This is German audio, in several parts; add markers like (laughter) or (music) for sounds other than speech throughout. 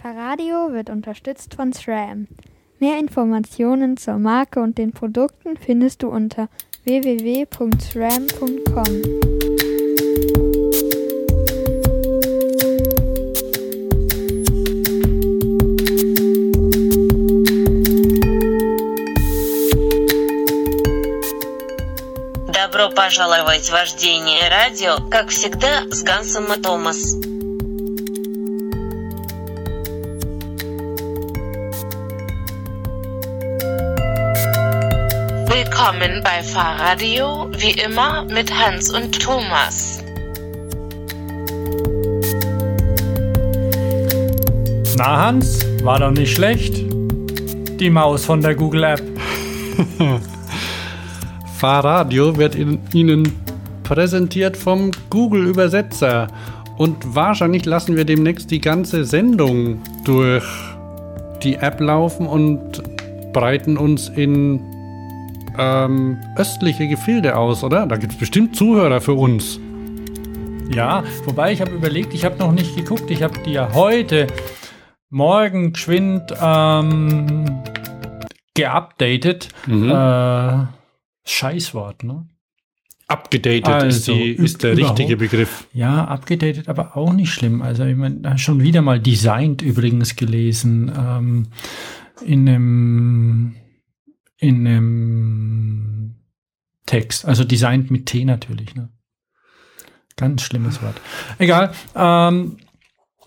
Fahrradio wird unterstützt von SRAM. Mehr Informationen zur Marke und den Produkten findest du unter www.sram.com. Добро пожаловать в вождение радио, как всегда, с Гансом и Томас. Willkommen bei Fahrradio, wie immer mit Hans und Thomas. Na Hans, war doch nicht schlecht. Die Maus von der Google App. (laughs) Fahrradio wird in, Ihnen präsentiert vom Google Übersetzer. Und wahrscheinlich lassen wir demnächst die ganze Sendung durch die App laufen und breiten uns in ähm, östliche Gefilde aus, oder? Da gibt es bestimmt Zuhörer für uns. Ja, wobei ich habe überlegt, ich habe noch nicht geguckt. Ich habe die ja heute Morgen geschwind ähm, geupdatet. Mhm. Äh, Scheißwort, ne? Abgedatet ist, Also, die, ist der überhaupt- richtige Begriff. Ja, abgedatet, aber auch nicht schlimm. Also ich meine, schon wieder mal designed übrigens gelesen ähm, in einem in einem Text. Also designt mit T natürlich. Ne? Ganz schlimmes Wort. Egal. Ähm,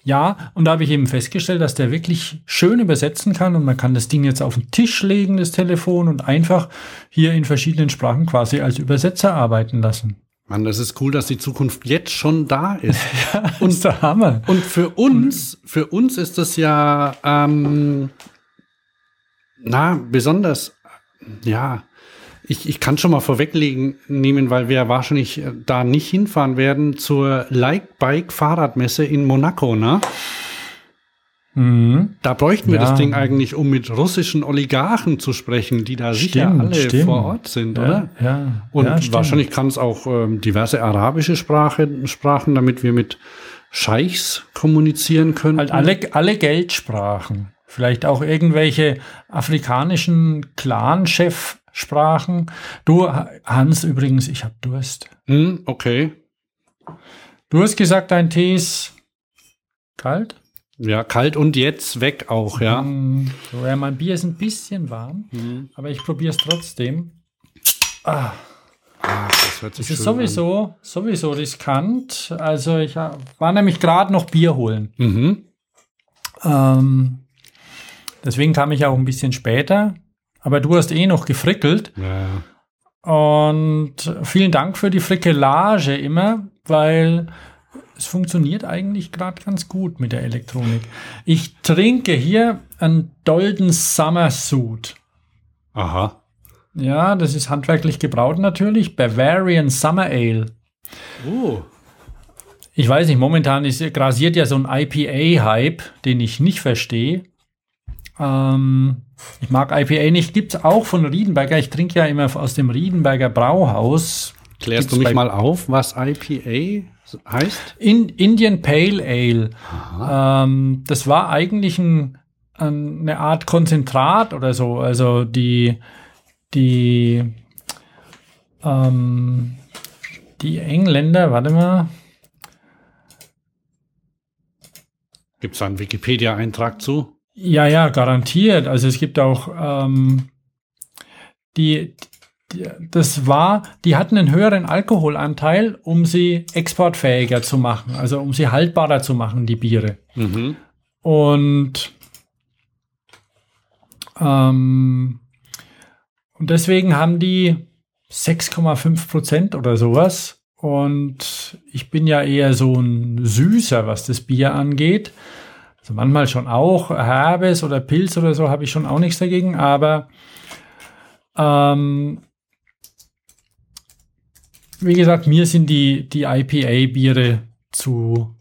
ja, und da habe ich eben festgestellt, dass der wirklich schön übersetzen kann und man kann das Ding jetzt auf den Tisch legen, das Telefon, und einfach hier in verschiedenen Sprachen quasi als Übersetzer arbeiten lassen. Mann, das ist cool, dass die Zukunft jetzt schon da ist. (laughs) Und ist der Hammer. Und für uns, für uns ist das ja, ähm, na, besonders, ja, ich, ich kann schon mal vorweglegen nehmen, weil wir wahrscheinlich äh, da nicht hinfahren werden zur Like Bike Fahrradmesse in Monaco, ne? Mhm. Da bräuchten wir Ja. das Ding eigentlich, um mit russischen Oligarchen zu sprechen, die da sicher Stimmt, alle stimmt. vor Ort sind, oder? Ja, ja. Und ja, wahrscheinlich kann es auch ähm, diverse arabische Sprache, Sprachen, damit wir mit Scheichs kommunizieren können. Halt alle, alle Geldsprachen. Vielleicht auch irgendwelche afrikanischen Clan-Chef-Sprachen. Du, Hans, übrigens, ich habe Durst. Hm, okay. Du hast gesagt, dein Tee ist kalt? Ja, kalt und jetzt weg auch, ja. Mm, So, ja, mein Bier ist ein bisschen warm, Mhm. aber ich probiere es trotzdem. Ah, Ah, das hört sich es ist sowieso, sowieso riskant. Also ich ha- war nämlich gerade noch Bier holen. An. Mhm. Ähm, deswegen kam ich auch ein bisschen später. Aber du hast eh noch gefrickelt. Ja. Und vielen Dank für die Frickelage immer, weil es funktioniert eigentlich gerade ganz gut mit der Elektronik. Ich trinke hier einen Dolden Summer Suit. Aha. Ja, das ist handwerklich gebraut natürlich. Bavarian Summer Ale. Oh. Ich weiß nicht, momentan ist, grasiert ja so ein IPA-Hype, den ich nicht verstehe. Ähm, ich mag IPA nicht. Gibt's auch von Riedenberger. Ich trinke ja immer aus dem Riedenberger Brauhaus. Klärst Gibt's du mich mal auf, was IPA heißt? In, Indian Pale Ale. Ähm, das war eigentlich ein, ein, eine Art Konzentrat oder so. Also die, die, ähm, die Engländer, warte mal. Gibt es einen Wikipedia-Eintrag zu? Ja, ja, garantiert. Also es gibt auch ähm, die, die, das war, die hatten einen höheren Alkoholanteil, um sie exportfähiger zu machen, also um sie haltbarer zu machen, die Biere. Mhm. Und ähm, und deswegen haben die 6,5 Prozent oder sowas. Und ich bin ja eher so ein Süßer, was das Bier angeht. Also manchmal schon auch Herbes oder Pilz oder so habe ich schon auch nichts dagegen, aber ähm, wie gesagt, mir sind die, die IPA-Biere zu,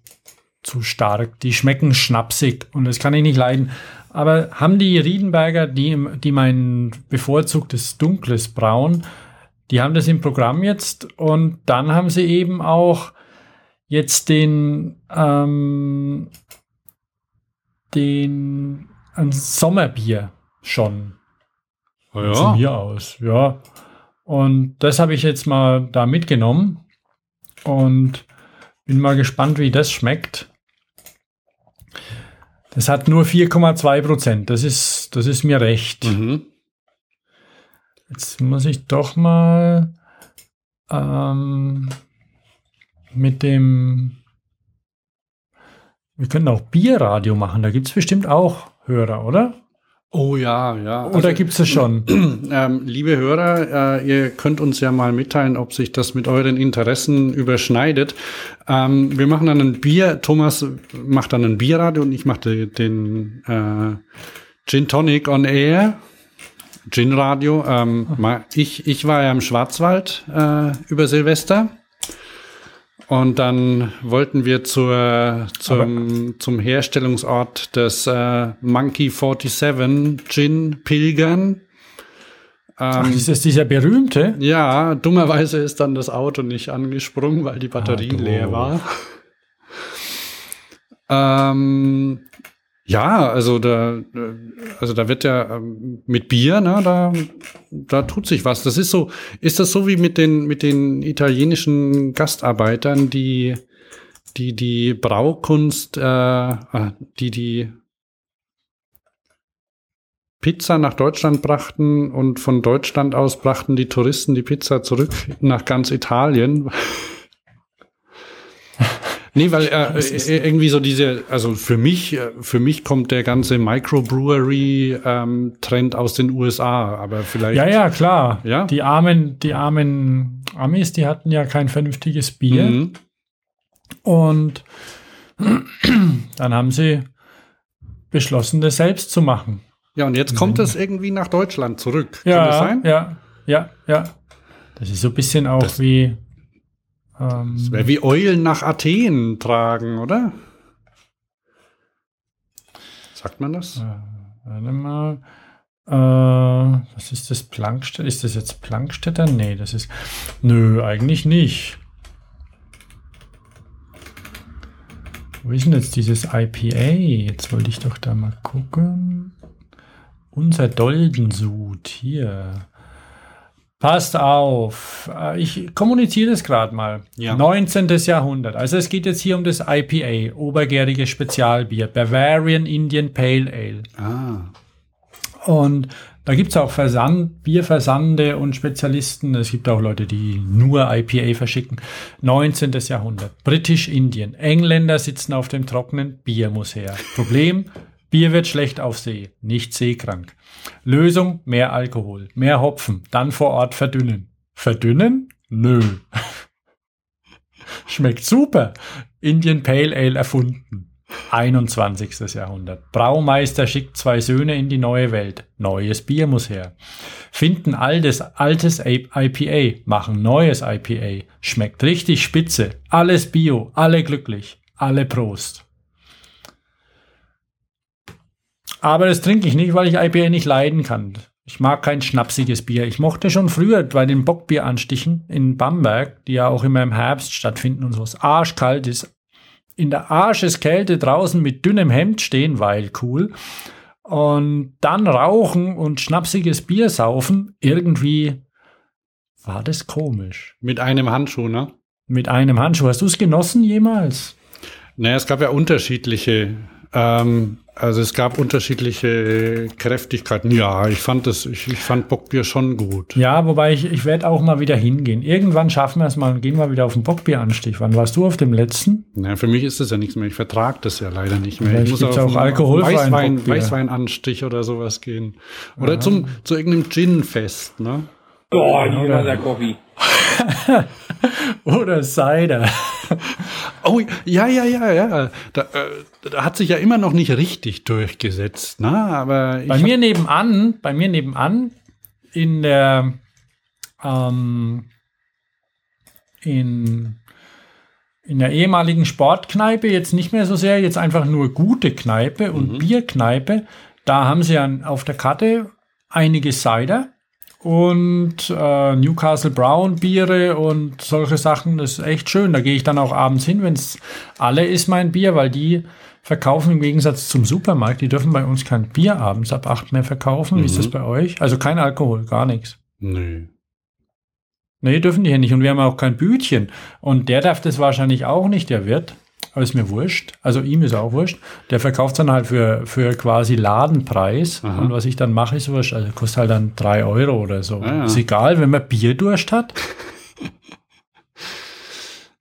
zu stark. Die schmecken schnapsig und das kann ich nicht leiden. Aber haben die Riedenberger, die, die mein bevorzugtes dunkles Braun, die haben das im Programm jetzt und dann haben sie eben auch jetzt den ähm, den ein Sommerbier schon. Oh Von ja. mir aus, ja. Und das habe ich jetzt mal da mitgenommen und bin mal gespannt, wie das schmeckt. Das hat nur 4,2 Prozent. Das ist, das ist mir recht. Mhm. Jetzt muss ich doch mal ähm, mit dem. Wir können auch Bierradio machen. Da gibt es bestimmt auch Hörer, oder? Oh ja, ja. Oder Also, gibt es schon? (clears throat) ähm, liebe Hörer, äh, ihr könnt uns ja mal mitteilen, ob sich das mit euren Interessen überschneidet. Ähm, wir machen dann ein Bier, Thomas macht dann ein Bierradio und ich mache den äh, Gin Tonic on Air. Gin Radio. Ähm, ma- ich, ich war ja im Schwarzwald äh, über Silvester. Und dann wollten wir zur, zum, zum Herstellungsort des äh, Monkey 47 Gin pilgern. Ach, Ähm, ist das dieser berühmte? ja, dummerweise ist dann das Auto nicht angesprungen, weil die Batterie Ah, leer war. ähm, ja, also da, äh, also da wird ja ähm, mit Bier, ne, da, da tut sich was. Das ist so, ist das so wie mit den, mit den italienischen Gastarbeitern, die, die, die Braukunst, äh, ah, die, die Pizza nach Deutschland brachten und von Deutschland aus brachten die Touristen die Pizza zurück nach ganz Italien. (laughs) nee, weil äh, Das äh, irgendwie so diese, also für mich, äh, für mich kommt der ganze Microbrewery-Trend aus den USA, aber vielleicht. Ja, ja, klar. Ja? Die armen, die armen Amis, die hatten ja kein vernünftiges Bier. Mhm. Und (clears throat) dann haben sie beschlossen, das selbst zu machen. Ja, und jetzt kommt es irgendwie nach Deutschland zurück. Kann Ja, das sein? ja, ja, ja. Das ist so ein bisschen auch Das- wie. Ähm, Das wäre wie Eulen nach Athen tragen, oder? Sagt man das? warte mal. Äh, was ist das Plankstätter? Ist das jetzt Plankstätter? Nee, das ist. Nö, eigentlich nicht. Wo ist denn jetzt dieses IPA? Jetzt wollte ich doch da mal gucken. Unser Doldensud hier. Passt auf. Äh, Ich kommuniziere das gerade mal. Ja. 19. Jahrhundert. Also es geht jetzt hier um das IPA, obergärige Spezialbier, Bavarian Indian Pale Ale. Ah. Und da gibt's auch Versand, Bierversande und Spezialisten. Es gibt auch Leute, die nur IPA verschicken. 19. Jahrhundert. Britisch-Indien. Engländer sitzen auf dem Trockenen. Bier muss her. Problem, Bier wird schlecht auf See. Nicht seekrank. Lösung, mehr Alkohol. Mehr Hopfen. Dann vor Ort verdünnen. Verdünnen? Nö. (laughs) Schmeckt super. Indian Pale Ale erfunden. 21. Jahrhundert. Braumeister schickt zwei Söhne in die neue Welt. Neues Bier muss her. Finden altes, altes IPA, machen neues IPA. Schmeckt richtig spitze. Alles Bio, alle glücklich, alle Prost. Aber das trinke ich nicht, weil ich IPA nicht leiden kann. Ich mag kein schnapsiges Bier. Ich mochte schon früher bei den Bockbieranstichen in Bamberg, die ja auch immer im Herbst stattfinden und so, es arschkalt ist, in der Arscheskälte draußen mit dünnem Hemd stehen, weil cool. Und dann rauchen und schnapsiges Bier saufen, irgendwie war das komisch. Mit einem Handschuh, ne? Mit einem Handschuh. Hast du es genossen jemals? Naja, es gab ja unterschiedliche, ähm, also es gab unterschiedliche Kräftigkeiten. Ja, ich fand das, ich, ich fand Bockbier schon gut. Ja, wobei ich, ich werde auch mal wieder hingehen. Irgendwann schaffen wir es mal und gehen wir wieder auf den Bockbieranstich. Wann warst du auf dem letzten? Naja, für mich ist das ja nichts mehr. Ich vertrage das ja leider nicht mehr. Vielleicht ich muss auf auch einen alkoholfreien Weißwein, Bockbier. Weißweinanstich oder sowas gehen. Oder zum, zu irgendeinem Gin-Fest, ne? Boah, lieber der Kobi. (laughs) Oder Cider. Oh, ja, ja, ja, ja. Da, äh, da hat sich ja immer noch nicht richtig durchgesetzt, ne? Aber ich Bei mir nebenan, bei mir nebenan in der ähm, in, in der ehemaligen Sportkneipe, jetzt nicht mehr so sehr, jetzt einfach nur gute Kneipe und Bierkneipe, da haben sie an, auf der Karte einige Cider und äh, Newcastle Brown Biere und solche Sachen. Das ist echt schön. Da gehe ich dann auch abends hin, wenn es alle ist, mein Bier, weil die verkaufen im Gegensatz zum Supermarkt. Die dürfen bei uns kein Bier abends ab 8 mehr verkaufen. Wie ist das bei euch? Also kein Alkohol, gar nichts. Nö. Nee, dürfen die hier nicht. Und wir haben auch kein Bütchen. Und der darf das wahrscheinlich auch nicht, der Wirt. Aber ist mir wurscht. Also ihm ist auch wurscht. Der verkauft dann halt für, für quasi Ladenpreis. Aha. Und was ich dann mache, ist wurscht. Also kostet halt dann drei Euro oder so. Ah, ja. Ist egal, wenn man Bierdurst hat. (laughs)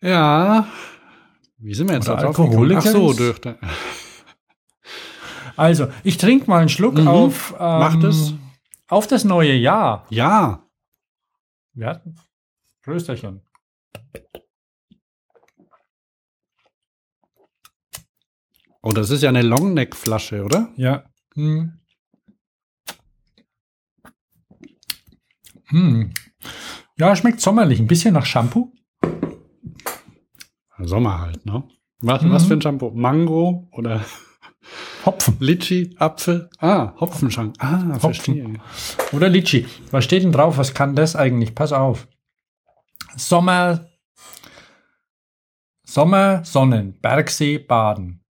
Ja. Wie sind wir jetzt Oder da drauf? Alkoholiker Ach so, dürfte. (laughs) Also, ich trinke mal einen Schluck Mhm. auf, ähm, Macht es. auf das neue Jahr. Ja. Wir hatten Prösterchen. Oh, das ist ja eine Longneck-Flasche, oder? Ja. Hm. Hm. Ja, schmeckt sommerlich. Ein bisschen nach Shampoo. Sommer halt, ne? Was, Mhm. was für ein Shampoo? Mango oder (laughs) Hopfen. Litchi, Apfel? Ah, Hopfenschank. Ah, verstehe. Oder Litschi. Was steht denn drauf? Was kann das eigentlich? Pass auf. Sommer, Sommer, Sonnen, Bergsee, Baden.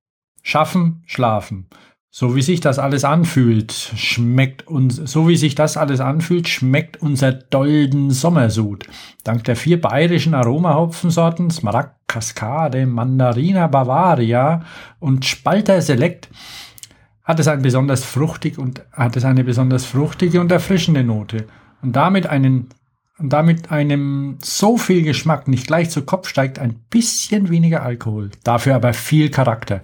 Schaffen, schlafen. So wie sich das alles anfühlt, schmeckt uns, so wie sich das alles anfühlt, schmeckt unser Dolden Sommersud. Dank der vier bayerischen Aromahopfensorten Smaragd, Cascade, Mandarina, Bavaria und Spalter Select hat es ein besonders fruchtig und hat es eine besonders fruchtige und erfrischende Note und damit einen und damit einem so viel Geschmack nicht gleich zu Kopf steigt, ein bisschen weniger Alkohol, dafür aber viel Charakter.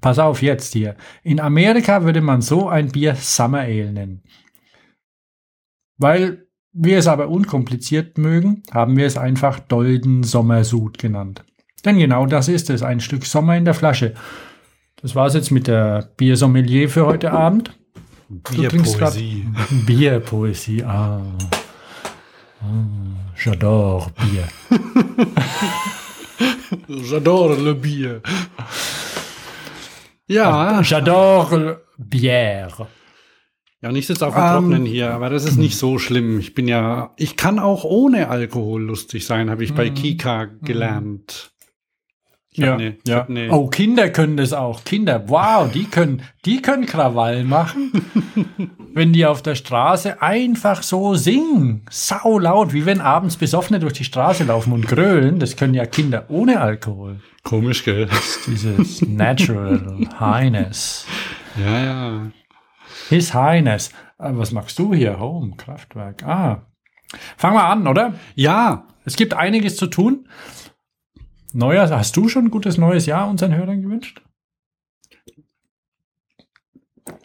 Pass auf jetzt hier. In Amerika würde man so ein Bier Summer Ale nennen. Weil wir es aber unkompliziert mögen, haben wir es einfach Dolden Sommersud genannt. Denn genau das ist es, ein Stück Sommer in der Flasche. Das war's jetzt mit der Biersommelier für heute Abend. Bierpoesie. Bierpoesie, ah. Ah J'adore Bier. (laughs) J'adore le Bier. Ja, J'adore Bière. ja, und ich sitze auf dem Ähm, Trocknen hier, aber das ist nicht so schlimm. Ich bin ja, ich kann auch ohne Alkohol lustig sein, habe ich bei Kika gelernt. Ich hab ne- ich hab ne- Oh, Kinder können das auch. Kinder, wow, die können, die können Krawall machen. (laughs) wenn die auf der Straße einfach so singen. Sau laut, wie wenn abends Besoffene durch die Straße laufen und grölen. Das können ja Kinder ohne Alkohol. Komisch, gell? Dieses Natural Highness. Ja, ja. His Highness. Ah, Was magst du hier? Home, Kraftwerk. Ah. Fangen wir an, oder? Ja, Es gibt einiges zu tun. Neues, hast du schon ein gutes neues Jahr unseren Hörern gewünscht?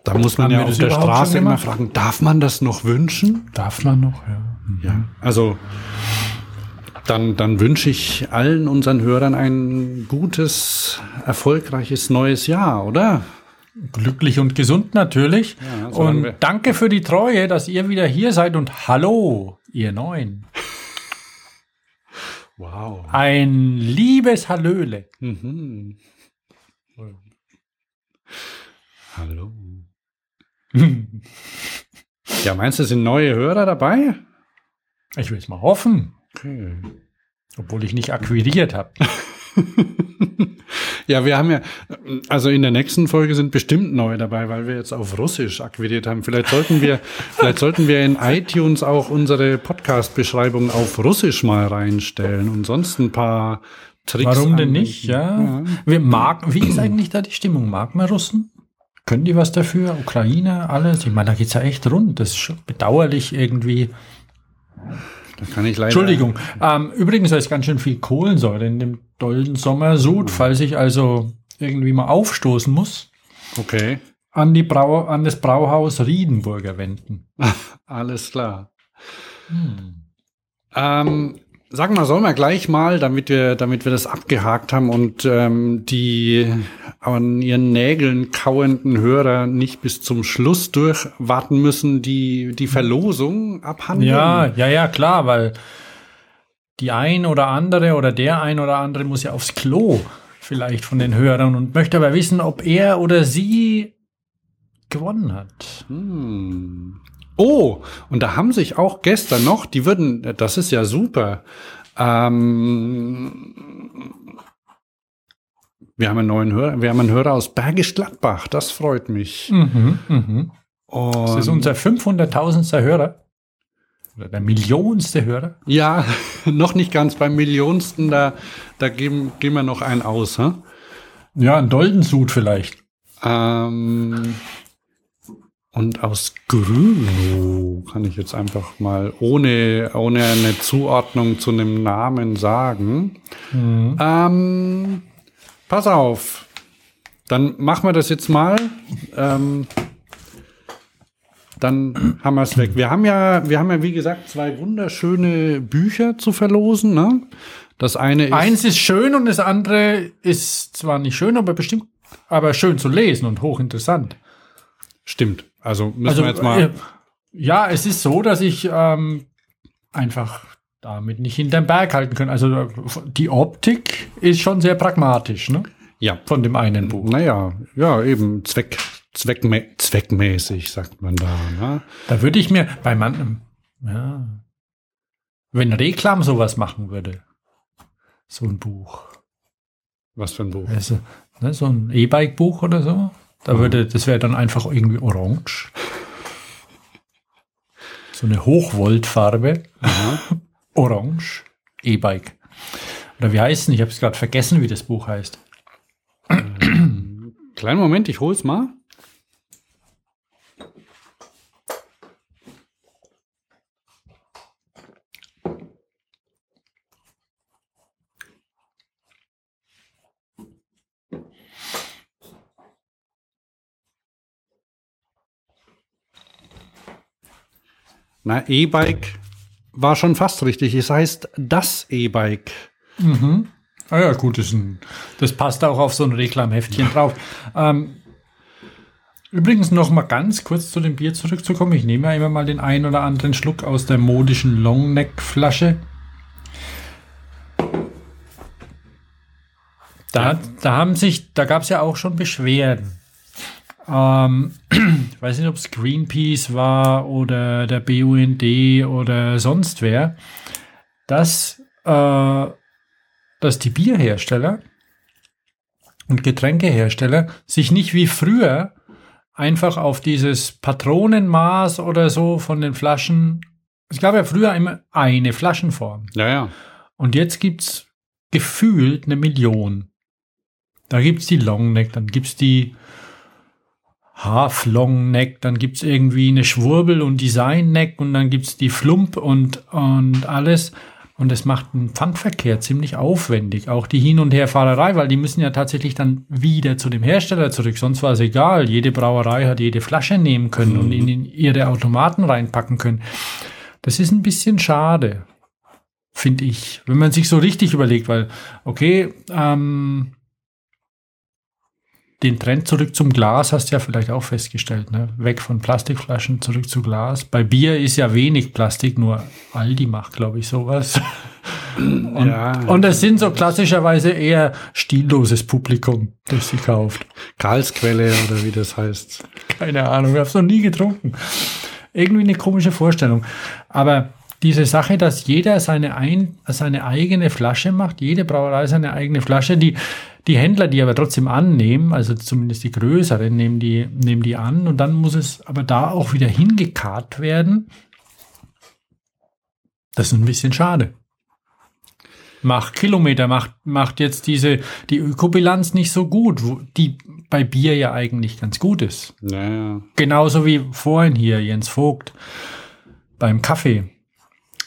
da muss man Haben ja auf der Straße immer fragen, darf man das noch wünschen? Darf man noch, ja. Ja, also dann, dann wünsche ich allen unseren Hörern ein gutes, erfolgreiches neues Jahr, oder? Glücklich und gesund natürlich. Ja, und danke für die Treue, dass ihr wieder hier seid und hallo, ihr Neuen. Wow. Ein liebes Hallöle. Mhm. Hallo. Ja, meinst du, es sind neue Hörer dabei? Ich will es mal hoffen, Okay. obwohl ich nicht akquiriert habe. (laughs) (laughs) Ja, wir haben ja, also in der nächsten Folge sind bestimmt neue dabei, weil wir jetzt auf Russisch akquiriert haben. Vielleicht sollten wir, (laughs) vielleicht sollten wir in iTunes auch unsere Podcast-Beschreibung auf Russisch mal reinstellen und sonst ein paar Tricks. Warum denn nicht? Ja. Wir mag, wie ist eigentlich da die Stimmung? Mag man Russen? Können die was dafür? Ukraine, alles? Ich meine, da geht's ja echt rund. Das ist schon bedauerlich irgendwie. Da kann ich leider. Entschuldigung. Ähm, übrigens, da ist ganz schön viel Kohlensäure in dem dolden Sommersud, falls ich also irgendwie mal aufstoßen muss, Okay, an, die Brau an das Brauhaus Riedenburger wenden. (laughs) alles klar. Ähm, sagen wir, sollen wir gleich mal, damit wir, damit wir das abgehakt haben und ähm, die an ihren Nägeln kauenden Hörer nicht bis zum Schluss durchwarten müssen, die, die Verlosung abhandeln. Ja, ja, ja, klar, weil die ein oder andere oder der ein oder andere muss ja aufs Klo vielleicht von den Hörern und möchte aber wissen, ob er oder sie gewonnen hat. Hm. Oh, und da haben sich auch gestern noch, die würden, das ist ja super. Ähm, wir haben einen neuen Hörer, wir haben einen Hörer aus Bergisch Gladbach, das freut mich. Mhm, mhm. Das ist unser 500.000. Hörer. Oder der millionste Hörer. ja, (laughs) noch nicht ganz beim Millionsten, da, da geben, geben wir noch einen aus. Hä? Ja, ein Doldensud vielleicht. Ähm, und aus Grünow kann ich jetzt einfach mal ohne, ohne eine Zuordnung zu einem Namen sagen. Ähm, pass auf. Dann machen wir das jetzt mal. Ähm, dann haben wir es weg. Wir haben ja, wir haben ja, wie gesagt, zwei wunderschöne Bücher zu verlosen. Ne? Das eine ist. Eins ist schön und das andere ist zwar nicht schön, aber bestimmt, aber schön zu lesen und hochinteressant. Stimmt. Also müssen wir jetzt mal. äh, ja, es ist so, dass ich ähm, einfach damit nicht hinterm Berg halten kann. Also die Optik ist schon sehr pragmatisch, ne? ja. Von dem einen Buch. Naja, ja, eben Zweck, zweckmä zweckmäßig, sagt man da. Ne? Da würde ich mir bei manchem, ja, wenn Reklam sowas machen würde, so ein Buch, Was für ein Buch? also, ne, so ein E-Bike-Buch oder so, da würde, das wäre dann einfach irgendwie orange. So eine Hochvoltfarbe. (laughs) Orange. E-Bike. Oder wie heißt denn? Ich habe es gerade vergessen, wie das Buch heißt. Kleinen Moment, ich hol's mal. Na, E-Bike war schon fast richtig. Es heißt das E-Bike. Ah ja, gut, das, ein, das passt auch auf so ein Reklamheftchen drauf. Ähm, übrigens noch mal ganz kurz zu dem Bier zurückzukommen. Ich nehme ja immer mal den einen oder anderen Schluck aus der modischen Longneck-Flasche. Da, da haben sich, da gab es ja auch schon Beschwerden. Ähm, (clears throat) ich weiß nicht, ob es Greenpeace war oder der BUND oder sonst wer, dass äh, dass die Bierhersteller und Getränkehersteller sich nicht wie früher einfach auf dieses Patronenmaß oder so von den Flaschen. Es gab ja früher immer eine Flaschenform. Ja, ja. Und jetzt gibt's gefühlt eine Million. Da gibt's die Longneck, dann gibt's die Half Longneck, dann gibt's irgendwie eine Schwurbel und Design Neck und dann gibt's die Flump und, und alles. Und das macht einen Pfandverkehr ziemlich aufwendig. Auch die Hin- und Herfahrerei, weil die müssen ja tatsächlich dann wieder zu dem Hersteller zurück. Sonst war es egal. Jede Brauerei hat jede Flasche nehmen können und in ihre Automaten reinpacken können. Das ist ein bisschen schade, finde ich. Wenn man sich so richtig überlegt, weil, okay, ähm, den Trend zurück zum Glas hast du ja vielleicht auch festgestellt, ne? Weg von Plastikflaschen zurück zu Glas. Bei Bier ist ja wenig Plastik, nur Aldi macht, glaube ich, sowas. Und, Ja. und es sind so klassischerweise eher stilloses Publikum, das sie kauft. Karlsquelle oder wie das heißt. Keine Ahnung, ich habe es noch nie getrunken. Irgendwie eine komische Vorstellung. Aber diese Sache, dass jeder seine, ein, seine eigene Flasche macht, jede Brauerei seine eigene Flasche, die, die Händler, die aber trotzdem annehmen, also zumindest die größeren, nehmen die, nehmen die an und dann muss es aber da auch wieder hingekarrt werden. Das ist ein bisschen schade. Macht Kilometer, macht, macht jetzt diese, die Ökobilanz nicht so gut, wo, die bei Bier ja eigentlich ganz gut ist. Ja, ja. Genauso wie vorhin hier Jens Vogt beim Kaffee.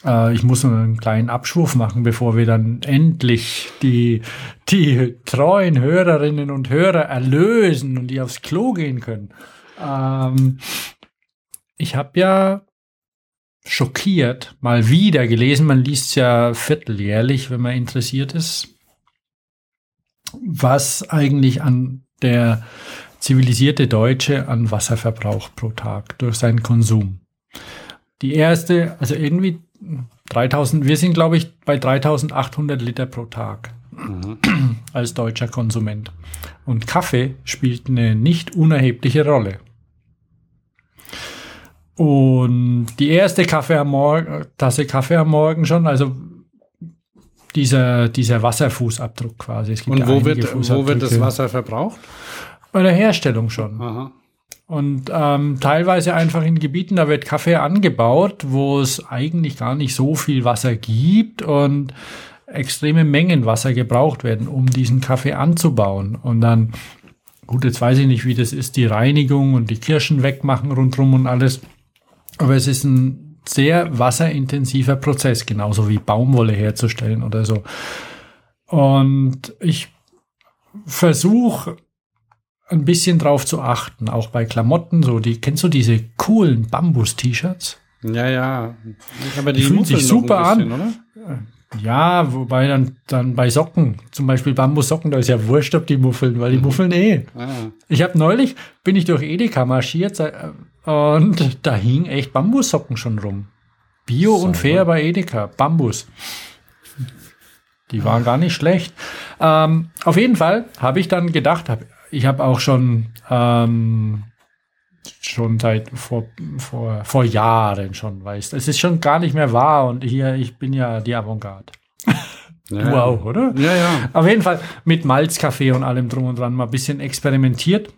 Äh, ich muss einen kleinen Abschwurf machen, bevor wir dann endlich die, die treuen Hörerinnen und Hörer erlösen und die aufs Klo gehen können. Ähm, ich habe ja schockiert mal wieder gelesen, man liest ja vierteljährlich, wenn man interessiert ist, was eigentlich an der zivilisierte Deutsche an Wasserverbrauch pro Tag durch seinen Konsum. Die erste, also irgendwie 3000, wir sind glaube ich bei 3800 Liter pro Tag (clears throat) als deutscher Konsument. Und Kaffee spielt eine nicht unerhebliche Rolle. Und die erste Kaffee am Morgen, Tasse Kaffee am Morgen schon, also dieser, dieser Wasserfußabdruck quasi. Und wo wird, wo wird das. Wasser verbraucht? Bei der Herstellung schon. Aha. Und ähm, teilweise einfach in Gebieten, da wird Kaffee angebaut, wo es eigentlich gar nicht so viel Wasser gibt und extreme Mengen Wasser gebraucht werden, um diesen Kaffee anzubauen. Und dann, gut, jetzt weiß ich nicht, wie das ist, die Reinigung und die Kirschen wegmachen rundrum und alles. Aber es ist ein sehr wasserintensiver Prozess, genauso wie Baumwolle herzustellen oder so. Und ich versuche ein bisschen drauf zu achten, auch bei Klamotten, so die, kennst du diese coolen Bambus-T-Shirts? Ja, ja. Aber die, Die fühlen sich super bisschen, oder? Ja, wobei dann, dann bei Socken, zum Beispiel Bambussocken, da ist ja wurscht, ob die muffeln, weil die muffeln eh. Ah. Ich habe neulich, bin ich durch Edeka marschiert äh, und da hingen echt Bambussocken schon rum. Bio und fair bei Edeka, Bambus. Die waren gar nicht schlecht. Ähm, auf jeden Fall habe ich dann gedacht, hab, ich habe auch schon ähm, schon seit vor, vor, vor Jahren schon, weißt Es ist schon gar nicht mehr wahr und hier, ich bin ja die Avantgarde. (laughs) Ja. Du auch, oder? Ja, ja. Auf jeden Fall mit Malzkaffee und allem drum und dran mal ein bisschen experimentiert.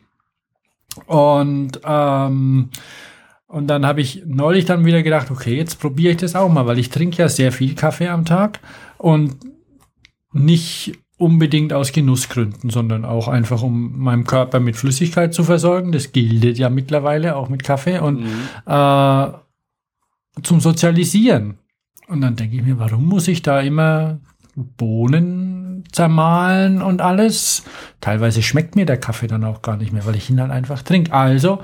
Und, ähm, und dann habe ich neulich dann wieder gedacht, okay, jetzt probiere ich das auch mal, weil ich trinke ja sehr viel Kaffee am Tag und nicht unbedingt aus Genussgründen, sondern auch einfach, um meinem Körper mit Flüssigkeit zu versorgen. Das gilt ja mittlerweile auch mit Kaffee und äh, zum Sozialisieren. Und dann denke ich mir, warum muss ich da immer Bohnen zermahlen und alles? Teilweise schmeckt mir der Kaffee dann auch gar nicht mehr, weil ich ihn dann einfach trinke. Also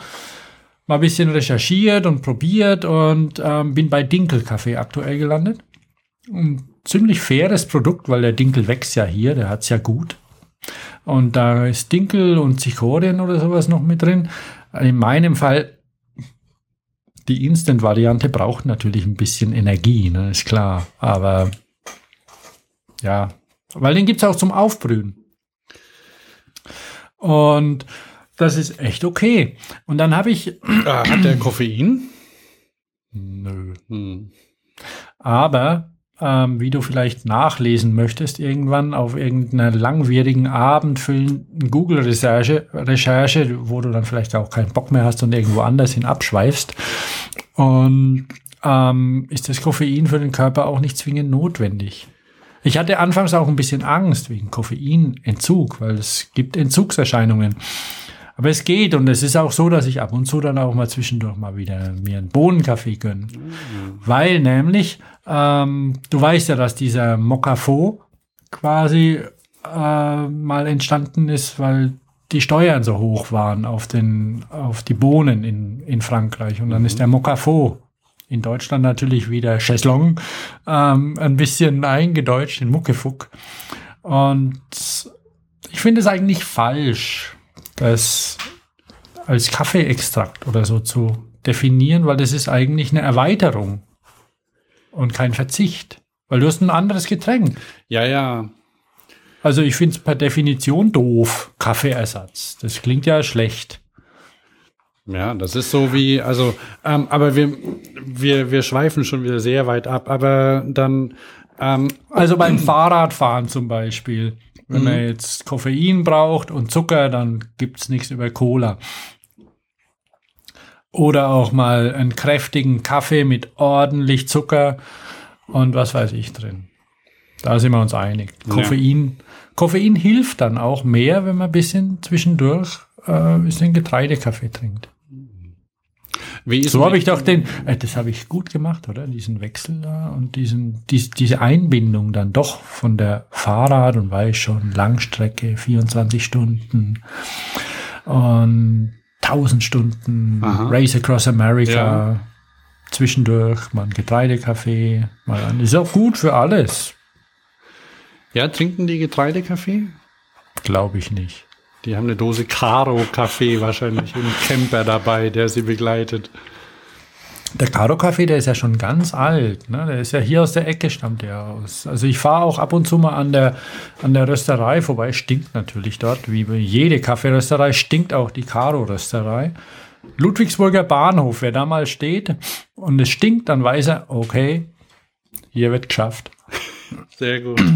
mal ein bisschen recherchiert und probiert und ähm, bin bei Dinkelkaffee aktuell gelandet. Ein ziemlich faires Produkt, weil der Dinkel wächst ja hier, der hat's ja gut. Und da ist Dinkel und Zichorien oder sowas noch mit drin. In meinem Fall die Instant-Variante braucht natürlich ein bisschen Energie, ne, ist klar. Aber ja, weil den gibt's auch zum Aufbrühen. Und das ist echt okay. Und dann habe ich, Ah, hat der Koffein? nö, Hm. aber ähm, wie du vielleicht nachlesen möchtest, irgendwann auf irgendeiner langwierigen, abendfüllenden Google-Recherche, Recherche, wo du dann vielleicht auch keinen Bock mehr hast und irgendwo anders hin abschweifst. Und ähm, ist das Koffein für den Körper auch nicht zwingend notwendig. Ich hatte anfangs auch ein bisschen Angst wegen Koffeinentzug, weil es gibt Entzugserscheinungen. Aber es geht und es ist auch so, dass ich ab und zu dann auch mal zwischendurch mal wieder mir einen Bohnenkaffee gönne. Weil nämlich, ähm, du weißt ja, dass dieser Mokafo quasi äh, mal entstanden ist, weil die Steuern so hoch waren auf, den, auf die Bohnen in, in Frankreich. Und dann ist der Mokafo in Deutschland natürlich wieder Chaiselong ähm, ein bisschen eingedeutscht in Muckefuck. Und ich finde es eigentlich falsch, das als Kaffeeextrakt oder so zu definieren, weil das ist eigentlich eine Erweiterung und kein Verzicht. Weil du hast ein anderes Getränk. Ja, ja. Also ich finde es per Definition doof, Kaffeeersatz. Das klingt ja schlecht. Ja, das ist so wie, also, ähm, aber wir, wir, wir schweifen schon wieder sehr weit ab, aber dann, ähm, Also beim Fahrradfahren zum Beispiel. Wenn man jetzt Koffein braucht und Zucker, dann gibt's nichts über Cola. Oder auch mal einen kräftigen Kaffee mit ordentlich Zucker und was weiß ich drin. Da sind wir uns einig. Koffein, Koffein hilft dann auch mehr, wenn man ein bisschen zwischendurch äh, ein bisschen Getreidekaffee trinkt. So habe ich doch den, äh, das habe ich gut gemacht, oder? Diesen Wechsel da und diesen, dies, diese Einbindung dann doch von der Fahrrad und weiß schon, Langstrecke, 24 Stunden und 1000 Stunden Aha. Race Across America, Ja. zwischendurch mal ein Getreidekaffee, mal ein, ist auch gut für alles, Ja, trinken die Getreidekaffee? glaube ich nicht. Die haben eine Dose Caro-Kaffee wahrscheinlich im Camper dabei, der sie begleitet. Der Karo-Kaffee, der ist ja schon ganz alt. Ne? Der ist ja hier aus der Ecke, stammt der aus. Also ich fahre auch ab und zu mal an der, an der Rösterei vorbei. Stinkt natürlich dort, wie jede Kaffeerösterei, stinkt auch die Karo-Rösterei. Ludwigsburger Bahnhof, wer da mal steht und es stinkt, dann weiß er, okay, hier wird geschafft. Sehr gut. (clears throat)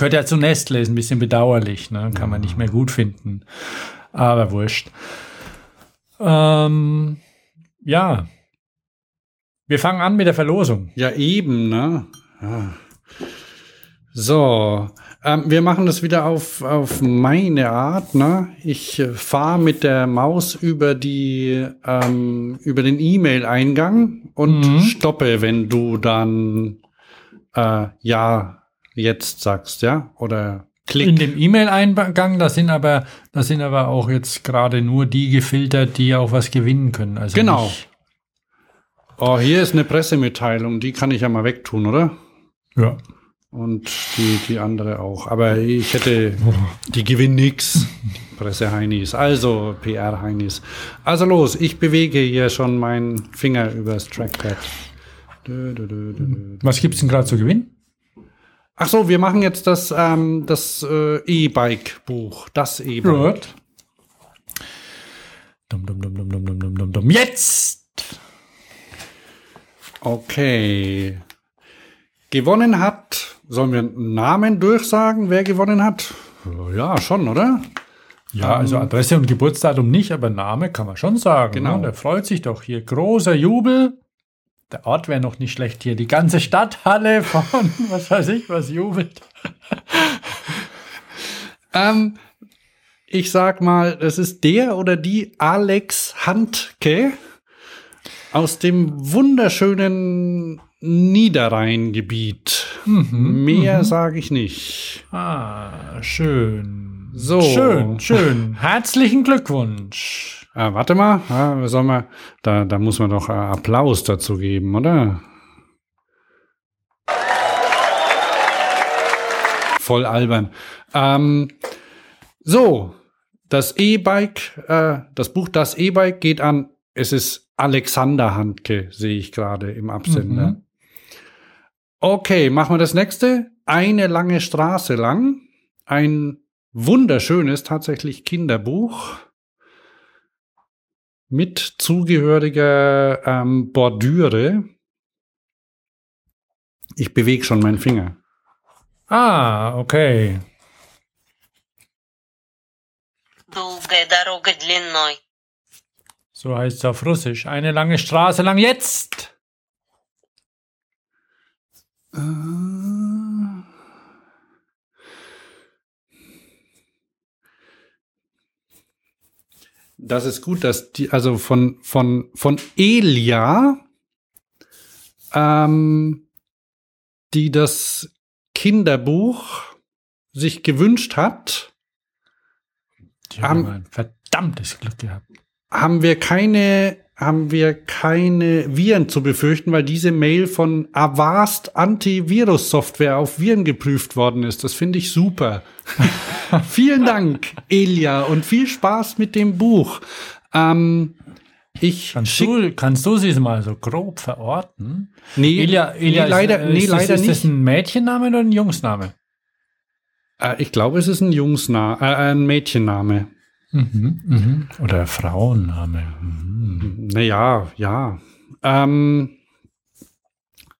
Gehört ja zu Nestle, ist ein bisschen bedauerlich, ne? kann man nicht mehr gut finden. Aber wurscht. Ähm, ja. Wir fangen an mit der Verlosung. Ja, eben, ne? Ja. So, ähm, wir machen das wieder auf, auf meine Art, ne? Ich äh, fahre mit der Maus über die, ähm, über den E-Mail-Eingang und Mhm. stoppe, wenn du dann, äh, ja, jetzt sagst, ja? Oder klick. In dem E-Mail-Eingang, da sind aber, da sind aber auch jetzt gerade nur die gefiltert, die auch was gewinnen können. Also Genau. Oh, hier ist eine Pressemitteilung, die kann ich ja mal wegtun, oder? Ja. Und die, die andere auch. Aber ich hätte, die gewinnen nix. (laughs) Presse-Heinis. Also, PR-Heinis. Also los, ich bewege hier schon meinen Finger übers Trackpad. Dö, dö, dö. Was gibt's denn gerade zu gewinnen? Ach so, wir machen jetzt das, ähm, das äh, E-Bike-Buch. Das E-Bike. Jetzt! Okay. Gewonnen hat, sollen wir einen Namen durchsagen, wer gewonnen hat? Ja, schon, oder? Ja, also ähm. Adresse und Geburtsdatum nicht, aber Name kann man schon sagen. Genau. Ne? Der freut sich doch hier. Großer Jubel. Der Ort wäre noch nicht schlecht hier. Die ganze Stadthalle von, (laughs) was weiß ich, was jubelt. (laughs) Ähm, ich sag mal, es ist der oder die Alex Handke aus dem wunderschönen Niederrheingebiet. Mehr sage ich nicht. Ah, schön. So. Schön, schön. Herzlichen Glückwunsch. Ah, warte mal, ah, soll man, da, da muss man doch äh, Applaus dazu geben, oder? Voll albern. Ähm, so, das E-Bike, äh, das Buch Das E-Bike geht an, es ist Alexander Handke, sehe ich gerade im Absender. Mhm. Okay, machen wir das nächste. Eine lange Straße lang. Ein wunderschönes, tatsächlich Kinderbuch mit zugehöriger ähm, Bordüre. Ich bewege schon meinen Finger. Ah, okay. So heißt es auf Russisch. Eine lange Straße lang jetzt. Äh Das ist gut, dass die, also von, von, von Elia, ähm, die das Kinderbuch sich gewünscht hat, Die haben Am- ein verdammtes Glück gehabt. haben wir keine, haben wir keine Viren zu befürchten, weil diese Mail von Avast Antivirus-Software auf Viren geprüft worden ist. Das finde ich super. (laughs) Vielen Dank, Elia, und viel Spaß mit dem Buch. Ähm, ich Kannst du, kannst du sie mal so grob verorten? nee, Elia, Elia nee, leider, ist, äh, nee, ist, das- leider ist das nicht. ein Mädchenname oder ein Jungsname? Äh, ich glaube, es ist ein Jungsname, äh, ein Mädchenname. Mhm, mhm. Oder Frauenname. Mhm. Naja, ja. Ähm,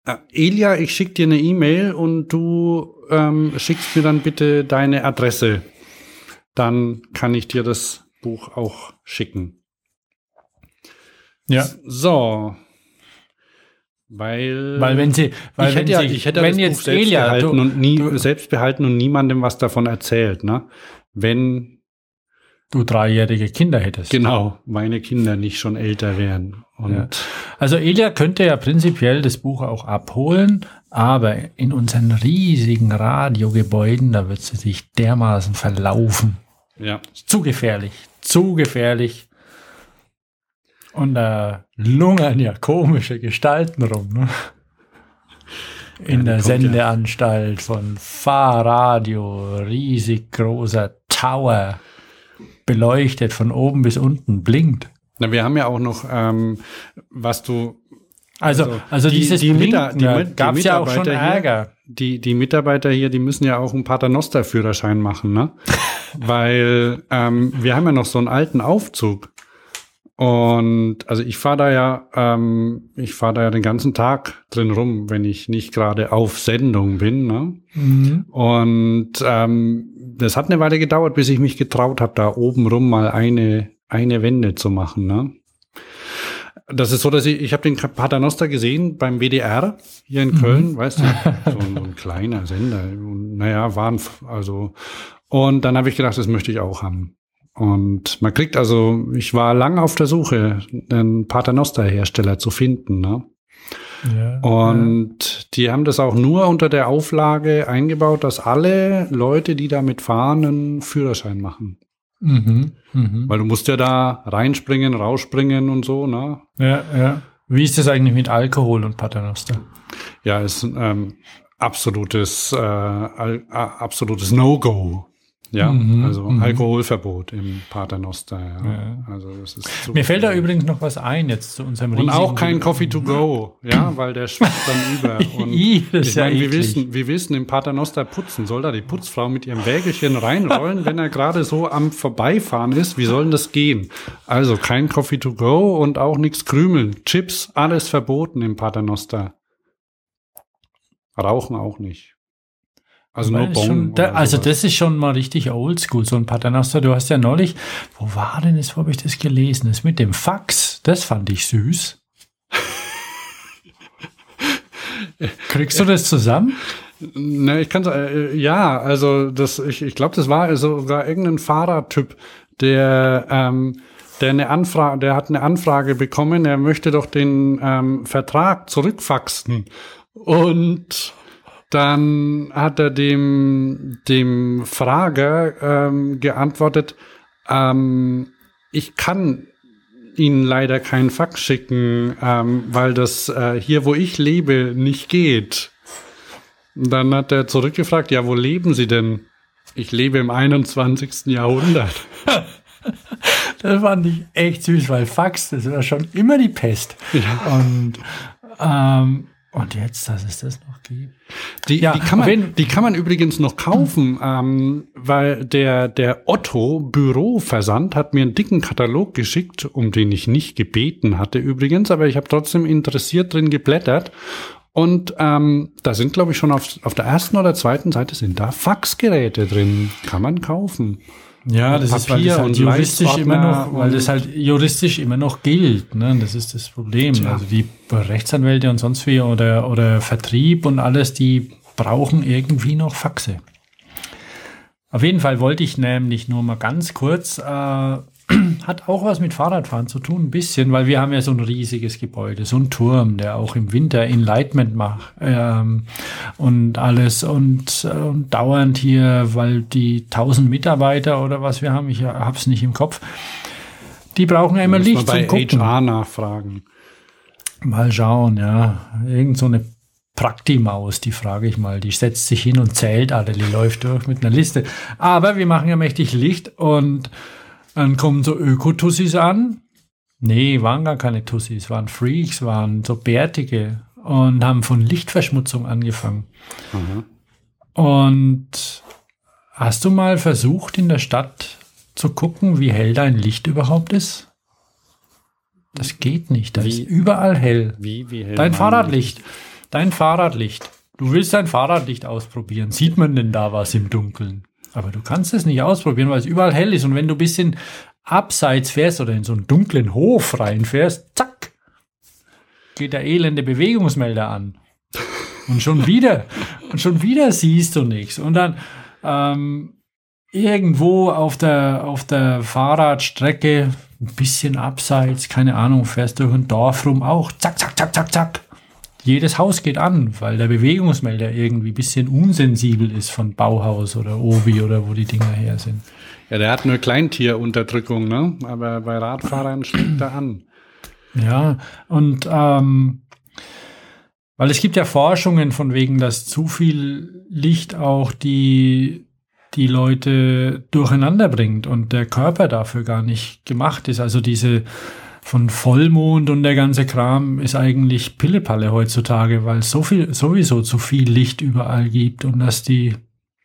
äh, Elia, ich schicke dir eine E-Mail und du ähm, schickst mir dann bitte deine Adresse. Dann kann ich dir das Buch auch schicken. Ja, So. Weil, weil wenn sie, weil ich wenn hätte, ja, sie, ich hätte wenn das jetzt Buch selbst Elia, behalten du, und nie du- selbst behalten und niemandem was davon erzählt, ne? Wenn du dreijährige Kinder hättest. genau meine Kinder nicht schon älter wären. Und Ja. Also Elia könnte ja prinzipiell das Buch auch abholen, aber in unseren riesigen Radiogebäuden, da wird sie sich dermaßen verlaufen. ja. Zu gefährlich, zu gefährlich. Und da lungern ja komische Gestalten rum. Ne? In der kommt ja- Sendeanstalt von Fahrradio, riesig großer Tower, beleuchtet von oben bis unten, blinkt. Na, wir haben ja auch noch, ähm, was du Also, also, die- dieses die Blinken, die die gab's ja auch schon Mitarbeiter hier- Ärger. Die, die Mitarbeiter hier, die müssen ja auch einen Paternoster-Führerschein machen, ne? (laughs) Weil ähm, wir haben ja noch so einen alten Aufzug. Und also ich fahre da ja, ähm, ich fahre da ja den ganzen Tag drin rum, wenn ich nicht gerade auf Sendung bin. Ne? Mhm. Und ähm, das hat eine Weile gedauert, bis ich mich getraut habe, da oben rum mal eine, eine Wende zu machen. Ne? Das ist so, dass ich, ich habe den Paternoster gesehen beim WDR hier in Köln, weißt du, (laughs) so ein, so ein kleiner Sender. Und, naja, waren also und dann habe ich gedacht, das möchte ich auch haben. Und man kriegt also, ich war lange auf der Suche, einen Paternoster-Hersteller zu finden. Ne? Ja, Und die haben das auch nur unter der Auflage eingebaut, dass alle Leute, die damit fahren, einen Führerschein machen. Mhm. Mhm. Weil du musst ja da reinspringen, rausspringen und so, ne? Ja, ja. Wie ist das eigentlich mit Alkohol und Paternoster? Ja, ist ein ähm, absolutes, äh, absolutes No-Go. Ja, Mhm, also mhm. Alkoholverbot im Paternoster. Ja. Ja. Also das ist Mir fällt da übrigens noch was ein jetzt zu unserem und auch kein Coffee to go, ja, (laughs) weil der schwappt dann über. (laughs) Und Ih, das ich ja meine, wie eklig. wissen, wie wissen im Paternoster putzen? Soll da die Putzfrau mit ihrem Wägelchen reinrollen, wenn er gerade so am Vorbeifahren ist? Wie soll denn das gehen? Also kein Coffee to go und auch nichts krümeln. Chips, alles verboten im Paternoster. Rauchen auch nicht. Also nur das Bon. schon, da, also sowas. das ist schon mal richtig oldschool, so ein Paternoster. Du hast ja neulich, wo war denn das, wo habe ich das gelesen? Das mit dem Fax, das fand ich süß. (laughs) Kriegst du das zusammen? Ne, ich kann äh, ja, also das, ich, ich glaube, das war sogar irgendein Fahrertyp, der, ähm, der eine Anfrage, der hat eine Anfrage bekommen, er möchte doch den ähm, Vertrag zurückfaxen. Und dann hat er dem, dem Frager ähm, geantwortet, ähm, ich kann Ihnen leider keinen Fax schicken, ähm, weil das äh, hier, wo ich lebe, nicht geht. Dann hat er zurückgefragt, ja, wo leben Sie denn? Ich lebe im 21. Jahrhundert. (laughs) Das fand ich echt süß, weil Fax, das war schon immer die Pest. Und, ähm, und jetzt, dass es das noch gibt. Die, Ja, die, kann man, die kann man übrigens noch kaufen, ähm, weil der, der Otto Büroversand hat mir einen dicken Katalog geschickt, um den ich nicht gebeten hatte übrigens, aber ich habe trotzdem interessiert drin geblättert. Und ähm, da sind, glaube ich, schon auf, auf der ersten oder zweiten Seite sind da Faxgeräte drin. Kann man kaufen. Ja, das ist, weil Papier das halt und juristisch immer noch, weil das halt juristisch immer noch gilt. Ne? Das ist das Problem. Tja. Also die Rechtsanwälte und sonst wie oder, oder Vertrieb und alles, die brauchen irgendwie noch Faxe. Auf jeden Fall wollte ich nämlich nur mal ganz kurz, äh, (clears throat) hat auch was mit Fahrradfahren zu tun, ein bisschen, weil wir haben ja so ein riesiges Gebäude, so ein Turm, der auch im Winter Enlightenment macht ähm, und alles und, und dauernd hier, weil die 1000 Mitarbeiter oder was wir haben, ich hab's nicht im Kopf, die brauchen ja immer Muss man Licht bei zum Gucken. HR nachfragen. Mal schauen, ja. Irgend so eine Praktimaus, die frage ich mal. Die setzt sich hin und zählt alle, die läuft durch mit einer Liste. Aber wir machen ja mächtig Licht und dann kommen so Ökotussis an. Nee, waren gar keine Tussis, waren Freaks, waren so Bärtige und haben von Lichtverschmutzung angefangen. Und hast du mal versucht, in der Stadt zu gucken, wie hell dein Licht überhaupt ist? Das geht nicht. Da Wie? ist überall hell. Wie, wie hell Dein Fahrradlicht. Dein Fahrradlicht. Du willst dein Fahrradlicht ausprobieren. Sieht man denn da was im Dunkeln? Aber du kannst es nicht ausprobieren, weil es überall hell ist. Und wenn du ein bisschen abseits fährst oder in so einen dunklen Hof reinfährst, zack, geht der elende Bewegungsmelder an. Und schon (laughs) wieder, und schon wieder siehst du nichts. Und dann ähm, irgendwo auf der, auf der Fahrradstrecke, ein bisschen abseits, keine Ahnung, fährst durch ein Dorf rum, auch zack, zack, zack, zack, zack. Jedes Haus geht an, weil der Bewegungsmelder irgendwie ein bisschen unsensibel ist von Bauhaus oder Obi oder wo die Dinger her sind. Ja, der hat nur Kleintierunterdrückung, ne? Aber bei Radfahrern schlägt er an. Ja, und ähm, weil es gibt ja Forschungen von wegen, dass zu viel Licht auch die, die Leute durcheinander bringt und der Körper dafür gar nicht gemacht ist. Also diese von Vollmond und der ganze Kram ist eigentlich Pillepalle heutzutage, weil es so viel, sowieso zu viel Licht überall gibt und dass die,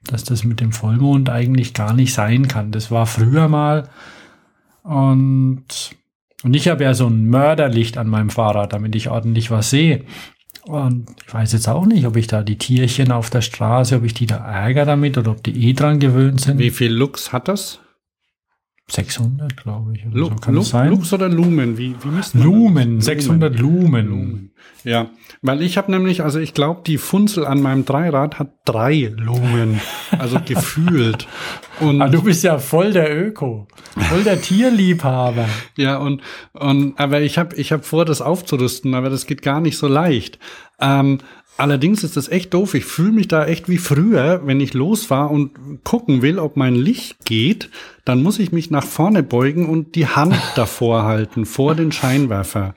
dass das mit dem Vollmond eigentlich gar nicht sein kann. Das war früher mal und, und ich habe ja so ein Mörderlicht an meinem Fahrrad, damit ich ordentlich was sehe. Und ich weiß jetzt auch nicht, ob ich da die Tierchen auf der Straße, ob ich die da ärgere damit oder ob die eh dran gewöhnt sind. Wie viel Lux hat das? 600, glaube ich. Oder Lu so. Kann Lu das sein? Lux oder Lumen? Wie, wie misst man das? Lumen, 600 Lumen. Lumen. Ja, weil ich habe nämlich, also ich glaube, die Funzel an meinem Dreirad hat drei Lumen, also gefühlt. (laughs) Und Ah, du bist ja voll der Öko, voll der Tierliebhaber. (laughs) ja, und, und aber ich habe ich hab vor, das aufzurüsten, aber das geht gar nicht so leicht. Ähm, allerdings ist das echt doof. Ich fühle mich da echt wie früher, wenn ich losfahre und gucken will, ob mein Licht geht, dann muss ich mich nach vorne beugen und die Hand (laughs) davor halten, vor den Scheinwerfer.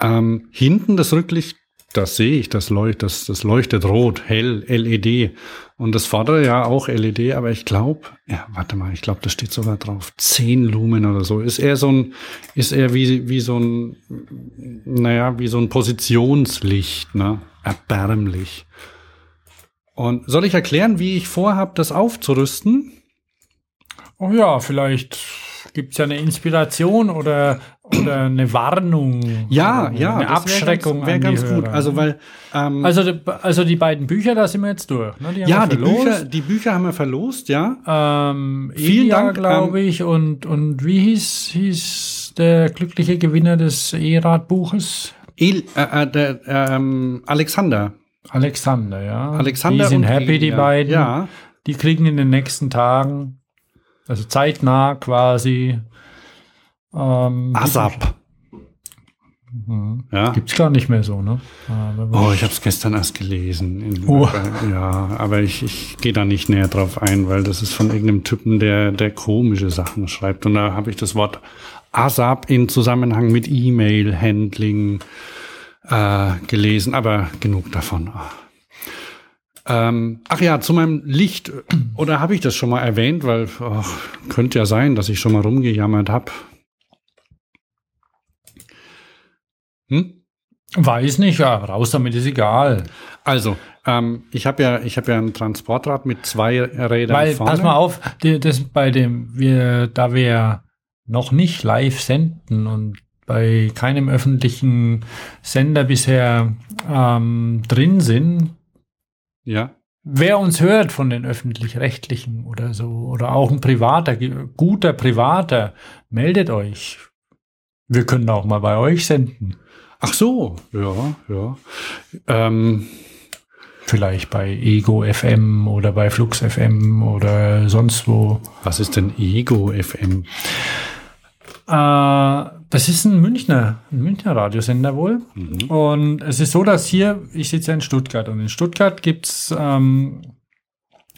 Ähm, hinten das Rücklicht, das sehe ich, das leuchtet, das, das leuchtet rot, hell, LED. Und das vordere ja auch LED, aber ich glaube, ja, warte mal, ich glaube, das steht sogar drauf, 10 Lumen oder so. Ist eher so ein, ist eher wie, wie so ein, naja, wie so ein Positionslicht, ne? Erbärmlich. Und soll ich erklären, wie ich vorhab, das aufzurüsten? Oh ja, vielleicht gibt's ja eine Inspiration oder, oder eine Warnung. Ja, ja, Eine das wär Abschreckung. Ganz, Wäre an die ganz gut. Also, weil, ähm, also, die- also die beiden Bücher, da sind wir jetzt durch. Ne? Die ja, die. Bücher, die Bücher haben wir verlost, ja. Ähm, Vielen Elia, Dank, glaube ähm, ich. Und, und wie hieß, hieß der glückliche Gewinner des E-Rad-Buches? El, äh, äh, der, ähm, Alexander. Alexander, ja. Alexander Die sind und happy, die Elia. beiden. Ja. Die kriegen in den nächsten Tagen, also zeitnah quasi. Ähm, ASAP. Mhm. Ja. Gibt's gar nicht mehr so, ne? Aber Oh, ich habe es gestern erst gelesen. In, Oh. Ja, aber ich, ich gehe da nicht näher drauf ein, weil das ist von irgendeinem Typen, der, der komische Sachen schreibt. Und da habe ich das Wort ASAP in Zusammenhang mit E-Mail-Handling äh, gelesen, aber genug davon. Ähm, ach ja, zu meinem Licht. Oder habe ich das schon mal erwähnt? Weil ach, könnte ja sein, dass ich schon mal rumgejammert habe. Hm? Weiß nicht, ja, raus damit ist egal. Also, ähm, ich habe ja, ich habe ja ein Transportrad mit zwei Rädern Weil, vorne. pass mal auf, das bei dem, wir, da wir noch nicht live senden und bei keinem öffentlichen Sender bisher ähm, drin sind, Ja. wer uns hört von den öffentlich-rechtlichen oder so, oder auch ein privater, guter Privater, meldet euch. Wir können auch mal bei euch senden. Ach so, ja, ja. Ähm, Vielleicht bei Ego FM oder bei Flux FM oder sonst wo. was ist denn Ego FM? Äh, das ist ein Münchner, ein Münchner Radiosender wohl. Mhm. Und es ist so, dass hier, ich sitze ja in Stuttgart und in Stuttgart gibt's ähm,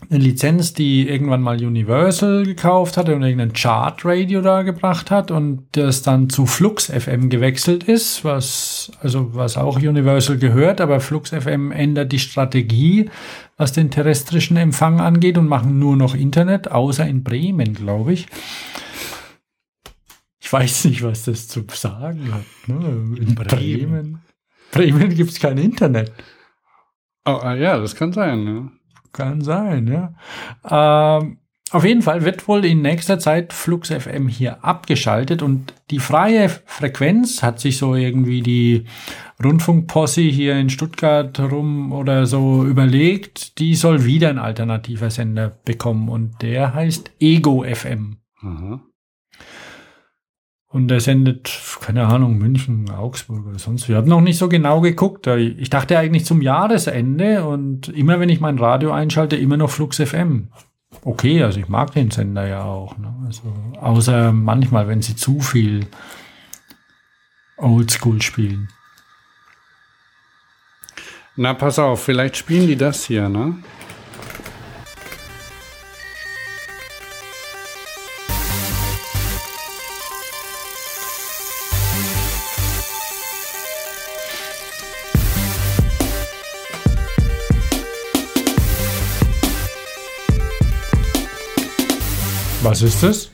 eine Lizenz, die irgendwann mal Universal gekauft hat und irgendein Chart-Radio da gebracht hat und das dann zu Flux FM gewechselt ist, was, also was auch Universal gehört, aber Flux FM ändert die Strategie, was den terrestrischen Empfang angeht und machen nur noch Internet, außer in Bremen, glaube ich. Ich weiß nicht, was das zu sagen hat. Ne? In Bremen. Bremen gibt's kein Internet. Oh, ah, ja, das kann sein. Ne? Kann sein, ja. Ähm, auf jeden Fall wird wohl in nächster Zeit Flux FM hier abgeschaltet und die freie Frequenz hat sich so irgendwie die Rundfunkposse hier in Stuttgart rum oder so überlegt, die soll wieder ein alternativer Sender bekommen und der heißt Ego FM. Aha. Und er sendet, keine Ahnung, München, Augsburg oder sonst. Wir haben noch nicht so genau geguckt. Ich dachte eigentlich zum Jahresende und immer wenn ich mein Radio einschalte, immer noch Flux FM. Okay, also ich mag den Sender ja auch. Ne? Also, außer manchmal, wenn sie zu viel Oldschool spielen. Na, pass auf, vielleicht spielen die das hier, ne? Was ist das?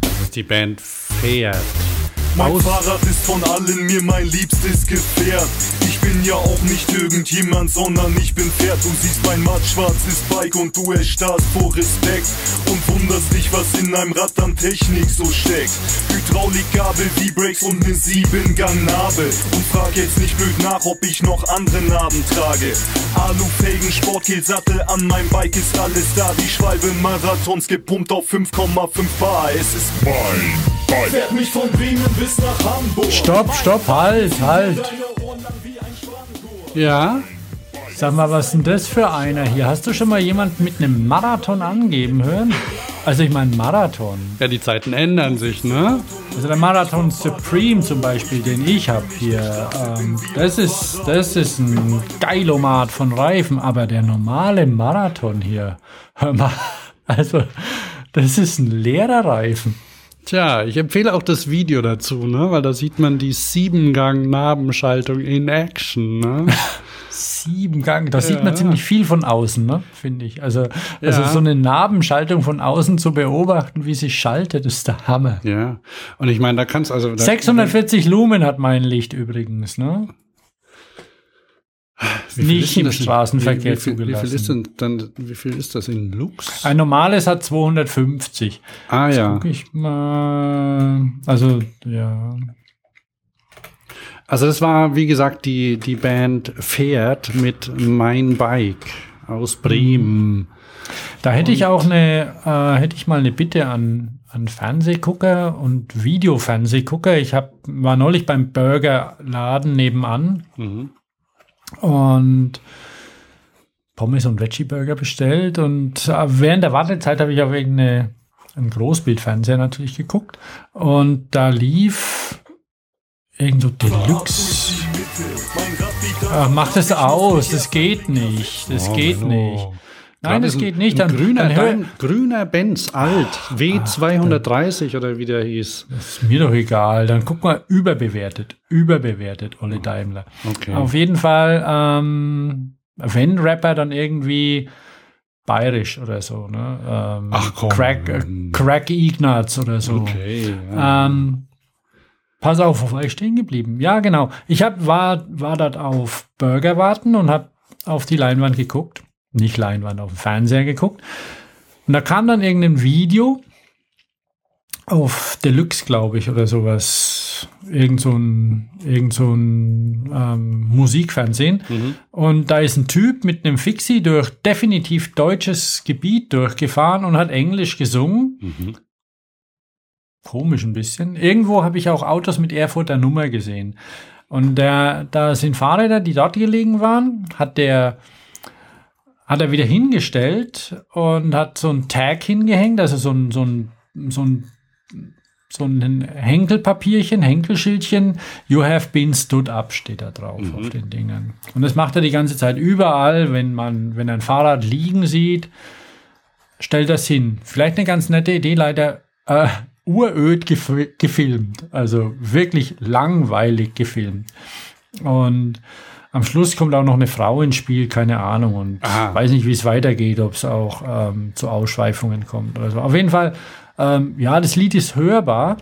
Das ist die Band Pferd. Mein Aus- Fahrrad ist von allen mir mein liebstes Gefährt. Ich bin ja auch nicht irgendjemand, sondern ich bin Pferd. Du siehst mein mattschwarzes Bike und du erstarrst vor Respekt. Und wunderst dich, was in einem Rad an Technik so steckt. Hydraulikgabel, V-Brakes und ne Siebengang-Nabel. Und frag jetzt nicht blöd nach, ob ich noch andere Narben trage. Alufelgen, Sportgel-Sattel an meinem Bike ist alles da. Die Schwalbe Marathons gepumpt auf 5,5 Bar. Es ist mein Fährt mich von Bremen bis nach Hamburg. Stopp, stopp, halt, halt. Ja, Sag mal, was ist denn das für einer hier? Hast du schon mal jemanden mit einem Marathon angeben hören? Also ich meine Marathon. ja, die Zeiten ändern sich, ne? Also der Marathon Supreme zum Beispiel, den ich habe hier, ähm, das, ist, das ist ein Geilomat von Reifen, aber der normale Marathon hier, hör mal, (laughs) also das ist ein leerer Reifen. Tja, ich empfehle auch das Video dazu, ne? Weil da sieht man die Siebengang-Nabenschaltung in Action, ne? (laughs) Sieben Gang, da sieht Ja. man ziemlich viel von außen, ne? finde ich. Also, also Ja. so eine Nabenschaltung von außen zu beobachten, wie sie schaltet, ist der Hammer. ja. Und ich meine, da kannst also. Da, 640 Lumen hat mein Licht übrigens, ne? Wie viel nicht im das in- Straßenverkehr wie, wie, viel, wie viel zugelassen. ist denn dann, wie viel ist das in Lux? Ein normales hat 250. Ah ja. Guck ich mal. Also, ja. Also das war, wie gesagt, die, die Band Pferd mit Mein Bike aus Bremen. Da hätte ich auch eine, äh, hätte ich mal eine Bitte an, an Fernsehgucker und Videofernsehgucker. Ich hab, war neulich beim Burgerladen nebenan Mhm. Und Pommes und Veggie-Burger bestellt. Und äh, während der Wartezeit habe ich auf irgendeine, einen Großbildfernseher natürlich geguckt. Und da lief irgend so Deluxe. Ach, mach das aus, das geht nicht. Das geht nicht. Nein, das geht nicht. Dann, grüner, dann dein, grüner Benz alt, W230 oder wie der hieß. ist mir doch egal. Dann guck mal, überbewertet. Überbewertet, Olle Daimler. Okay. Auf jeden Fall, ähm, wenn Rapper, dann irgendwie bayerisch oder so. Ne? Ähm, Ach komm. Crack, äh, Crack Ignatz oder so. Okay. Ja. Ähm, pass auf, wo war ich stehen geblieben? Ja, genau. Ich hab, war, war dort auf Burger warten und habe auf die Leinwand geguckt. Nicht Leinwand, auf den Fernseher geguckt. Und da kam dann irgendein Video auf Deluxe, glaube ich, oder sowas. Irgend so ein, irgend so ein ähm, Musikfernsehen. Und da ist ein Typ mit einem Fixie durch definitiv deutsches Gebiet durchgefahren und hat Englisch gesungen. Komisch ein bisschen. Irgendwo habe ich auch Autos mit Erfurter Nummer gesehen. Und der, da sind Fahrräder, die dort gelegen waren, hat der hat er wieder hingestellt und hat so ein Tag hingehängt, also so ein, so ein, so ein, so ein Henkelpapierchen, Henkelschildchen, You have been stood up steht da drauf auf den Dingern. Und das macht er die ganze Zeit überall, wenn man, wenn ein Fahrrad liegen sieht, stellt das hin. Vielleicht eine ganz nette Idee, leider äh, uröd gef gefilmt, also wirklich langweilig gefilmt. Und am Schluss kommt auch noch eine Frau ins Spiel, keine Ahnung. Und Aha. weiß nicht, wie es weitergeht, ob es auch ähm, zu Ausschweifungen kommt oder so. Auf jeden Fall, ähm, ja, das Lied ist hörbar,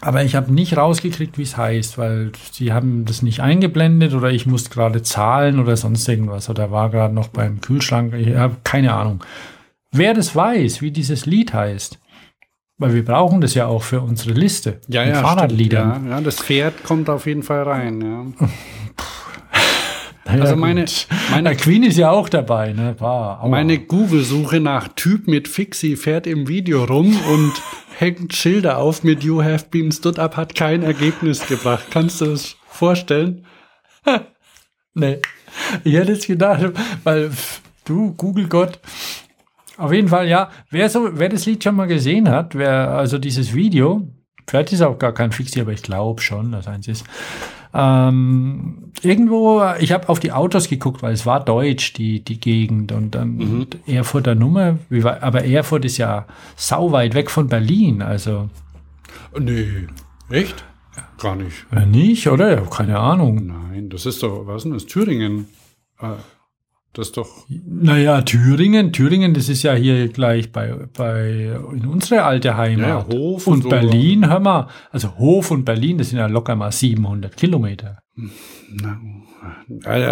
aber ich habe nicht rausgekriegt, wie es heißt, weil sie haben das nicht eingeblendet oder ich musste gerade zahlen oder sonst irgendwas oder war gerade noch beim Kühlschrank. Ich habe keine Ahnung. Wer das weiß, wie dieses Lied heißt, weil wir brauchen das ja auch für unsere Liste. Ja, ja, Fahrradliedern. stimmt, ja, ja, das Pferd kommt auf jeden Fall rein. Ja. Ja, Also meine- meine- Queen ist ja auch dabei, ne? War. Meine Google-Suche nach Typ mit Fixie fährt im Video rum und (laughs) hängt Schilder auf mit You have been stood up hat kein Ergebnis gebracht. Kannst du das vorstellen? (laughs) Nee. Ich hätte jetzt gedacht, weil du, Google Gott. Auf jeden Fall, ja. Wer, so, wer das Lied schon mal gesehen hat, wer also dieses Video, vielleicht ist auch gar kein Fixie, aber ich glaube schon, dass eins ist. Ähm, irgendwo, ich habe auf die Autos geguckt, weil es war deutsch, die, die Gegend. Und dann Erfurter Nummer, aber Erfurt ist ja sauweit weg von Berlin, also Nee. Echt? Gar nicht. nicht, oder? Keine Ahnung. Nein, das ist doch, was ist denn das? Thüringen. Äh, Das doch. Naja, Thüringen, Thüringen, das ist ja hier gleich bei, bei in unsere alte Heimat. Ja, Hof und, und so. Berlin, hör mal, also Hof und Berlin, das sind ja locker mal 700 Kilometer. Na,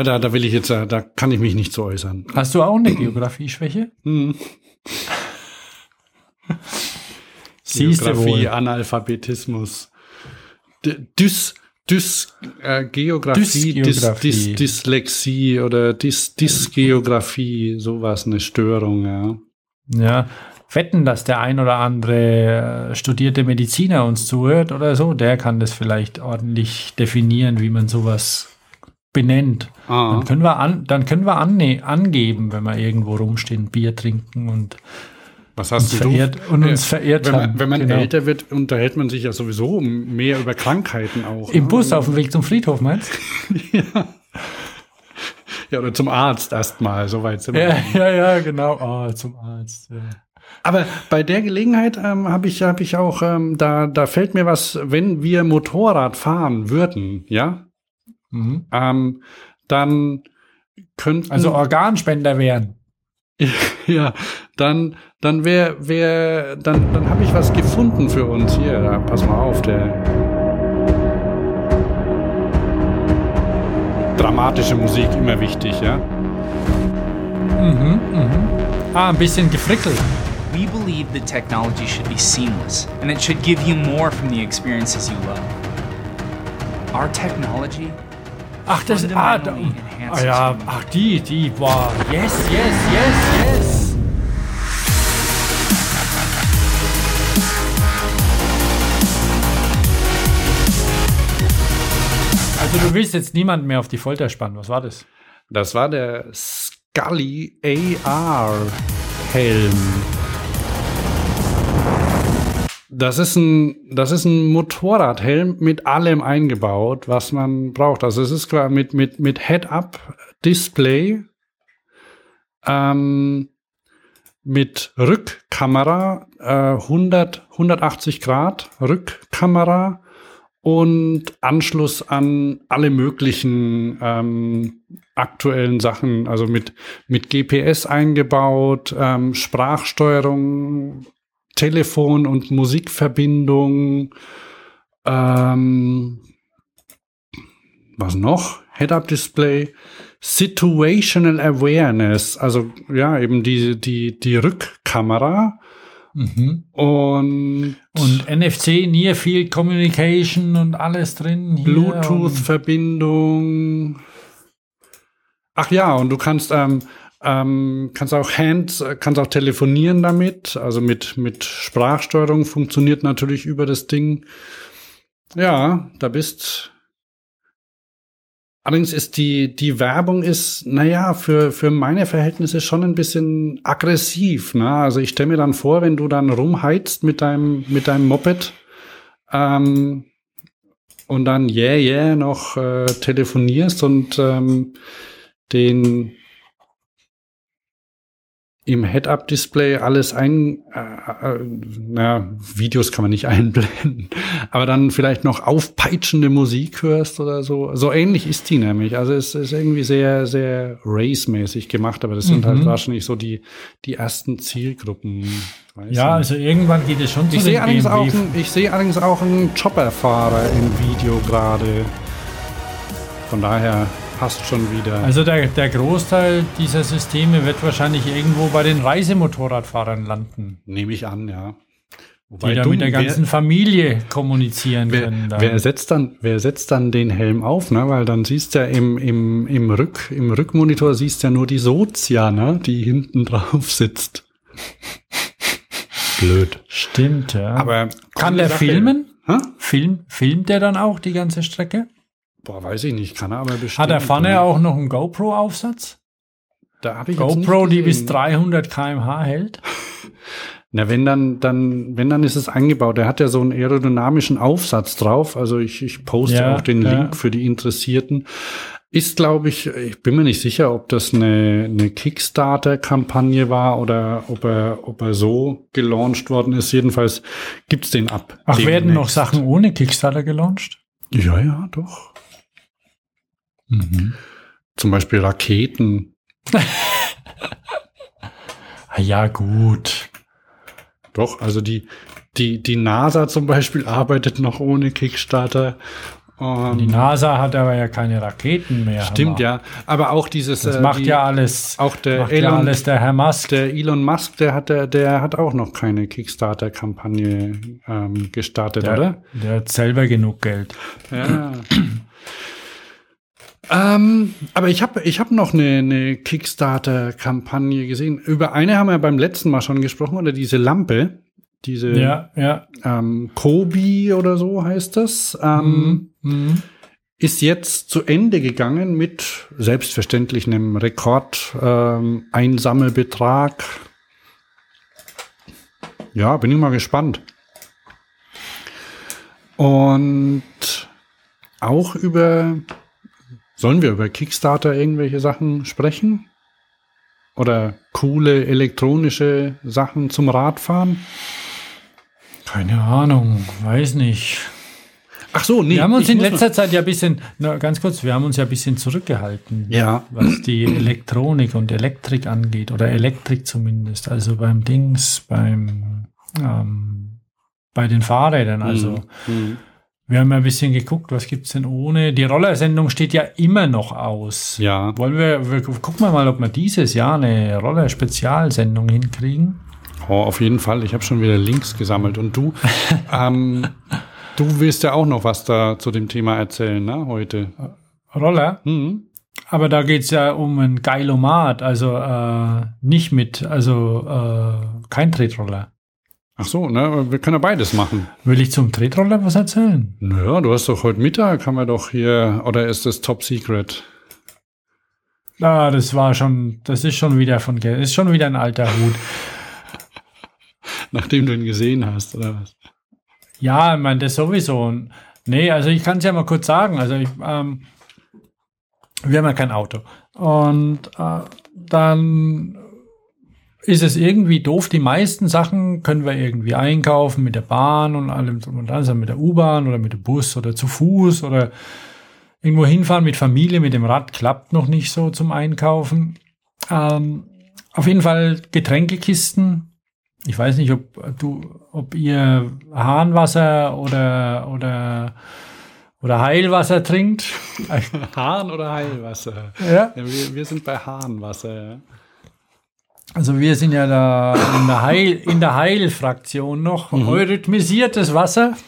da, da will ich jetzt, da kann ich mich nicht so äußern. Hast du auch eine Geografie-Schwäche? Hm. Siehst du Geografie. Analphabetismus. Dys, Dys, äh, Geografie, Dysgeografie. Dys, Dys, Dyslexie oder Dys, Dysgeografie, sowas, eine Störung, ja. Ja, wetten, dass der ein oder andere äh, studierte Mediziner uns zuhört oder so, der kann das vielleicht ordentlich definieren, wie man sowas benennt. Ah. Dann können wir, an, dann können wir anne angeben, wenn wir irgendwo rumstehen, Bier trinken und Was hast uns du? verehrt, und uns Äh, verehrt wenn haben. man, wenn man Genau. älter wird, unterhält man sich ja sowieso mehr über Krankheiten auch. Im ne? Bus auf dem Weg zum Friedhof, meinst du? (laughs) Ja, oder zum Arzt erstmal, soweit sind wir. Ja, ja, ja, genau. Oh, zum Arzt. Ja. Aber bei der Gelegenheit ähm, habe ich, hab ich auch, ähm, da, da fällt mir was, wenn wir Motorrad fahren würden, ja, Mhm. ähm, dann könnten, Also Organspender wären. (laughs) ja, dann, dann wäre, wär, dann, dann habe ich was gefunden für uns hier. Da, pass mal auf, der dramatische Musik immer wichtig, ja. Mhm, mhm. Ah, ein bisschen gefrickelt. We believe that technology should be seamless and it should give you more from the experiences you love. Our technology Ach, das ah, da, ah ja, ach die, die, boah, yes, yes, yes, yes. Also du willst jetzt niemanden mehr auf die Folter spannen. Was war das? Das war der Scully AR Helm. Das ist ein, das ist ein Motorradhelm mit allem eingebaut, was man braucht. Also es ist klar mit, mit, mit Head-Up-Display, ähm, mit Rückkamera, äh, 100, 180 Grad Rückkamera und Anschluss an alle möglichen ähm, aktuellen Sachen, also mit, mit GPS eingebaut, ähm, Sprachsteuerung, Telefon- und Musikverbindung, ähm, was noch? Head-Up-Display, Situational Awareness, also ja, eben die, die, die Rückkamera Mhm. und Und NFC, Near Field Communication und alles drin. Bluetooth-Verbindung. Ach ja, und du kannst ähm, ähm, kannst auch Hands, äh, kannst auch telefonieren damit. Also mit mit Sprachsteuerung funktioniert natürlich über das Ding. Ja, da bist. Allerdings ist die die Werbung ist, naja, für für meine Verhältnisse schon ein bisschen aggressiv. Ne? Also ich stelle mir dann vor, wenn du dann rumheizt mit deinem mit deinem Moped. Ähm, und dann yeah, yeah noch äh, telefonierst und ähm, den im Head-Up-Display alles ein, äh, äh, na, Videos kann man nicht (laughs) einblenden, aber dann vielleicht noch aufpeitschende Musik hörst oder so. So ähnlich ist die nämlich. Also es ist irgendwie sehr, sehr Race-mäßig gemacht, aber das sind Mhm. halt wahrscheinlich so die, die ersten Zielgruppen. Ja, nicht. also irgendwann geht es schon zu Ich sehe allerdings, auch ein- ich sehe allerdings auch einen Chopperfahrer im Video gerade. Von daher passt schon wieder. Also der, der Großteil dieser Systeme wird wahrscheinlich irgendwo bei den Reisemotorradfahrern landen, Nehme ich an, ja. die da mit der ganzen Familie kommunizieren wer, können. wer, dann. wer, setzt dann, wer setzt dann den Helm auf, ne? Weil dann siehst du ja im, im, im, Rück, im Rückmonitor siehst du ja nur die Sozia, ne? Die hinten drauf sitzt. (laughs) Blöd. Stimmt, ja. Aber kann der filmen? Film, filmt der dann auch die ganze Strecke? Boah, weiß ich nicht, kann er aber bestimmt. Hat er vorne auch noch einen GoPro-Aufsatz? Da hab ich GoPro, die bis gesehen. 300 km/h hält? (laughs) Na, wenn dann, dann, wenn dann ist es eingebaut. Der hat ja so einen aerodynamischen Aufsatz drauf. Also ich, ich poste Ja, auch den ja. Link für die Interessierten. Ist, glaube ich, ich bin mir nicht sicher, ob das eine, eine Kickstarter-Kampagne war oder ob er, ob er so gelauncht worden ist. Jedenfalls gibt's den ab. Ach, werden noch demnächst. Sachen ohne Kickstarter gelauncht? Ja, ja, doch. Mhm. Zum Beispiel Raketen Ah, Ja, gut. Doch, also die, die, die NASA zum Beispiel arbeitet noch ohne Kickstarter. Ähm, Die NASA hat aber ja keine Raketen mehr. stimmt, Hammer. ja. Aber auch dieses. Das äh, macht die, ja alles. Auch der macht ja Elon, alles der Herr Musk. der Elon Musk, der hat, der, der hat auch noch keine Kickstarter-Kampagne ähm, gestartet, oder? Der, der hat selber genug Geld. Ja. Ähm, aber ich habe ich hab noch eine, eine Kickstarter-Kampagne gesehen. Über eine haben wir beim letzten Mal schon gesprochen, oder diese Lampe. Diese Ja, ja. ähm, Kobi oder so heißt das. Ähm, Mhm. ist jetzt zu Ende gegangen mit selbstverständlich einem Rekord ähm. Ja, bin ich mal gespannt. Und auch über sollen wir über Kickstarter irgendwelche Sachen sprechen? Oder coole elektronische Sachen zum Radfahren? Keine Ahnung, weiß nicht. Ach so, nee. Wir haben uns in letzter Zeit ja ein bisschen, na, ganz kurz, wir haben uns ja ein bisschen zurückgehalten, Ja. was die Elektronik und Elektrik angeht, oder Elektrik zumindest, also beim Dings, beim, ähm, bei den Fahrrädern, also. Mhm. Wir haben ja ein bisschen geguckt, was gibt's denn ohne. Die Rollersendung steht ja immer noch aus. Ja. Wollen wir, wir gucken wir mal, ob wir dieses Jahr eine Roller-Spezialsendung hinkriegen. Oh, auf jeden Fall. Ich habe schon wieder Links gesammelt. Und du, (laughs) ähm, du willst ja auch noch was da zu dem Thema erzählen, ne, heute. Roller? Mhm. Aber da geht's ja um ein Geilomat, also äh, nicht mit, also äh, kein Tretroller. Ach so, ne, wir können ja beides machen. Will ich zum Tretroller was erzählen? Naja, du hast doch heute Mittag, haben wir doch hier, oder ist das Top Secret? Ah, das war schon, das ist schon wieder von, ist schon wieder ein alter Hut. Nachdem du ihn gesehen hast, oder was? Ja, ich meine, das sowieso. Nee, also ich kann es ja mal kurz sagen. Also ich, ähm, wir haben ja kein Auto. Und äh, dann ist es irgendwie doof. Die meisten Sachen können wir irgendwie einkaufen mit der Bahn und allem drum und dran, also mit der U-Bahn oder mit dem Bus oder zu Fuß oder irgendwo hinfahren mit Familie, mit dem Rad klappt noch nicht so zum Einkaufen. Ähm, auf jeden Fall Getränkekisten. Ich weiß nicht, ob du, ob ihr Hahnwasser oder oder oder Heilwasser trinkt. (laughs) Hahn oder Heilwasser? ja. Ja, wir, wir sind bei Hahnwasser. ja. Also wir sind ja da in der Heil in der Heilfraktion noch eurythmisiertes Wasser.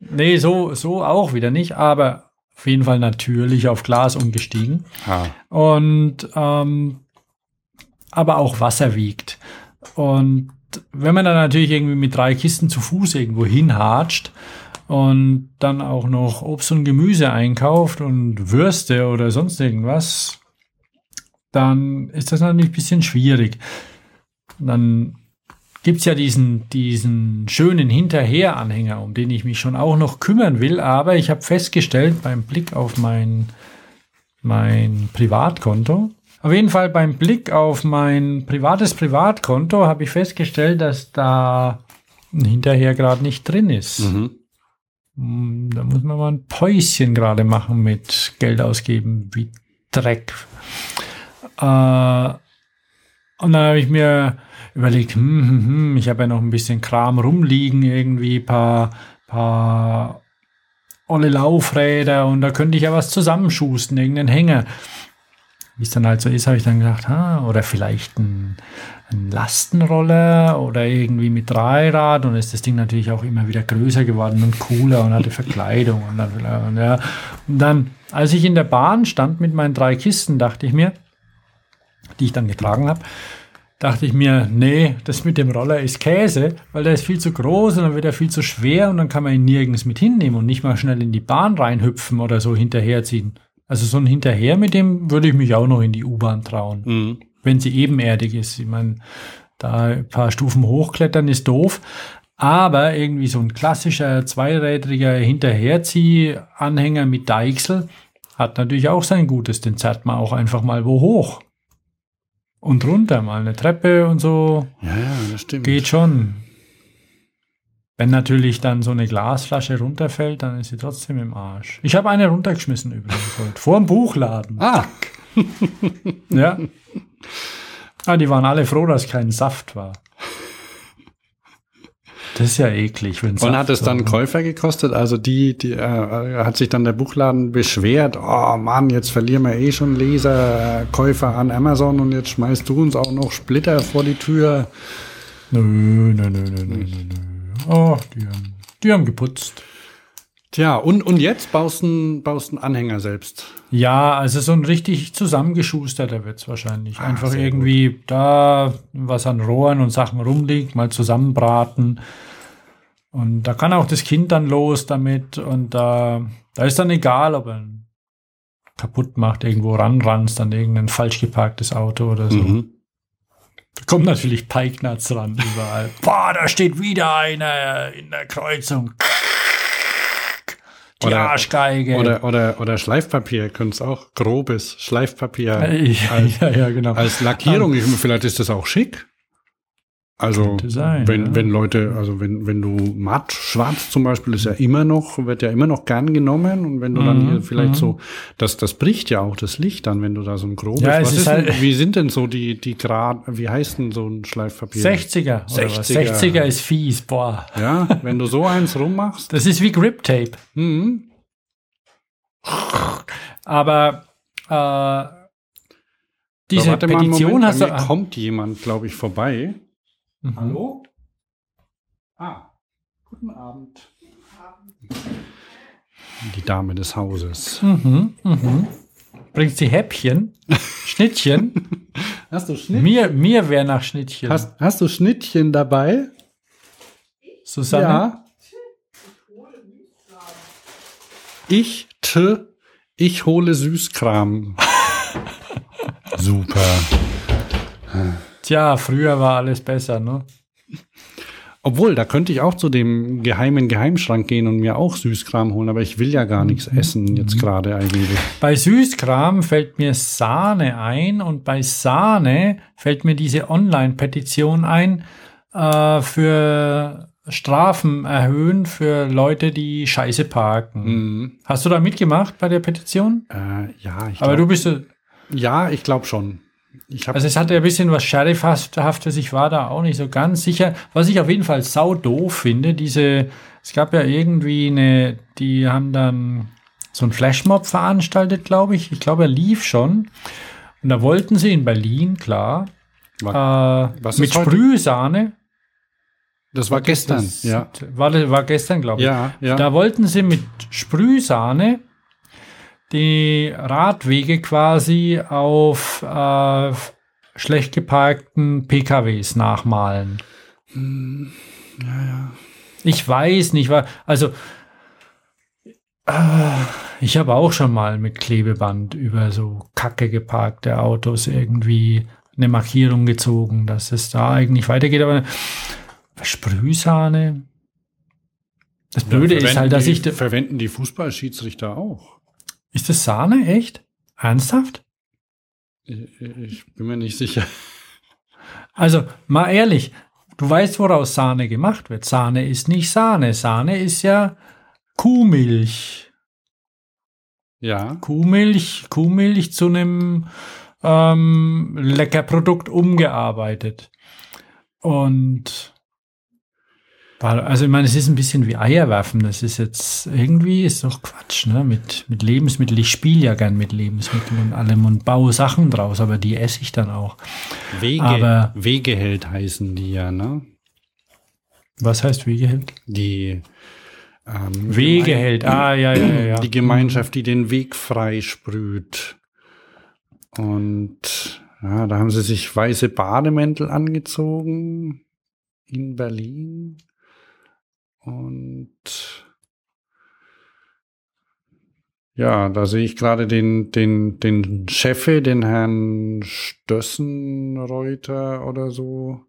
nee, so so auch wieder nicht, aber auf jeden Fall natürlich auf Glas umgestiegen. Ah. und ähm, aber auch Wasser wiegt. Und wenn man dann natürlich irgendwie mit drei Kisten zu Fuß irgendwo hinhatscht und dann auch noch Obst und Gemüse einkauft und Würste oder sonst irgendwas, dann ist das natürlich ein bisschen schwierig. Dann gibt's ja diesen, diesen schönen Hinterheranhänger, um den ich mich schon auch noch kümmern will, aber ich habe festgestellt beim Blick auf mein, mein Privatkonto, auf jeden Fall beim Blick auf mein privates Privatkonto habe ich festgestellt, dass da ein Hinterher gerade nicht drin ist. Mhm. Mm, Da muss man mal ein Päuschen gerade machen mit Geld ausgeben wie Dreck. Äh, und dann habe ich mir überlegt, hm, hm, hm, ich habe ja noch ein bisschen Kram rumliegen, irgendwie paar, paar olle Laufräder und da könnte ich ja was zusammenschusten, irgendeinen Hänger. Wie es dann halt so ist, habe ich dann gedacht, ha, oder vielleicht ein, ein Lastenroller oder irgendwie mit Dreirad und ist das Ding natürlich auch immer wieder größer geworden und cooler und hatte Verkleidung und dann, und ja. und dann, als ich in der Bahn stand mit meinen drei Kisten, dachte ich mir, die ich dann getragen habe, dachte ich mir, nee, das mit dem Roller ist Käse, weil der ist viel zu groß und dann wird er viel zu schwer und dann kann man ihn nirgends mit hinnehmen und nicht mal schnell in die Bahn reinhüpfen oder so hinterherziehen. Also so ein Hinterher mit dem würde ich mich auch noch in die U-Bahn trauen, Mhm. wenn sie ebenerdig ist. Ich meine, da ein paar Stufen hochklettern ist doof, aber irgendwie so ein klassischer zweirädriger Hinterherzieh-Anhänger mit Deichsel hat natürlich auch sein Gutes. Den zerrt man auch einfach mal wo hoch. Und runter, mal eine Treppe und so. Ja, ja, das stimmt. Geht schon. Wenn natürlich dann so eine Glasflasche runterfällt, dann ist sie trotzdem im Arsch. Ich habe eine runtergeschmissen übrigens heute. Vor dem Buchladen. Ah, ja. Ah, die waren alle froh, dass kein Saft war. Das ist ja eklig, wenn Und hat es dann Käufer gekostet? Also die, die äh, hat sich dann der Buchladen beschwert, oh Mann, jetzt verlieren wir eh schon Leser, äh, Käufer an Amazon und jetzt schmeißt du uns auch noch Splitter vor die Tür. Nö, nö, nö, nö, nö, nö, nö. Oh, die haben, die haben geputzt. Tja, und, und jetzt baust du einen Anhänger selbst. Ja, also so ein richtig zusammengeschusterter wird's wahrscheinlich. Ah, Einfach irgendwie da, was an Rohren und Sachen rumliegt, mal zusammenbraten. Und da kann auch das Kind dann los damit. Und da, da ist dann egal, ob er kaputt macht, irgendwo ranranzt an irgendein falsch geparktes Auto oder so. Mhm. Da kommt natürlich Peiknatz ran überall. Boah, da steht wieder einer in der Kreuzung. Die Oder- Arschgeige. Oder, oder, oder Schleifpapier, könnte es auch grobes Schleifpapier ja, (laughs) als, ja, ja, genau. als Lackierung. Ich, vielleicht ist das auch schick. Also sein, wenn, ja. wenn Leute, also wenn, wenn du matt, schwarz zum Beispiel ist ja immer noch, wird ja immer noch gern genommen und wenn du dann Mhm, hier vielleicht mhm. so, das, das bricht ja auch das Licht dann, wenn du da so ein grobes, Ja, was ist ist halt- denn, wie sind denn so die, die Grad, wie heißt denn so ein Schleifpapier? 60er. 60er. 60er. 60er ist fies, boah. Ja, wenn du so eins rummachst, Das ist wie Grip Tape. mhm. Aber äh, diese Petition Moment, hast du. kommt jemand, glaube ich, vorbei. Mhm. Hallo? Ah, guten Abend. Die Dame des Hauses. Mhm, mhm. Bringt sie Häppchen, (laughs) Schnittchen. Hast du Schnitt? mir mir wäre nach Schnittchen. Hast, hast du Schnittchen dabei? Susanne? Ja. Ich, t, ich hole Süßkram. (laughs) Super. (laughs) Tja, früher war alles besser, ne? Obwohl, da könnte ich auch zu dem geheimen Geheimschrank gehen und mir auch Süßkram holen, aber ich will ja gar nichts essen jetzt gerade eigentlich. Bei Süßkram fällt mir Sahne ein und bei Sahne fällt mir diese Online-Petition ein äh, für Strafen erhöhen für Leute, die Scheiße parken. Mhm. Hast du da mitgemacht bei der Petition? Äh, ja, ich Aber du glaub, bist, äh, ja, ich glaube schon. Also es hatte ein bisschen was Sheriffhaftes, ich war da auch nicht so ganz sicher. Was ich auf jeden Fall sau doof finde, diese, es gab ja irgendwie eine, die haben dann so einen Flashmob veranstaltet, glaube ich. Ich glaube, er lief schon. Und da wollten sie in Berlin, klar, äh, Was mit? Sprühsahne. das war gestern, Das ja. War, war gestern, glaube ich. Ja, ja. Da wollten sie mit Sprühsahne die Radwege quasi auf äh, schlecht geparkten PKWs nachmalen. Hm, Ich weiß nicht, wa- also äh, ich habe auch schon mal mit Klebeband über so kacke geparkte Autos irgendwie eine Markierung gezogen, dass es da eigentlich weitergeht, aber Sprühsahne. Das Blöde ist halt, dass die, ich. Verwenden die Fußballschiedsrichter auch? Ist das Sahne echt? Ernsthaft? Ich, ich bin mir nicht sicher. Also, mal ehrlich, du weißt, woraus Sahne gemacht wird. Sahne ist nicht Sahne. Sahne ist ja Kuhmilch. Ja. Kuhmilch, Kuhmilch zu einem ähm, Leckerprodukt umgearbeitet. Und also ich meine, es ist ein bisschen wie Eier werfen. Das ist jetzt irgendwie ist doch Quatsch, ne? Mit, mit Lebensmitteln. Ich spiele ja gern mit Lebensmitteln und allem und baue Sachen draus, aber die esse ich dann auch. Wege, Aber- Wegeheld heißen die ja, ne? Was heißt Wegeheld? Die ähm, Wegeheld, ah, ja, ja, ja. ja. Die Gemeinschaft, die den Weg freisprüht. Und ja, da haben sie sich weiße Bademäntel angezogen in Berlin. Und ja, da sehe ich gerade den, den, den Chefe, den Herrn Stössenreuter oder so.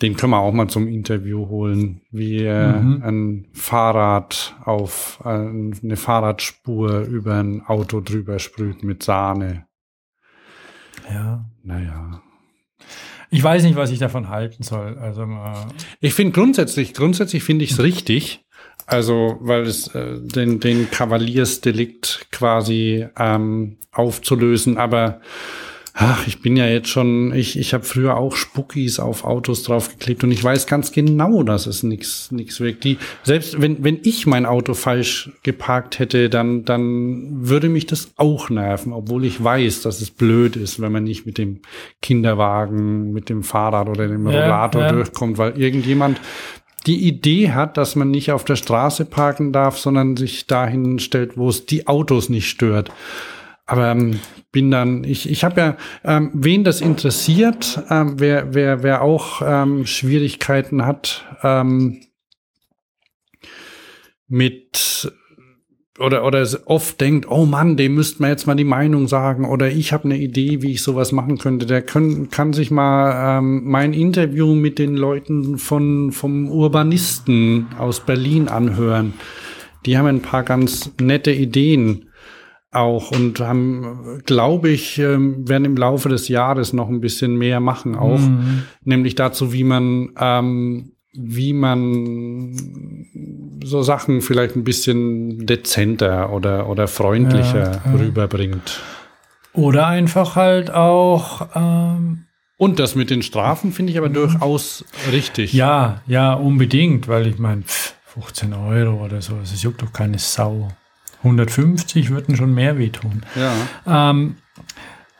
Den können wir auch mal zum Interview holen, wie er Mhm. ein Fahrrad auf eine Fahrradspur über ein Auto drüber sprüht mit Sahne. ja. Naja. Ich weiß nicht, was ich davon halten soll. Also, äh, Ich finde grundsätzlich, grundsätzlich finde ich es richtig. Also, weil es äh, den, den Kavaliersdelikt quasi ähm, aufzulösen, aber ach, ich bin ja jetzt schon, ich, ich habe früher auch Spuckis auf Autos draufgeklebt und ich weiß ganz genau, dass es nichts nichts wirkt. Die, selbst wenn, wenn ich mein Auto falsch geparkt hätte, dann, dann würde mich das auch nerven, obwohl ich weiß, dass es blöd ist, wenn man nicht mit dem Kinderwagen, mit dem Fahrrad oder dem Ja, Rollator ja. durchkommt, weil irgendjemand die Idee hat, dass man nicht auf der Straße parken darf, sondern sich dahin stellt, wo es die Autos nicht stört. Aber ähm, bin dann, ich, ich habe ja, ähm, wen das interessiert, ähm, wer, wer, wer auch ähm, Schwierigkeiten hat ähm, mit oder oder oft denkt, oh Mann, dem müsste man jetzt mal die Meinung sagen oder ich habe eine Idee, wie ich sowas machen könnte. Der können, kann sich mal ähm, mein Interview mit den Leuten von vom Urbanisten aus Berlin anhören. Die haben ein paar ganz nette Ideen auch und haben, glaube ich, ähm, werden im Laufe des Jahres noch ein bisschen mehr machen auch, Mhm. nämlich dazu, wie man ähm, wie man so Sachen vielleicht ein bisschen dezenter oder oder freundlicher Ja, ja. rüberbringt. Oder einfach halt auch, ähm, Und das mit den Strafen finde ich aber durchaus richtig. ja, ja, unbedingt, weil ich meine, 15 Euro oder so, das juckt doch keine Sau. 150 würden schon mehr wehtun. Ja. Ähm,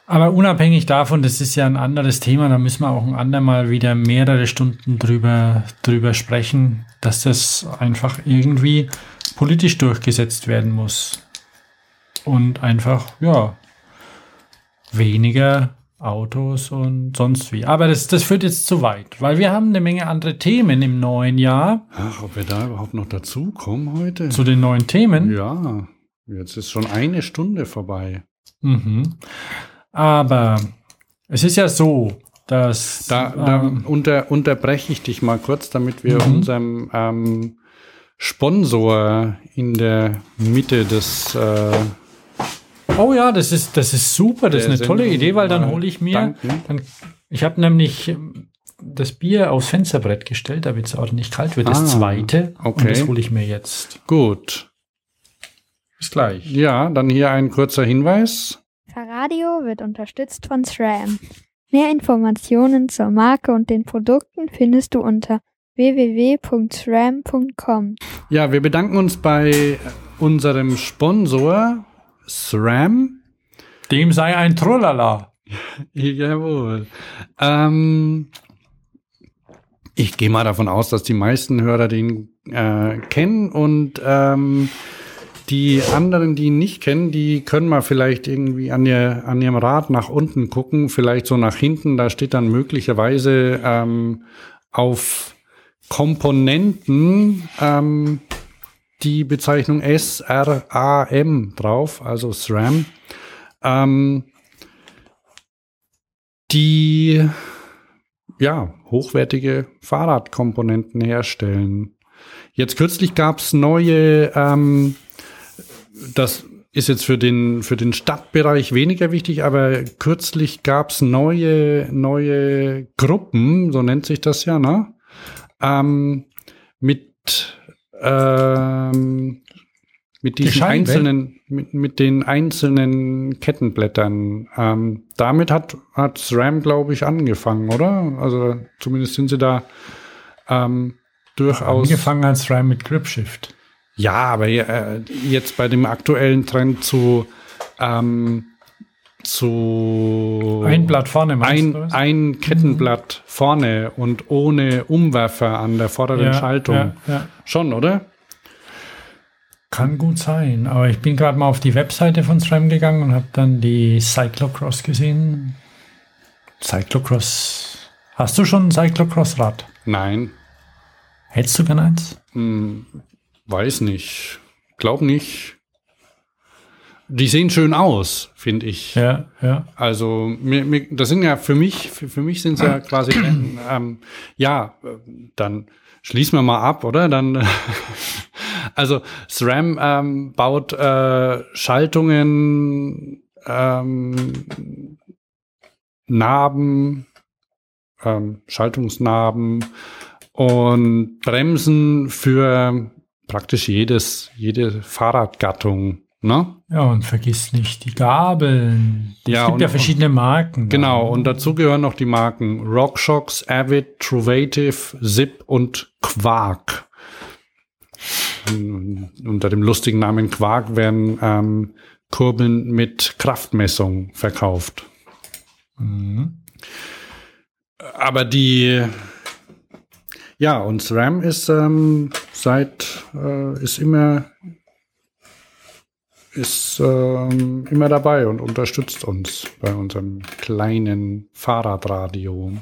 aber unabhängig davon, das ist ja ein anderes Thema, da müssen wir auch ein andermal wieder mehrere Stunden drüber, drüber sprechen, dass das einfach irgendwie politisch durchgesetzt werden muss. Und einfach, ja, weniger Autos und sonst wie. Aber das, das führt jetzt zu weit, weil wir haben eine Menge andere Themen im neuen Jahr. Ach, ob wir da überhaupt noch dazukommen heute? Zu den neuen Themen. ja, jetzt ist schon eine Stunde vorbei. Mhm. Aber es ist ja so, dass Da, da ähm, unter, unterbreche ich dich mal kurz, damit wir Mhm. unserem ähm, Sponsor in der Mitte des äh, oh ja, das ist das ist super, das ist eine tolle Idee, weil dann hole ich mir, dann, ich habe nämlich ähm, das Bier aufs Fensterbrett gestellt, damit es ordentlich kalt wird. Das Ah, zweite okay. und das hole ich mir jetzt. Gut. Bis gleich. Ja, dann hier ein kurzer Hinweis. Fahrradio wird unterstützt von SRAM. Mehr Informationen zur Marke und den Produkten findest du unter www.sram.com. Ja, wir bedanken uns bei unserem Sponsor SRAM. Dem sei ein Trullala. (laughs) Jawohl. Ähm, ich gehe mal davon aus, dass die meisten Hörer den äh, kennen und ähm, die anderen, die ihn nicht kennen, die können mal vielleicht irgendwie an, ihr, an ihrem Rad nach unten gucken, vielleicht so nach hinten. Da steht dann möglicherweise ähm, auf Komponenten ähm, die Bezeichnung SRAM drauf, also SRAM. Ähm, die ja hochwertige Fahrradkomponenten herstellen. Jetzt kürzlich gab es neue, ähm, das ist jetzt für den für den Stadtbereich weniger wichtig, aber kürzlich gab es neue neue Gruppen, so nennt sich das ja, ne? Ähm, mit ähm, mit Die diesen Scheibe? einzelnen, mit, mit den einzelnen Kettenblättern. Ähm, damit hat, hat SRAM, glaube ich, angefangen, oder? Also zumindest sind sie da ähm, durchaus. Angefangen als RAM mit Gripshift. Ja, aber äh, jetzt bei dem aktuellen Trend zu ähm, zu Ein Blatt vorne ein, du, ein Kettenblatt vorne und ohne Umwerfer an der vorderen Ja, Schaltung. ja, ja. Schon, oder? Kann gut sein, aber ich bin gerade mal auf die Webseite von SRAM gegangen und habe dann die Cyclocross gesehen. Cyclocross. Hast du schon ein Cyclocross-Rad? Nein. Hättest du gern eins? Hm, weiß nicht. Glaub nicht. Die sehen schön aus, finde ich. Ja, ja. Also, mir, mir, das sind ja für mich, für, für mich sind es ja (clears throat) quasi, ähm, ja, äh, dann schließen wir mal ab, oder? Dann, (laughs) also SRAM ähm, baut äh, Schaltungen, ähm, Narben, ähm, Schaltungsnarben und Bremsen für praktisch jedes, jede Fahrradgattung. Ne? Ja, und vergiss nicht die Gabeln. Es Ja, gibt und- ja verschiedene Marken. Genau, und dazu gehören noch die Marken RockShox, Avid, Truvative, Zip und Quark. Und Unter dem lustigen Namen Quark werden ähm, Kurbeln mit Kraftmessung verkauft. Mhm. Aber die, ja, und SRAM ist ähm, seit, äh, ist immer, ist ähm, immer dabei und unterstützt uns bei unserem kleinen Fahrradradio.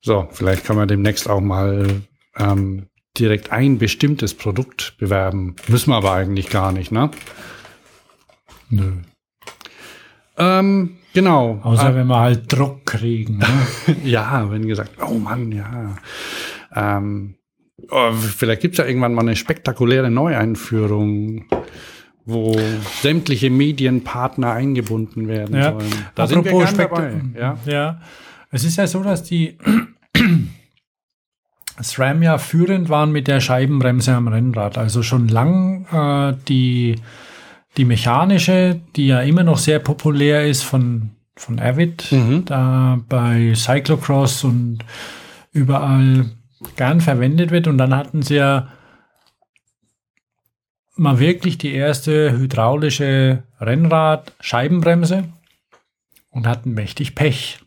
So, vielleicht kann man demnächst auch mal ähm, direkt ein bestimmtes Produkt bewerben. Müssen wir aber eigentlich gar nicht, ne? Nö. Ähm, genau. Außer Ah, wenn wir halt Druck kriegen. Ne? (laughs) Ja, wenn gesagt, oh Mann, ja. Ähm, oh, vielleicht gibt's ja irgendwann mal eine spektakuläre Neueinführung, wo sämtliche Medienpartner eingebunden werden Ja. sollen. Da sind wir Apropos gern Spekt- dabei. Ja. ja. Es ist ja so, dass die (clears throat) SRAM ja führend waren mit der Scheibenbremse am Rennrad. Also schon lang äh, die, die mechanische, die ja immer noch sehr populär ist von, von Avid, Mhm. da bei Cyclocross und überall gern verwendet wird. Und dann hatten sie ja mal wirklich die erste hydraulische Rennrad-Scheibenbremse und hatten mächtig Pech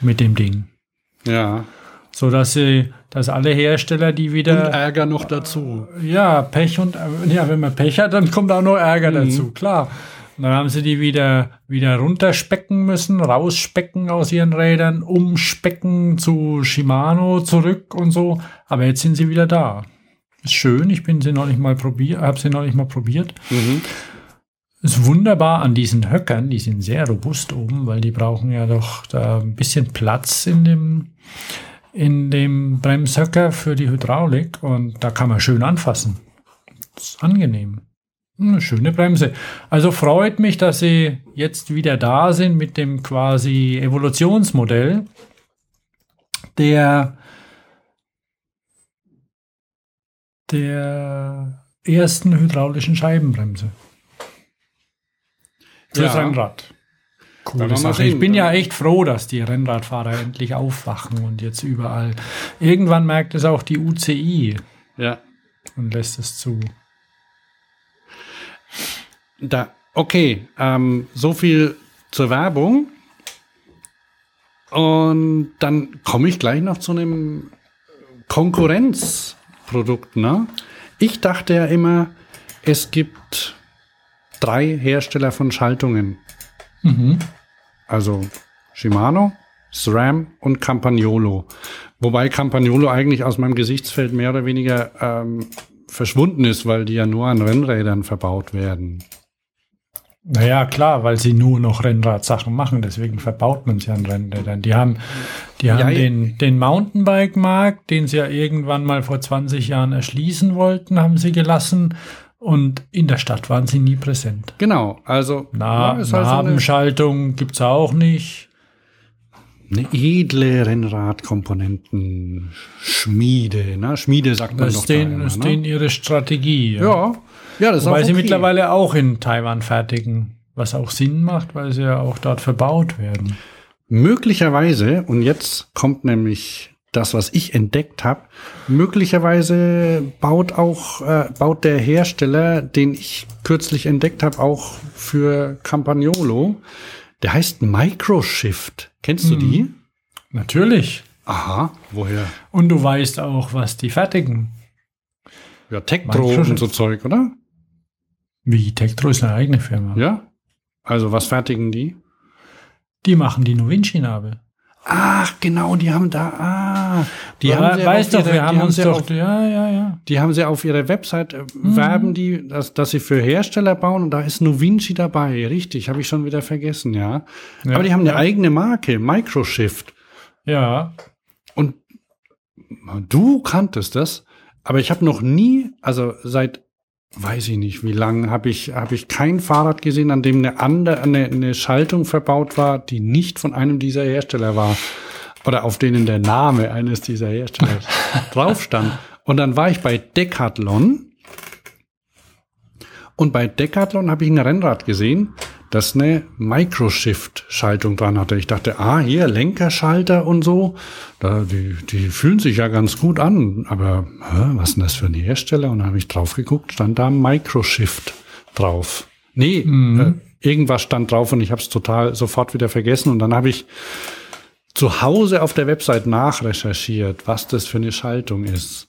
mit dem Ding. ja. So dass sie, dass alle Hersteller, die Und wieder, Ärger noch dazu. ja, Pech und, ja, wenn man Pech hat, dann kommt auch noch Ärger Mhm. dazu, klar. Und dann haben sie die wieder, wieder runterspecken müssen, rausspecken aus ihren Rädern, umspecken zu Shimano zurück und so. Aber jetzt sind sie wieder da. Ist schön, ich bin sie noch nicht mal probiert, habe sie noch nicht mal probiert. Mhm. Ist wunderbar an diesen Höckern, die sind sehr robust oben, weil die brauchen ja doch da ein bisschen Platz in dem, in dem Bremshöcker für die Hydraulik und da kann man schön anfassen. Das ist angenehm. Eine schöne Bremse. Also freut mich, dass sie jetzt wieder da sind mit dem quasi Evolutionsmodell der der ersten hydraulischen Scheibenbremse. Fürs Ja. Rennrad. Coole Sache. Ich bin ja echt froh, dass die Rennradfahrer endlich aufwachen und jetzt überall. Irgendwann merkt es auch die UCI Ja. und lässt es zu. Da, okay, ähm, so viel zur Werbung. Und dann komme ich gleich noch zu einem Konkurrenzprodukt. Ne? Ich dachte ja immer, es gibt drei Hersteller von Schaltungen. Mhm. Also Shimano, SRAM und Campagnolo. Wobei Campagnolo eigentlich aus meinem Gesichtsfeld mehr oder weniger ähm, verschwunden ist, weil die ja nur an Rennrädern verbaut werden. Naja, klar, weil sie nur noch Rennradsachen machen, deswegen verbaut man sie an Rennrädern. Die haben, die haben Ja, den, den Mountainbike-Markt, den sie ja irgendwann mal vor 20 Jahren erschließen wollten, haben sie gelassen. Und in der Stadt waren sie nie präsent. Genau, also Na, ja, halt so eine, Nabenschaltung gibt's auch nicht. eine edle Rennradkomponenten-Schmiede. Ne? Schmiede sagt man Das doch ist, den, da immer, ist ne? denen ihre Strategie. Ja, ja, das ist Wobei sie okay. mittlerweile auch in Taiwan fertigen, was auch Sinn macht, weil sie ja auch dort verbaut werden. Möglicherweise, und jetzt kommt nämlich das, was ich entdeckt habe, möglicherweise baut auch äh, baut der Hersteller, den ich kürzlich entdeckt habe, auch für Campagnolo. Der heißt Microshift. Kennst du die? Natürlich. Aha, woher? Und du weißt auch, was die fertigen. Ja, Tektro und so Zeug, oder? Wie Tektro ist eine eigene Firma. Ja. Also was fertigen die? Die machen die Novinci-Nabe. Ach, genau, die haben da, ah, die Ja, haben sie auf doch, ihrer- wir haben uns doch, auf, ja, ja, ja. die haben sie auf ihrer Website, äh, Mhm. werben die, dass, dass sie für Hersteller bauen und da ist Novinci dabei, richtig, habe ich schon wieder vergessen, ja. Ja, Aber die haben eine ja. eigene Marke, Microshift. Ja, Und du kanntest das, aber ich habe noch nie, also seit weiß ich nicht, wie lange habe ich habe ich kein Fahrrad gesehen, an dem eine andere eine, eine Schaltung verbaut war, die nicht von einem dieser Hersteller war oder auf denen der Name eines dieser Hersteller (laughs) drauf stand. Und dann war ich bei Decathlon. Und bei Decathlon habe ich ein Rennrad gesehen, das eine Microshift-Schaltung dran hatte. Ich dachte, ah, hier Lenkerschalter und so, da, die, die fühlen sich ja ganz gut an. Aber hä, was ist denn das für ein Hersteller? Und dann habe ich drauf geguckt, stand da Microshift drauf. Nee, äh, irgendwas stand drauf und ich habe es total sofort wieder vergessen. Und dann habe ich zu Hause auf der Website nachrecherchiert, was das für eine Schaltung ist.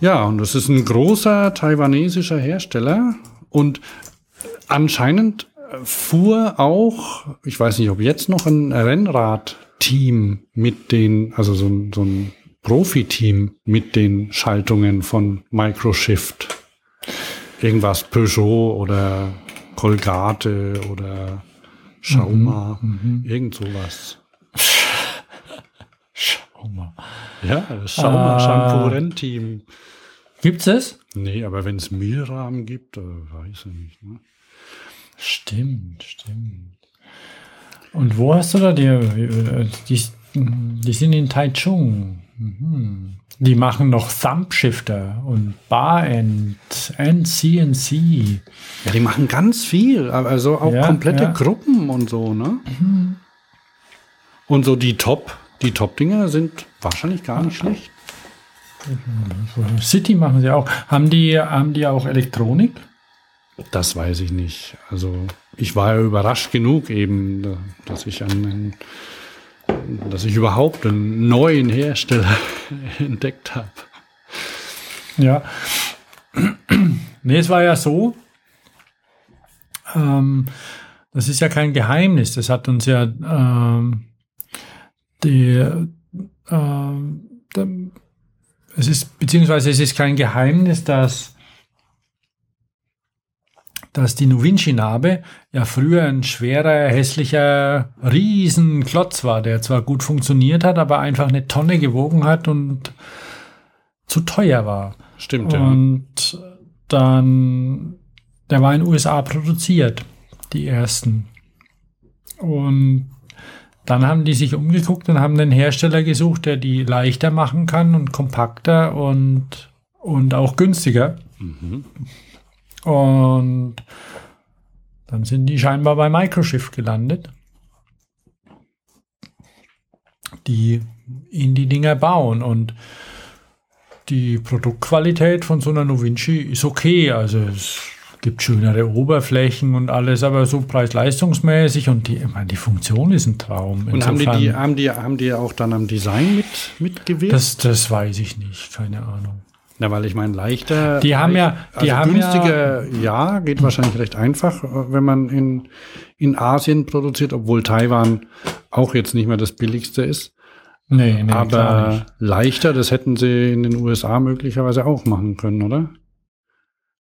Ja, und das ist ein großer taiwanesischer Hersteller und anscheinend äh, fuhr auch, ich weiß nicht, ob jetzt noch ein Rennrad-Team mit den, also so ein, so ein Profi-Team mit den Schaltungen von Microshift. Irgendwas Peugeot oder Colgate oder Schauma, irgend sowas. Schau mal. Ja, das Schauma Ah. Shampoo-Rennteam. Gibt's es? Nee, aber wenn es Milram gibt, äh, weiß ich nicht. Ne? Stimmt, stimmt. Und wo hast du da die? äh, Die, die sind in Taichung. Mhm. Die machen noch Thumbshifter und Barend and CNC. Ja, die machen ganz viel, also auch Ja, komplette ja. Gruppen und so, ne? Und so die Top, die Top-Dinger sind wahrscheinlich gar nicht schlecht. City machen sie auch. Haben die, haben die auch Elektronik? Das weiß ich nicht. Also ich war ja überrascht genug eben, da- dass ich einen, dass ich überhaupt einen neuen Hersteller (laughs) entdeckt habe. Ja. nee, es war ja so. Ähm, das ist ja kein Geheimnis. Das hat uns ja ähm, die, ähm, es ist, beziehungsweise es ist kein Geheimnis, dass, dass die Novinci-Narbe ja früher ein schwerer, hässlicher Riesenklotz war, der zwar gut funktioniert hat, aber einfach eine Tonne gewogen hat und zu teuer war. Stimmt, ja. Und dann, der war in den USA produziert, die ersten. Und dann haben die sich umgeguckt und haben einen Hersteller gesucht, der die leichter machen kann und kompakter und, und auch günstiger. Und dann sind die scheinbar bei Microshift gelandet, die in die Dinger bauen. Und die Produktqualität von so einer Novinci ist okay. Also es gibt schönere Oberflächen und alles, aber so preis-leistungsmäßig und die, ich meine, die Funktion ist ein Traum. Und haben die, die, haben, die, haben die auch dann am Design mit, mitgewirkt? das, das weiß ich nicht, keine Ahnung. Na, weil ich meine, leichter. Die haben ja- die also haben günstiger, ja, geht wahrscheinlich recht einfach, äh, wenn man in, in Asien produziert, obwohl Taiwan auch jetzt nicht mehr das billigste ist. Nee, nee, Aber nicht. leichter, das hätten sie in den USA möglicherweise auch machen können, oder?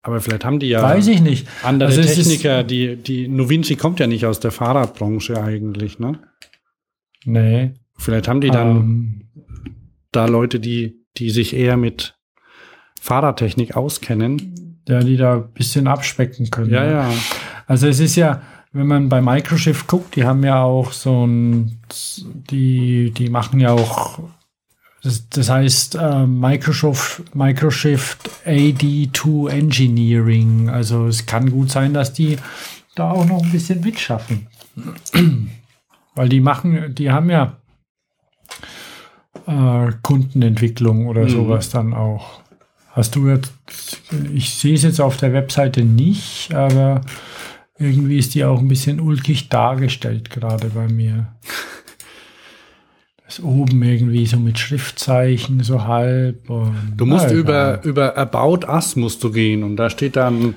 Aber vielleicht haben die ja Weiß ich nicht. andere Also Techniker, die, die Novinci kommt ja nicht aus der Fahrradbranche eigentlich, ne? Nee. Vielleicht haben die dann Ähm, da Leute, die, die sich eher mit Fahrradtechnik auskennen. ja, die da ein bisschen abspecken können. Ja, ne? ja. Also es ist ja, wenn man bei Microshift guckt, die haben ja auch so ein, die, die machen ja auch, das, das heißt äh, Microsoft, Microshift AD2 Engineering. Also es kann gut sein, dass die da auch noch ein bisschen mitschaffen. (clears throat) Weil die machen, die haben ja äh, Kundenentwicklung oder Mhm. sowas dann auch. Hast du jetzt, ich sehe es jetzt auf der Webseite nicht, aber irgendwie ist die auch ein bisschen ulkig dargestellt gerade bei mir. Das oben irgendwie so mit Schriftzeichen, so halb. Und, Du musst über, über About Us musst du gehen und da steht dann,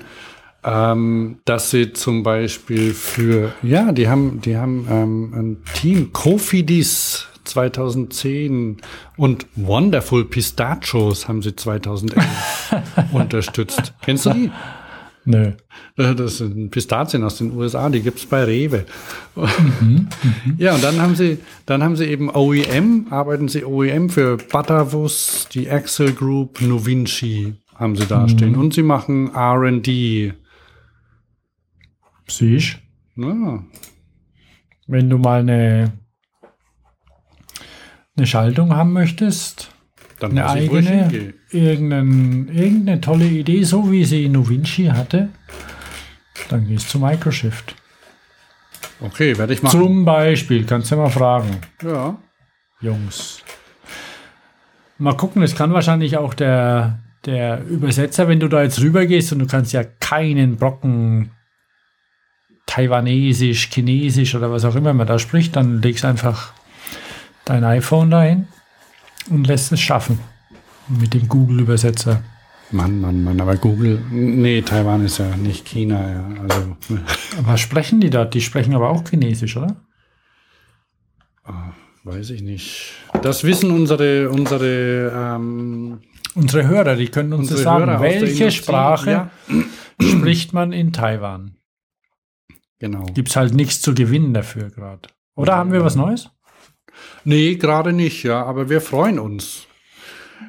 ähm, dass sie zum Beispiel für, ja, die haben, die haben ähm, ein Team, Kofidis 2010 und Wonderful Pistachios haben sie 2011 (laughs) unterstützt. Kennst du die? Nö. Äh, Das sind Pistazien aus den USA, die gibt's bei Rewe. ja, und dann haben sie, dann haben sie eben OEM, arbeiten sie OEM für Butterwurst, die Axel Group, Novinci haben sie dastehen. Und sie machen R&D. Siehst Ja, wenn du mal eine, eine Schaltung haben möchtest, Dann eine eigene, hingehe. irgendein, irgendeine tolle Idee, so wie sie Novinci hatte, dann gehst du zu Microshift. Okay, werde ich machen. Zum Beispiel, kannst du mal fragen, ja. Jungs. Mal gucken, es kann wahrscheinlich auch der, der Übersetzer, wenn du da jetzt rübergehst und du kannst ja keinen Brocken Taiwanesisch, Chinesisch oder was auch immer man da spricht, dann legst einfach dein iPhone dahin und lässt es schaffen mit dem Google-Übersetzer. Mann, Mann, Mann, aber Google, nee, Taiwan ist ja nicht China, ja. Also, (laughs) Was sprechen die da? Die sprechen aber auch Chinesisch, oder? weiß ich nicht. Das wissen unsere, unsere, ähm, Unsere Hörer, die können uns das sagen. Hörer Welche Sprache Ja, (clears throat) spricht man in Taiwan? genau. Gibt es halt nichts zu gewinnen dafür gerade. Oder haben wir was Neues? Nee, gerade nicht, ja, aber wir freuen uns.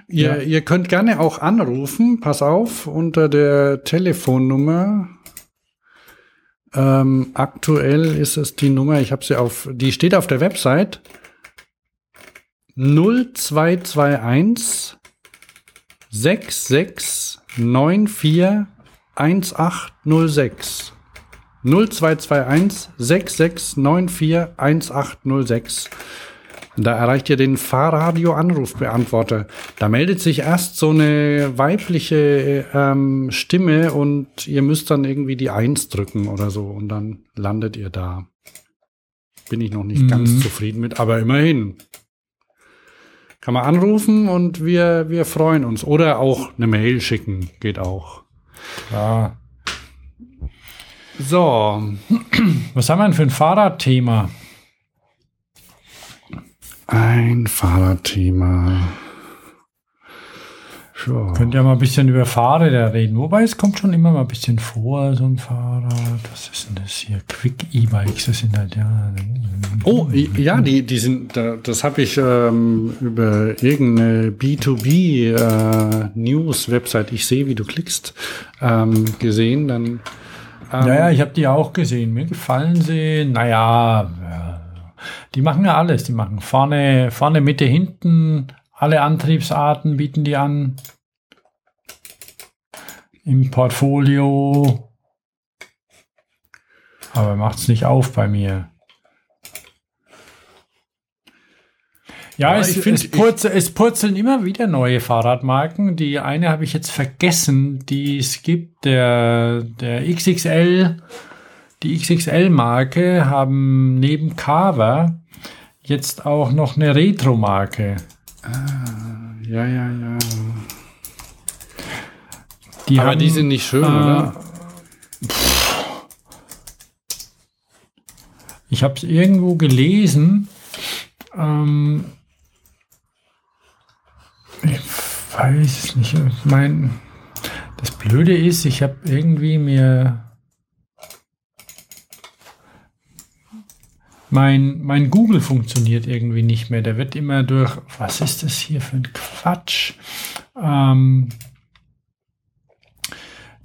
Ihr, Ja. ihr könnt gerne auch anrufen, pass auf, unter der Telefonnummer. Ähm, aktuell ist es die Nummer, ich habe sie auf, die steht auf der Website 0221 6694 1806. 0221 6694 1806. Da erreicht ihr den Fahrradio-Anrufbeantworter. Da meldet sich erst so eine weibliche ähm, Stimme und ihr müsst dann irgendwie die Eins drücken oder so und dann landet ihr da. Bin ich noch nicht Mhm. ganz zufrieden mit, aber immerhin. Kann man anrufen und wir, wir freuen uns. Oder auch eine Mail schicken, geht auch. Ja. So, Was haben wir denn für ein Fahrradthema? Ein Fahrradthema. Ja. Könnt ihr mal ein bisschen über Fahrräder reden. Wobei es kommt schon immer mal ein bisschen vor, so ein Fahrrad. Was ist denn das hier? Quick E-Bikes, das sind halt ja. Oh, ja, die, die sind, da- das habe ich ähm, über irgendeine B2B-News-Website, ich sehe, wie du klickst, ähm, gesehen. Dann, ähm, Ja, ja, ich habe die auch gesehen. Mir gefallen sie. Naja, ja. Die machen ja alles. Die machen vorne, vorne, Mitte, hinten. Alle Antriebsarten bieten die an. Im Portfolio. Aber macht's nicht auf bei mir. Ja, Ja, es, ich es, find- purzel, es purzeln immer wieder neue Fahrradmarken. Die eine habe ich jetzt vergessen, die es gibt. Der, der XXL, die XXL-Marke haben neben Carver jetzt auch noch eine Retro-Marke. ja, ja, ja. Die Aber haben, die sind nicht schön, äh, oder? Ich habe es irgendwo gelesen. Ähm, ich weiß es nicht. Ich mein, das Blöde ist, ich habe irgendwie mir mein, mein Google funktioniert irgendwie nicht mehr. Der wird immer durch, was ist das hier für ein Quatsch? Ähm,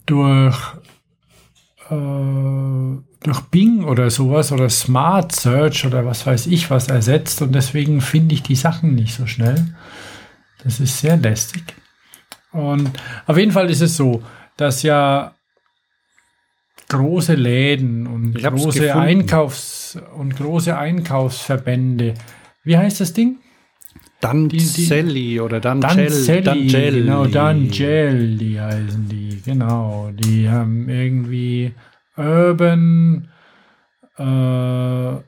durch äh, durch Bing oder sowas oder Smart Search oder was weiß ich was ersetzt und deswegen finde ich die Sachen nicht so schnell. Das ist sehr lästig. Und auf jeden Fall ist es so, dass ja große Läden und große. Einkaufs- und große Einkaufsverbände. Wie heißt das Ding? Danzelli oder Danzelli, Dancelli. genau, Dangelli heißen die, genau. Die haben irgendwie Urban, äh, ach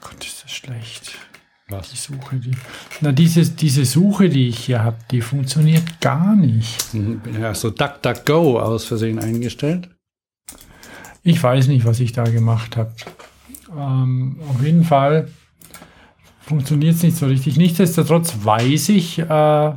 Gott, ist das schlecht. Was? Die Suche, die, na, diese, diese Suche, die ich hier habe, die funktioniert gar nicht. Mhm, Ja, so DuckDuckGo aus Versehen eingestellt. Ich weiß nicht, was ich da gemacht habe. Ähm, auf jeden Fall funktioniert es nicht so richtig. Nichtsdestotrotz weiß ich, äh,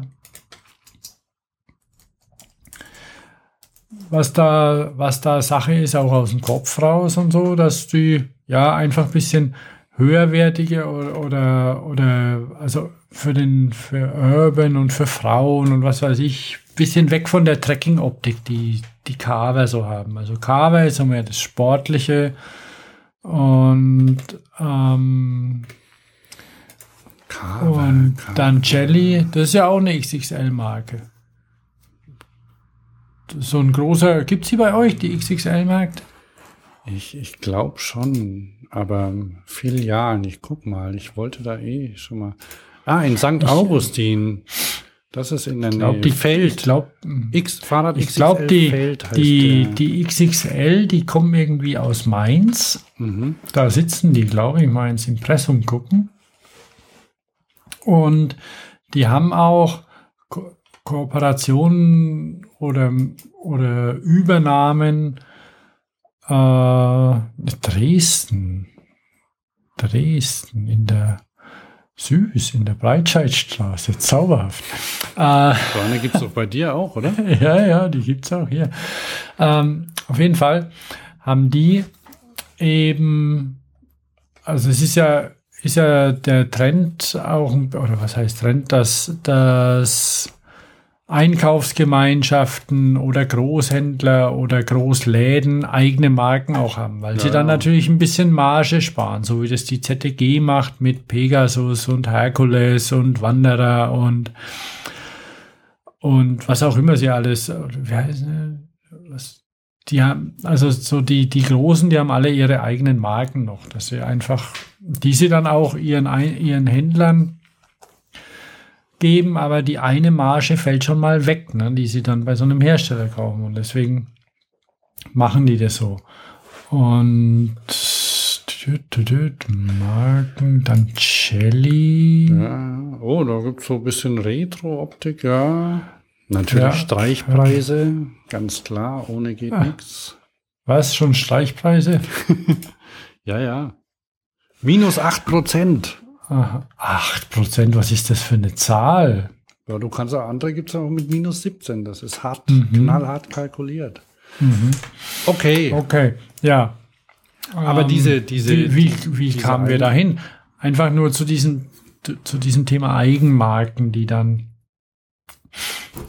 was da, was da Sache ist, auch aus dem Kopf raus und so, dass die ja einfach ein bisschen höherwertige oder, oder, oder also für den für Urban und für Frauen und was weiß ich, bisschen weg von der Trekking-Optik, die die Carver so haben. Also Carver ist so mehr das Sportliche und ähm, Carver. Und dann Jelly, das ist ja auch eine XXL-Marke. So ein großer, gibt's die bei euch, die XXL-Markt? Ich, ich glaube schon, aber Filialen, ich guck mal, ich wollte da eh schon mal. Ah, in St. Augustin. Das ist in der glaub, Nähe. die- Feld. ich glaub- X, Fahrrad Ich glaube, die, Feld heißt die, der. die XXL, die kommen irgendwie aus Mainz. Mhm. Da sitzen die, glaube ich, mal ins Impressum gucken. Und die haben auch Ko Kooperationen oder, oder Übernahmen äh, Dresden. Dresden in der Süß, in der Breitscheidstraße. Zauberhaft. Äh, So eine gibt's doch bei dir auch, oder? (laughs) ja, ja, die gibt's auch hier. Ähm, auf jeden Fall haben die eben, also es ist ja, ist ja der Trend auch, oder was heißt Trend, dass, dass Einkaufsgemeinschaften oder Großhändler oder Großläden eigene Marken auch haben, weil sie dann natürlich ein bisschen Marge sparen, so wie das die ZTG macht mit Pegasus und Herkules und Wanderer und und was auch immer sie alles, wie heißt, was, die haben, also so die, die Großen, die haben alle ihre eigenen Marken noch, dass sie einfach, die sie dann auch ihren, ihren Händlern geben, aber die eine Marge fällt schon mal weg, ne, die sie dann bei so einem Hersteller kaufen und deswegen machen die das so. Und Marken, dann Jelly. Ja. Oh, da gibt's so ein bisschen Retro-Optik, ja. Natürlich Ja. Streichpreise, ganz klar, ohne geht Ah. nix. Was, schon Streichpreise? (laughs) Ja, ja. Minus 8 Prozent. Aha. 8%, was ist das für eine Zahl? Ja, du kannst auch, andere gibt's auch mit minus 17. Das ist hart, Mhm. knallhart kalkuliert. Okay. Okay, ja. Aber Ähm, diese, diese, wie, wie, wie diese kamen wir dahin? Einfach nur zu diesem, zu, zu diesem Thema Eigenmarken, die dann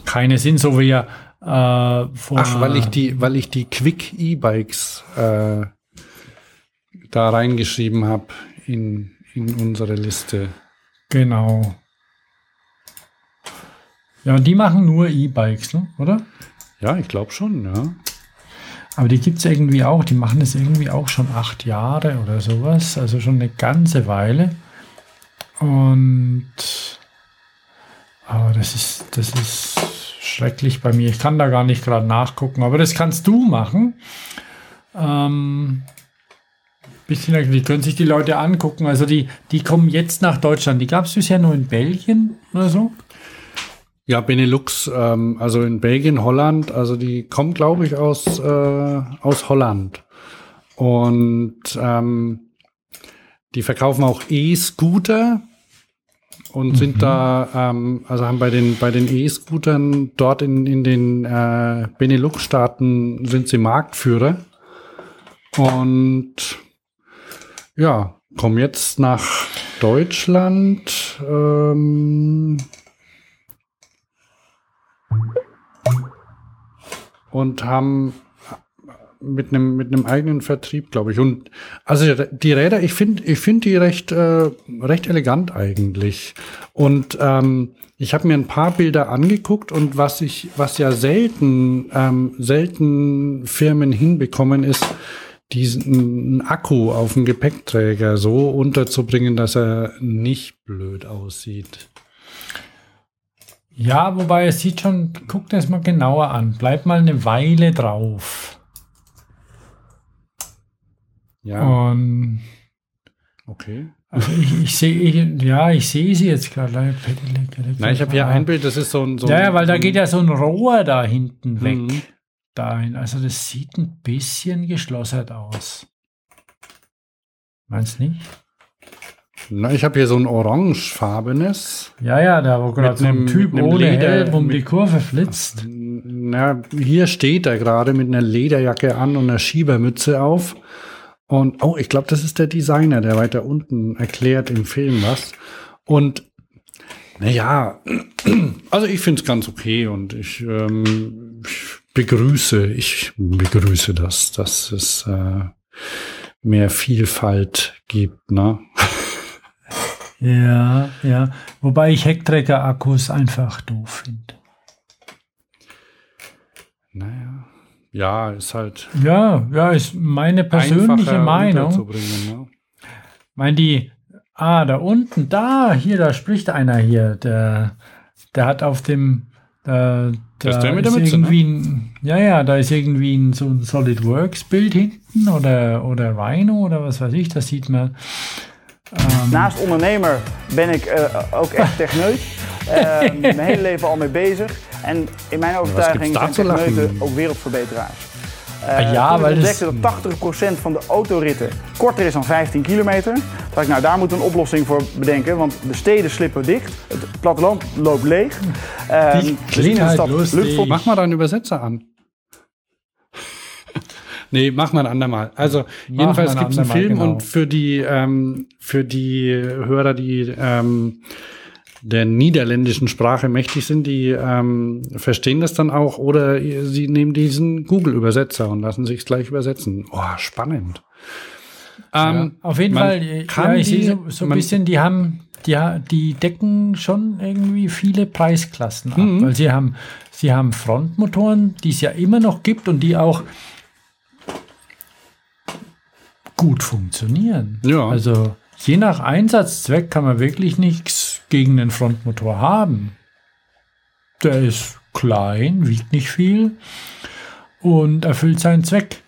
keine sind, so wie ja äh, vor. Ach, weil ich die, weil ich die Quick E-Bikes äh, da reingeschrieben habe in, in unsere Liste. Genau. Ja, die machen nur E-Bikes, ne? oder? Ja, ich glaube schon, ja. Aber die gibt es irgendwie auch, die machen das irgendwie auch schon acht Jahre oder sowas, also schon eine ganze Weile. Und aber das ist, das ist schrecklich bei mir. Ich kann da gar nicht gerade nachgucken, aber das kannst du machen. Ähm, bisschen, die können sich die Leute angucken. Also die, die kommen jetzt nach Deutschland. Die gab es bisher nur in Belgien oder so. Ja, Benelux, ähm, also in Belgien, Holland, also die kommen, glaube ich, aus, äh, aus Holland. Und ähm, die verkaufen auch E-Scooter und sind da, ähm, also haben bei den, bei den E-Scootern dort in, in den äh, Benelux-Staaten sind sie Marktführer. Und ja, kommen jetzt nach Deutschland. Ähm, und haben mit einem mit einem eigenen Vertrieb, glaube ich. Und also die Räder, ich finde ich finde die recht äh, recht elegant eigentlich. Und ähm, ich habe mir ein paar Bilder angeguckt und was ich was ja selten ähm, selten Firmen hinbekommen ist diesen Akku auf dem Gepäckträger so unterzubringen, dass er nicht blöd aussieht. Ja, wobei es sieht schon, guck das mal genauer an. Bleib mal eine Weile drauf. Ja, Und okay. also ich, ich sehe, ja, ich sehe sie jetzt gerade. Nein, ich habe hier ein Bild, das ist so ein so Ja, ja, weil da geht ja so ein Rohr da hinten weg. Mhm. Dahin. Also das sieht ein bisschen geschlossert aus. Meinst nicht? Na, ich habe hier so ein orangefarbenes. Ja, ja, da wo gerade so ein Typ ohne Leder- Helm um mit- die Kurve flitzt. Na, hier steht er gerade mit einer Lederjacke an und einer Schiebermütze auf. Und oh, ich glaube, das ist der Designer, der weiter unten erklärt im Film was. Und naja, (clears throat) also ich finde es ganz okay und ich, ähm, ich begrüße, ich begrüße das, dass es äh, mehr Vielfalt gibt, ne? Ja, ja. Wobei ich Hecktrecker-Akkus einfach doof finde. Naja. Ja, ist halt Ja, ja, ist meine persönliche Meinung. unterzubringen, ja. Mein die, ah, da unten, da, hier, da spricht einer hier, der, der hat auf dem, äh, da ist ne? irgendwie ein, ja, ja, da ist irgendwie ein, so ein SolidWorks-Bild hinten oder, oder Rhino oder was weiß ich, das sieht man. Naast ondernemer ben ik eh, ook echt techneut. (laughs) Eh, mijn hele leven al mee bezig. En in mijn overtuiging zijn techneuten ook wereldverbeteraars. Eh, Ah, ja, toen ik das- ontdekte dat 80% van de autoritten korter is dan 15 kilometer. Dacht ik, nou daar moeten we een oplossing voor bedenken. Want de steden slippen dicht, het platteland loopt leeg. Die stad lustig. Mach mal deinen Übersetzer an. (laughs) nee, mach mal ein andermal. Also jedenfalls mal ein gibt es einen Film genau. und für die, ähm, für die Hörer, die ähm, der niederländischen Sprache mächtig sind, die ähm, verstehen das dann auch oder sie nehmen diesen Google-Übersetzer und lassen sich gleich übersetzen. Oh, spannend. Ähm, Auf jeden man Fall, kann ja, ich die- sehe so, so ein bisschen, die haben, die, die decken schon irgendwie viele Preisklassen ab, Mhm. weil sie haben, sie haben Frontmotoren, die es ja immer noch gibt und die auch gut funktionieren. Ja. Also je nach Einsatzzweck kann man wirklich nichts gegen den Frontmotor haben. Der ist klein, wiegt nicht viel und erfüllt seinen Zweck.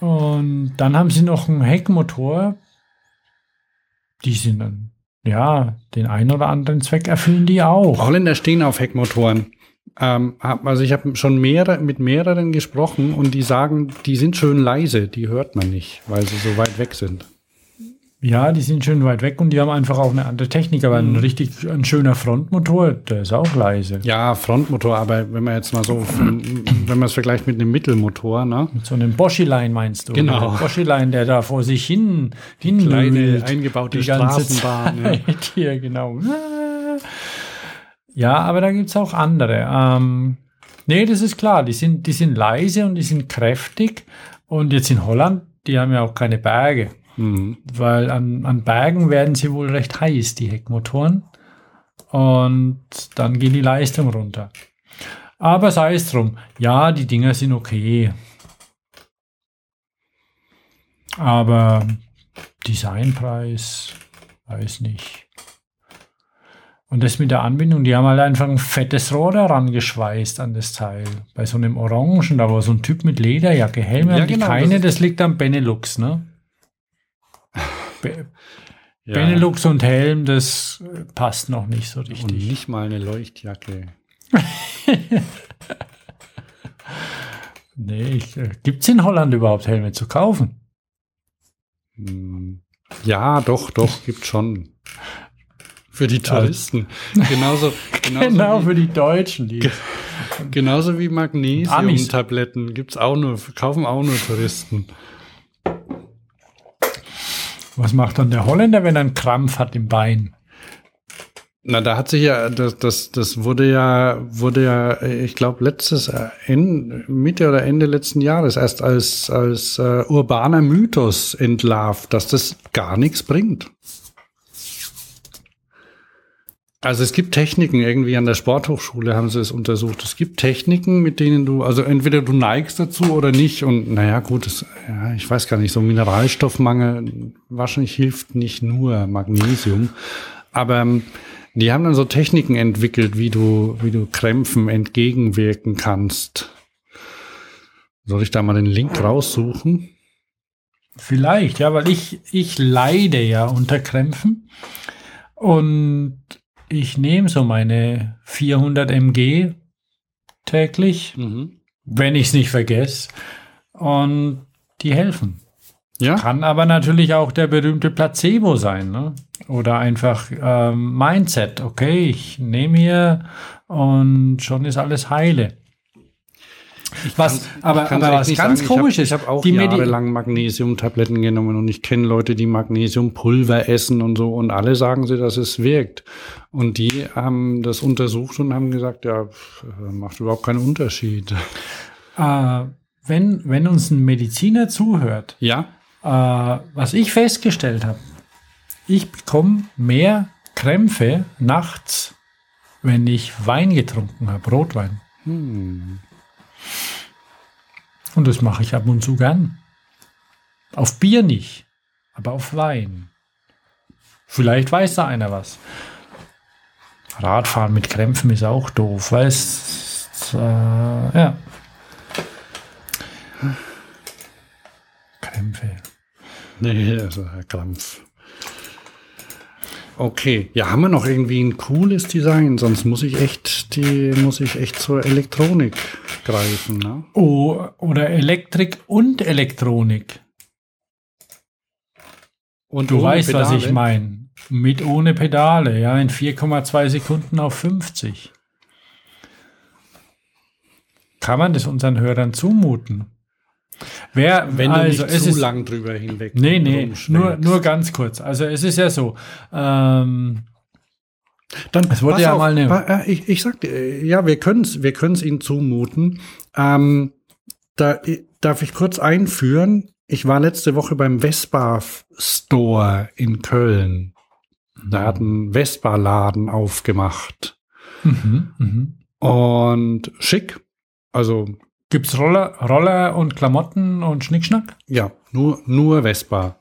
Und dann haben sie noch einen Heckmotor. Die sind dann, ja, den einen oder anderen Zweck erfüllen die auch. Holländer stehen auf Heckmotoren. Ähm, also ich habe schon mehrere, mit mehreren gesprochen und die sagen, die sind schön leise, die hört man nicht, weil sie so weit weg sind. Ja, die sind schön weit weg und die haben einfach auch eine andere Technik. Aber ein richtig ein schöner Frontmotor, der ist auch leise. Ja, Frontmotor, aber wenn man jetzt mal so, wenn man es vergleicht mit einem Mittelmotor, ne? Mit so einem Boschilein meinst du? Genau. Der Boschilein, der da vor sich hin, hin Kleine eingebaute die ganze Straßenbahn, ja. Zeit. (laughs) Hier, genau. Ja, aber da gibt's auch andere. Ähm, nee, das ist klar. Die sind, die sind leise und die sind kräftig. Und jetzt in Holland, die haben ja auch keine Berge. Mhm. Weil an, an Bergen werden sie wohl recht heiß, die Heckmotoren. Und dann geht die Leistung runter. Aber sei es drum. Ja, die Dinger sind okay. Aber Designpreis, weiß nicht. Und das mit der Anbindung, die haben halt einfach ein fettes Rohr daran geschweißt an das Teil. Bei so einem Orangen, da war so ein Typ mit Lederjacke, Helme Ja, die genau, keine, das- das liegt am Benelux, ne? Be Ja. Benelux und Helm, das passt noch nicht so Und richtig. nicht mal eine Leuchtjacke. (laughs) Nee, ich, äh, gibt's in Holland überhaupt Helme zu kaufen? Hm. Ja, doch, doch, gibt schon. Für die Touristen. Genauso, (laughs) genauso, Genau, wie, für die Deutschen. Die, genauso wie. Magnesium-Tabletten gibt's auch nur, kaufen auch nur Touristen. Was macht dann der Holländer, wenn er einen Krampf hat im Bein? Na, da hat sich ja, das, das, das wurde ja, wurde ja, ich glaube, letztes äh, Ende, Mitte oder Ende letzten Jahres erst als, als äh, urbaner Mythos entlarvt, dass das gar nichts bringt. Also es gibt Techniken, irgendwie an der Sporthochschule haben sie es untersucht. Es gibt Techniken, mit denen du, also entweder du neigst dazu oder nicht. Und naja, gut, das, ja, ich weiß gar nicht, so Mineralstoffmangel wahrscheinlich hilft nicht nur Magnesium. Aber ähm, die haben dann so Techniken entwickelt, wie du, wie du Krämpfen entgegenwirken kannst. Soll ich da mal den Link raussuchen? Vielleicht, ja, weil ich, ich leide ja unter Krämpfen und ich nehme so meine 400 mg täglich, wenn ich es nicht vergesse. Und die helfen. Ja? Kann aber natürlich auch der berühmte Placebo sein, ne? Oder einfach ähm, Mindset. Okay, ich nehme hier und schon ist alles heile. Was, aber, aber was ganz sagen. komisch ich ist, hab, Ich habe auch die jahrelang Magnesiumtabletten genommen und ich kenne Leute, die Magnesiumpulver essen und so und alle sagen sie, dass es wirkt. Und die haben das untersucht und haben gesagt, ja, macht überhaupt keinen Unterschied. äh, wenn, wenn uns ein Mediziner zuhört, Ja? äh, was ich festgestellt habe, ich bekomme mehr Krämpfe nachts, wenn ich Wein getrunken habe, Rotwein. Und das mache ich ab und zu gern. Auf Bier nicht, aber auf Wein. Vielleicht weiß da einer was. Radfahren mit Krämpfen ist auch doof, weil es, äh, ja. Krämpfe. Nee, also Krampf. Okay, ja, haben wir noch irgendwie ein cooles Design? Sonst muss ich echt, die muss ich echt zur Elektronik greifen, ne? Oh, oder Elektrik und Elektronik. Und Du weißt, was Pedale? ich meine. Mit ohne Pedale, ja, in 4,2 Sekunden auf 50. Kann man das unseren Hörern zumuten? Wer, Wenn du also nicht es zu ist, lang drüber hinweg Nee, nee, nur, nur ganz kurz. Also es ist ja so, ähm, Dann Es wurde ja auf, mal eine- äh, Ich, ich sagte, äh, ja, wir können es wir können's ihnen zumuten. Ähm, da äh, darf ich kurz einführen. Ich war letzte Woche beim Vespa Store in Köln. Da hat ein Vespa-Laden aufgemacht. mhm, mhm. Und schick. Also, Gibt's Roller, Roller und Klamotten und Schnickschnack? ja, nur, nur Vespa.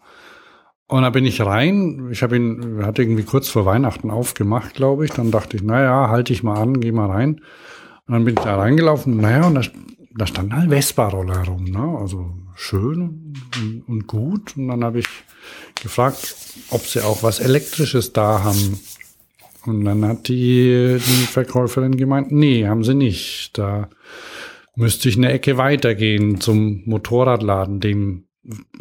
Und da bin ich rein. Ich habe ihn, hat irgendwie kurz vor Weihnachten aufgemacht, glaube ich. Dann dachte ich, naja, halte ich mal an, geh mal rein. Und dann bin ich da reingelaufen. Naja, und da, da stand halt Vespa-Roller rum. Ne? Also schön und, und gut. Und dann habe ich gefragt, ob sie auch was Elektrisches da haben. Und dann hat die, die Verkäuferin gemeint, nee, haben sie nicht. Da müsste ich eine Ecke weitergehen zum Motorradladen, dem,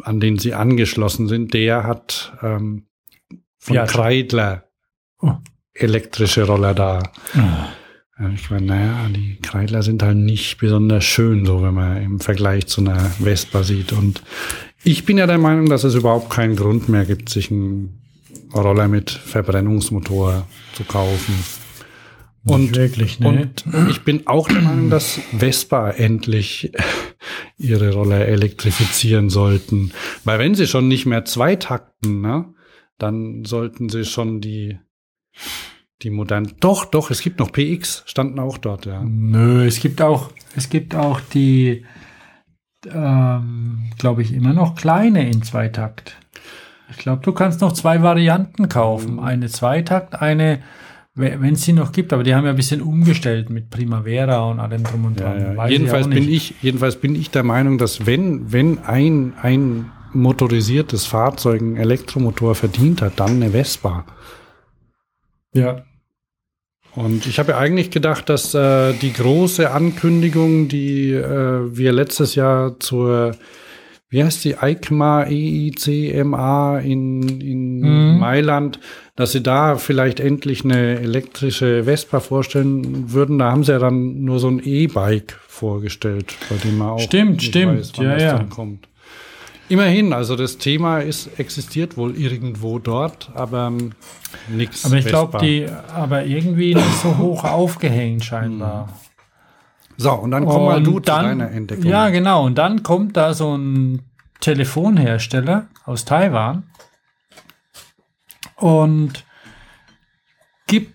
an den sie angeschlossen sind. Der hat ähm, von Ja. Kreidler Oh. elektrische Roller da. Ja, Ich meine, naja, die Kreidler sind halt nicht besonders schön, so wenn man im Vergleich zu einer Vespa sieht. Und ich bin ja der Meinung, dass es überhaupt keinen Grund mehr gibt, sich einen Roller mit Verbrennungsmotor zu kaufen. Und, wirklich, ne? und ich bin auch der Meinung, dass Vespa endlich ihre Roller elektrifizieren sollten. Weil wenn sie schon nicht mehr zwei takten, ne, dann sollten sie schon die, die modernen. Doch, doch, es gibt noch PX, standen auch dort, ja. Nö, es gibt auch, es gibt auch die, ähm, glaube ich, immer noch kleine in Zweitakt. Ich glaube, du kannst noch zwei Varianten kaufen. Eine Zweitakt, eine, wenn es sie noch gibt, aber die haben ja ein bisschen umgestellt mit Primavera und allem drum und Ja, dran. ja. Weiß Jedenfalls auch bin ich, jedenfalls bin ich der Meinung, dass wenn, wenn ein, ein motorisiertes Fahrzeug einen Elektromotor verdient hat, dann eine Vespa. Ja. Und ich habe ja eigentlich gedacht, dass äh, die große Ankündigung, die äh, wir letztes Jahr zur, wie heißt die, EICMA, EICMA in, in Mhm. Mailand, dass sie da vielleicht endlich eine elektrische Vespa vorstellen würden. Da haben sie ja dann nur so ein E-Bike vorgestellt, bei dem man auch Stimmt, stimmt. weiß, wann Ja, das ja. dann kommt. Immerhin, also das Thema ist, existiert wohl irgendwo dort, aber ähm, nichts. Aber ich glaube, die, aber irgendwie nicht so hoch aufgehängt scheinbar. So, und dann komm mal Und du zu deiner Entdeckung. Ja, genau. Und dann kommt da so ein Telefonhersteller aus Taiwan und gibt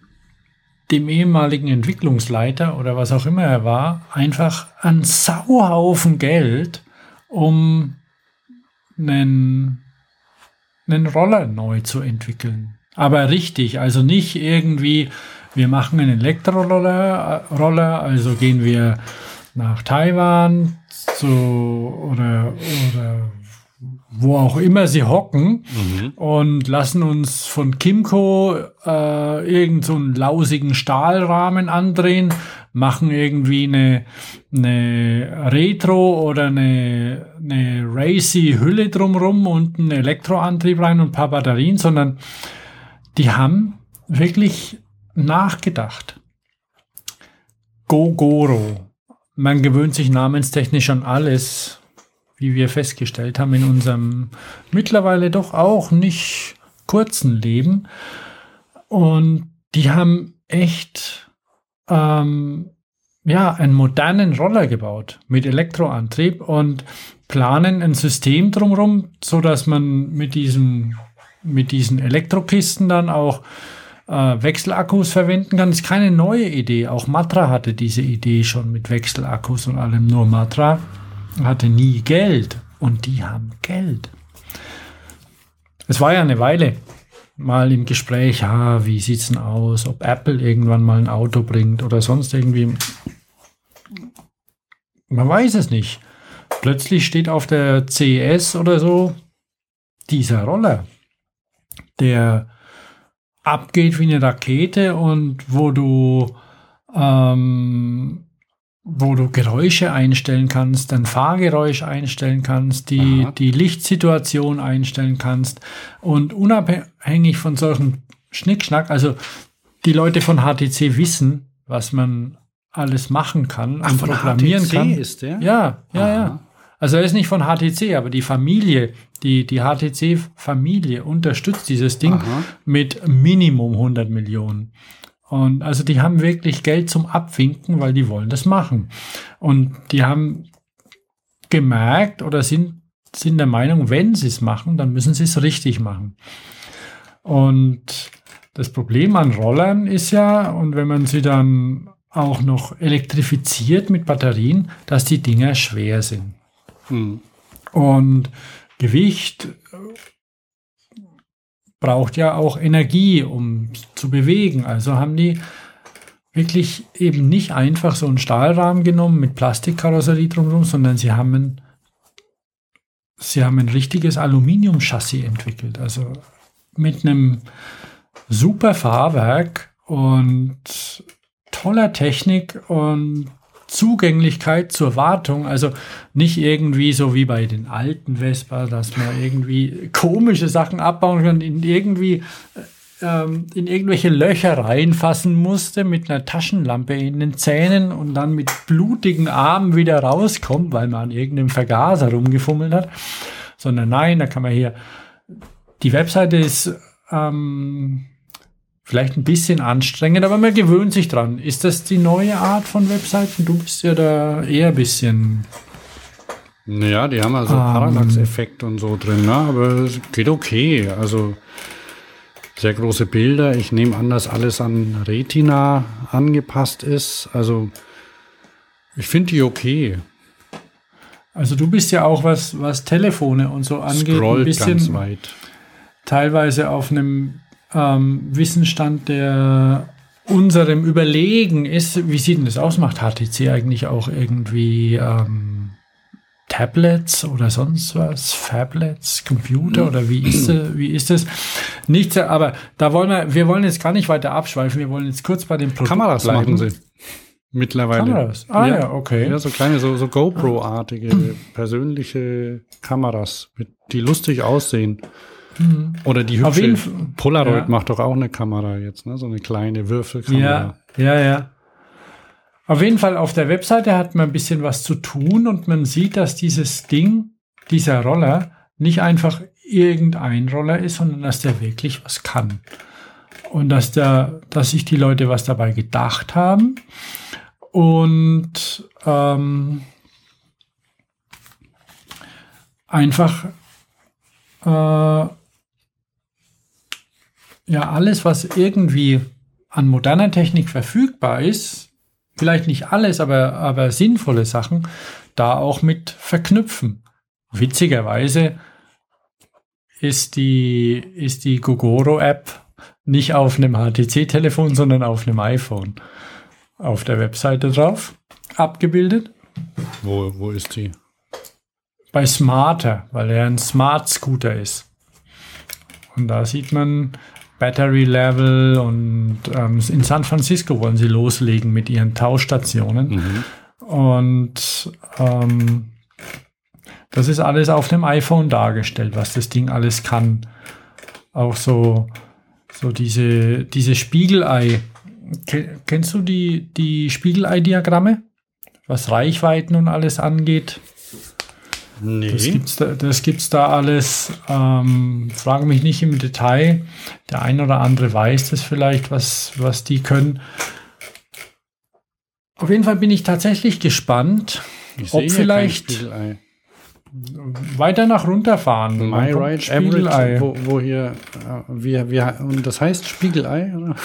dem ehemaligen Entwicklungsleiter oder was auch immer er war, einfach einen Sauhaufen Geld, um einen, einen Roller neu zu entwickeln. Aber richtig, also nicht irgendwie, wir machen einen Elektroroller, äh, Roller, also gehen wir nach Taiwan zu, oder, oder wo auch immer sie hocken und lassen uns von Kimco äh, irgend so einen lausigen Stahlrahmen andrehen, machen irgendwie eine, eine Retro oder eine, eine racy Hülle drumrum und einen Elektroantrieb rein und ein paar Batterien, sondern die haben wirklich nachgedacht. Gogoro. Man gewöhnt sich namenstechnisch an alles, wie wir festgestellt haben in unserem mittlerweile doch auch nicht kurzen Leben. Und die haben echt ähm, ja einen modernen Roller gebaut mit Elektroantrieb und planen ein System drumherum, so dass man mit diesem mit diesen Elektrokisten dann auch Wechselakkus verwenden kann. Ist keine neue Idee. Auch Matra hatte diese Idee schon mit Wechselakkus und allem. Nur Matra hatte nie Geld und die haben Geld. Es war ja eine Weile mal im Gespräch, ja, wie sieht's denn aus, ob Apple irgendwann mal ein Auto bringt oder sonst irgendwie. Man weiß es nicht. Plötzlich steht auf der CES oder so dieser Roller, der abgeht wie eine Rakete und wo du ähm, wo du Geräusche einstellen kannst, dein Fahrgeräusch einstellen kannst, die, die Lichtsituation einstellen kannst und unabhängig von solchen Schnickschnack, also die Leute von HTC wissen, was man alles machen kann Ach, und von programmieren HTC kann. ist der? Ja, ja, Aha. ja. Also er ist nicht von HTC, aber die Familie, die, die HTC-Familie unterstützt dieses Ding Aha. mit Minimum 100 Millionen. Und also die haben wirklich Geld zum Abwinken, weil die wollen das machen. Und die haben gemerkt oder sind, sind der Meinung, wenn sie es machen, dann müssen sie es richtig machen. Und das Problem an Rollern ist ja, und wenn man sie dann auch noch elektrifiziert mit Batterien, dass die Dinger schwer sind. Hm. Und Gewicht äh, braucht ja auch Energie, um zu bewegen. Also haben die wirklich eben nicht einfach so einen Stahlrahmen genommen mit Plastikkarosserie drumherum, sondern sie haben ein, sie haben ein richtiges Aluminiumchassis entwickelt. Also mit einem super Fahrwerk und toller Technik und Zugänglichkeit zur Wartung, also nicht irgendwie so wie bei den alten Vespa, dass man irgendwie komische Sachen abbauen kann, in irgendwie ähm, in irgendwelche Löcher reinfassen musste mit einer Taschenlampe in den Zähnen und dann mit blutigen Armen wieder rauskommt, weil man an irgendeinem Vergaser rumgefummelt hat, sondern nein, da kann man hier die Webseite ist ähm, vielleicht ein bisschen anstrengend, aber man gewöhnt sich dran. Ist das die neue Art von Webseiten? Du bist ja da eher ein bisschen. Naja, die haben also Ähm. Parallax-Effekt und so drin, ne? aber es geht okay. Also sehr große Bilder. Ich nehme an, dass alles an Retina angepasst ist. Also ich finde die okay. Also du bist ja auch was, was Telefone und so angeht, ein Scrollt ganz bisschen weit. teilweise auf einem ähm, Wissensstand, der unserem Überlegen ist. Wie sieht denn das aus? Macht HTC eigentlich auch irgendwie ähm, Tablets oder sonst was? Fablets, Computer oder wie ist, äh, wie ist das? Nichts, aber da wollen wir, wir wollen jetzt gar nicht weiter abschweifen. Wir wollen jetzt kurz bei den Produkten Kameras bleiben. machen sie. Mittlerweile. Kameras? Ah ja, okay. Ja, so kleine, so, so GoPro-artige, persönliche Kameras, die lustig aussehen. Oder die Mhm. Hübsche Polaroid ja. macht doch auch eine Kamera jetzt, ne? So eine kleine Würfelkamera. Ja, ja, ja. Auf jeden Fall auf der Webseite hat man ein bisschen was zu tun und man sieht, dass dieses Ding, dieser Roller, nicht einfach irgendein Roller ist, sondern dass der wirklich was kann. Und dass der, dass sich die Leute was dabei gedacht haben. Und ähm, einfach äh, ja alles, was irgendwie an moderner Technik verfügbar ist, vielleicht nicht alles, aber, aber sinnvolle Sachen, da auch mit verknüpfen. Witzigerweise ist die, ist die Gogoro-App nicht auf einem HTC-Telefon, sondern auf einem iPhone auf der Webseite drauf abgebildet. Wo, wo ist die? Bei Smarter, weil er ein Smart Scooter ist. Und da sieht man Battery Level und ähm, in San Francisco wollen sie loslegen mit ihren Tauschstationen. Und ähm, das ist alles auf dem iPhone dargestellt, was das Ding alles kann. Auch so, so diese, diese Spiegelei. Ke- Kennst du die, die Spiegelei-Diagramme? Was Reichweiten und alles angeht. Nee. Das gibt's da, das gibt's da alles. Ähm, frage mich nicht im Detail. Der ein oder andere weiß das vielleicht, was, was die können. Auf jeden Fall bin ich tatsächlich gespannt, ich ob vielleicht- weiter nach runterfahren. My Right Spiegelei. Average, wo, wo hier, äh, wie, wie, und das heißt Spiegelei, oder?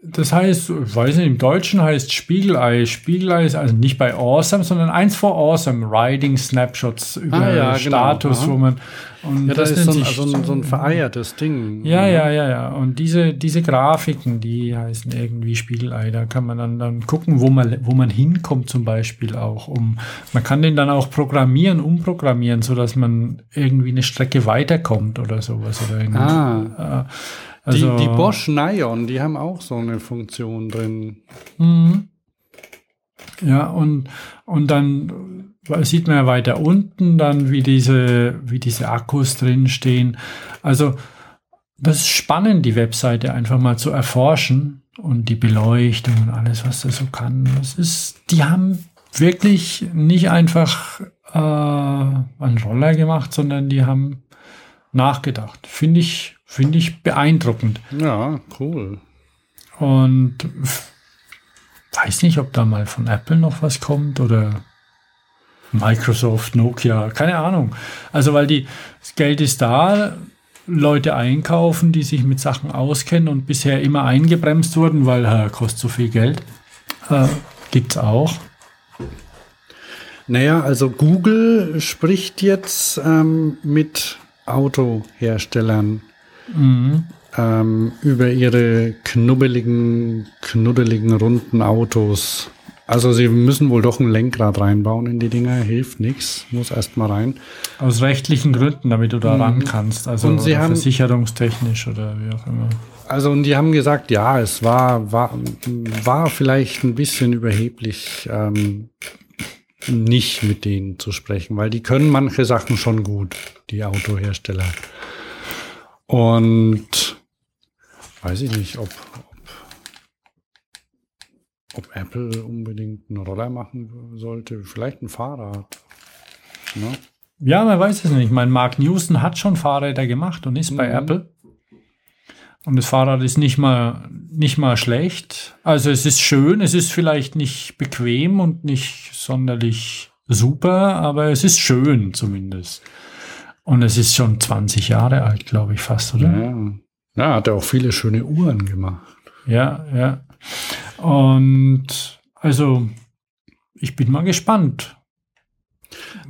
Das heißt, ich weiß nicht, im Deutschen heißt Spiegelei. Spiegelei ist also nicht bei Awesome, sondern eins vor Awesome. Riding Snapshots über Ah, ja, genau. Status, Aha. wo man. Und Ja, das, ist nennt so ein, sich- so, ein, so ein vereiertes Ding. Ja, ja, ja, ja. Und diese, diese Grafiken, die heißen irgendwie Spiegelei. Da kann man dann, dann gucken, wo man, wo man hinkommt, zum Beispiel auch. Um, man kann den dann auch programmieren, umprogrammieren, so dass man irgendwie eine Strecke weiterkommt oder sowas. Oder. Ah, Äh, also, die, die Bosch Nion, die haben auch so eine Funktion drin. Mhm. Ja, und, und dann sieht man ja weiter unten dann, wie diese, wie diese Akkus drinstehen. Also, das ist spannend, die Webseite einfach mal zu erforschen und die Beleuchtung und alles, was das so kann. Das ist, die haben wirklich nicht einfach äh, einen Roller gemacht, sondern die haben nachgedacht. Finde ich, finde ich beeindruckend. Ja, cool. Und weiß nicht, ob da mal von Apple noch was kommt oder Microsoft, Nokia, keine Ahnung. Also, weil die, das Geld ist da, Leute einkaufen, die sich mit Sachen auskennen und bisher immer eingebremst wurden, weil äh, kostet so viel Geld. Äh, gibt's auch. Naja, also Google spricht jetzt ähm, mit Autoherstellern ähm, über ihre knubbeligen, knuddeligen, runden Autos. Also sie müssen wohl doch ein Lenkrad reinbauen in die Dinger, hilft nichts, muss erst mal rein. Aus rechtlichen Gründen, damit du da ran kannst. Also Und sie oder haben- versicherungstechnisch oder wie auch immer. Also und die haben gesagt, ja, es war, war, war vielleicht ein bisschen überheblich, ähm, nicht mit denen zu sprechen, weil die können manche Sachen schon gut, die Autohersteller. Und weiß ich nicht, ob, ob, ob Apple unbedingt einen Roller machen sollte, vielleicht ein Fahrrad. Ne? Ja, man weiß es nicht. Ich meine, Mark Newson hat schon Fahrräder gemacht und ist bei Mhm. Apple. Und das Fahrrad ist nicht mal, nicht mal schlecht. Also es ist schön, es ist vielleicht nicht bequem und nicht sonderlich super, aber es ist schön zumindest. Und es ist schon 20 Jahre alt, glaube ich, fast, oder? Ja. ja, hat er auch viele schöne Uhren gemacht. Ja, ja. Und also, ich bin mal gespannt.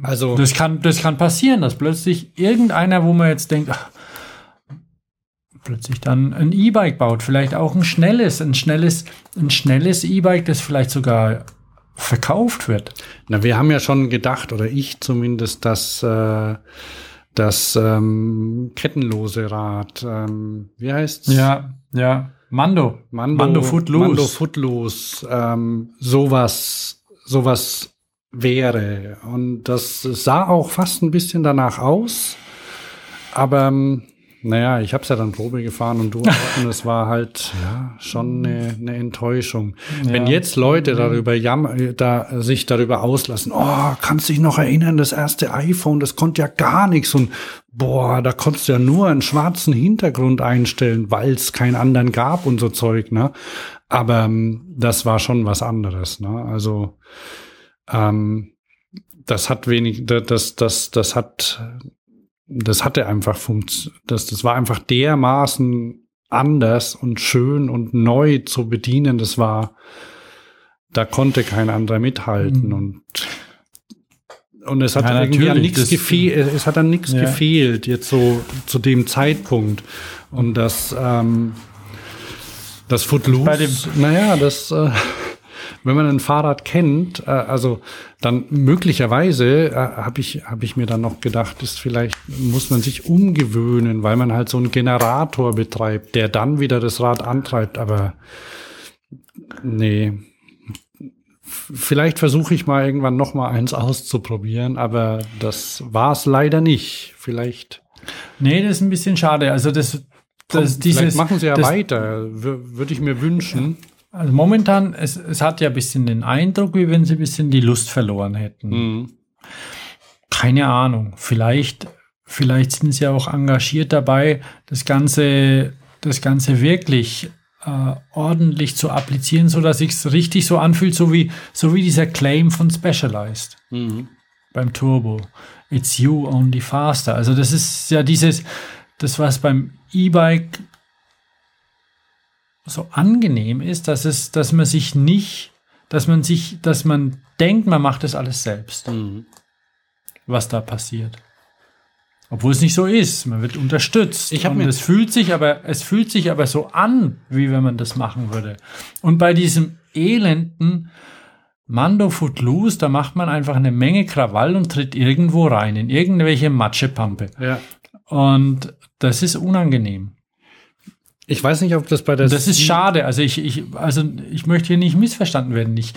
Also Das kann, das kann passieren, dass plötzlich irgendeiner, wo man jetzt denkt, ach, plötzlich dann ein E-Bike baut, vielleicht auch ein schnelles, ein schnelles, ein schnelles E-Bike, das vielleicht sogar verkauft wird. Na, wir haben ja schon gedacht, oder ich zumindest, dass äh, das ähm, kettenlose Rad, ähm, wie heißt's? Ja, ja. Mando. Mando, Mando Footloose. Mando Footloose, ähm, sowas, sowas wäre. Und das sah auch fast ein bisschen danach aus. Aber ähm, naja, ich habe es ja dann Probe gefahren und du auch, und es war halt ja schon eine, eine Enttäuschung. Wenn jetzt Leute darüber jammern, da sich darüber auslassen, oh, kannst dich noch erinnern, das erste iPhone, das konnte ja gar nichts und boah, da konntest du ja nur einen schwarzen Hintergrund einstellen, weil es keinen anderen gab und so Zeug, ne? Aber ähm, das war schon was anderes, ne? Also ähm, das hat wenig, da- das, das, das hat, das hatte einfach funkt, das, das war einfach dermaßen anders und schön und neu zu bedienen. Das war, da konnte kein anderer mithalten Mhm. und und es hat Ja, irgendwie an nichts gefehlt. Es hat an nichts Ja. gefehlt jetzt so zu dem Zeitpunkt und das ähm, das Footloose. Bei dem- naja, das äh, wenn man ein Fahrrad kennt, äh, also dann möglicherweise äh, habe ich habe ich mir dann noch gedacht, ist vielleicht muss man sich umgewöhnen, weil man halt so einen Generator betreibt, der dann wieder das Rad antreibt. Aber nee, vielleicht versuche ich mal irgendwann noch mal eins auszuprobieren, aber das war es leider nicht. Vielleicht, Nee, das ist ein bisschen schade. Also das, das vielleicht dieses, machen sie ja das, weiter. Würde ich mir wünschen. Also momentan, es, es hat ja ein bisschen den Eindruck, wie wenn sie ein bisschen die Lust verloren hätten. Mhm. Keine Ahnung. Vielleicht, vielleicht sind sie auch engagiert dabei, das Ganze, das Ganze wirklich äh, ordentlich zu applizieren, so dass sich's richtig so anfühlt, so wie, so wie dieser Claim von Specialized. Mhm. beim Turbo. It's you only faster. Also das ist ja dieses, das was beim E-Bike so angenehm ist, dass es, dass man sich nicht, dass man sich, dass man denkt, man macht das alles selbst, was da passiert. Obwohl es nicht so ist, man wird unterstützt. Ich und mir- es fühlt sich aber, es fühlt sich aber so an, wie wenn man das machen würde. Und bei diesem elenden Mando Footloose, da macht man einfach eine Menge Krawall und tritt irgendwo rein, in irgendwelche Matschepampe. Ja. Und das ist unangenehm. Ich weiß nicht, ob das bei der Das ist schade. Also ich, ich, also ich möchte hier nicht missverstanden werden. Ich,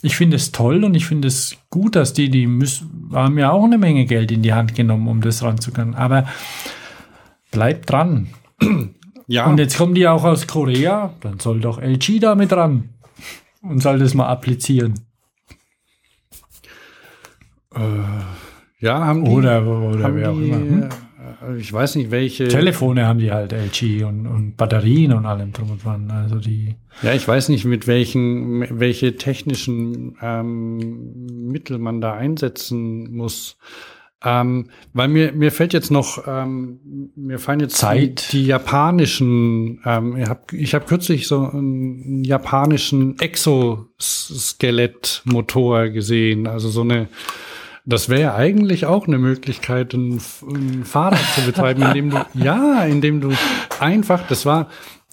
ich finde es toll und ich finde es gut, dass die, die müssen, haben ja auch eine Menge Geld in die Hand genommen, um das ranzukommen. Aber bleibt dran. Ja, Und jetzt kommen die auch aus Korea, dann soll doch LG da mit ran und soll das mal applizieren. ja, haben die, Oder, oder haben wer auch immer. Hm? Ich weiß nicht, welche. Telefone haben die halt LG und, und Batterien und allem drum und dran. Also die. Ja, ich weiß nicht, mit welchen, welche technischen ähm, Mittel man da einsetzen muss. Ähm, weil mir, mir fällt jetzt noch, ähm, mir fallen jetzt Zeit. Die, die japanischen, ähm, ich habe ich hab kürzlich so einen japanischen Exoskelettmotor gesehen, also so eine, das wäre ja eigentlich auch eine Möglichkeit, ein, F- ein Fahrrad zu betreiben, indem du, (laughs) ja, indem du einfach, das war,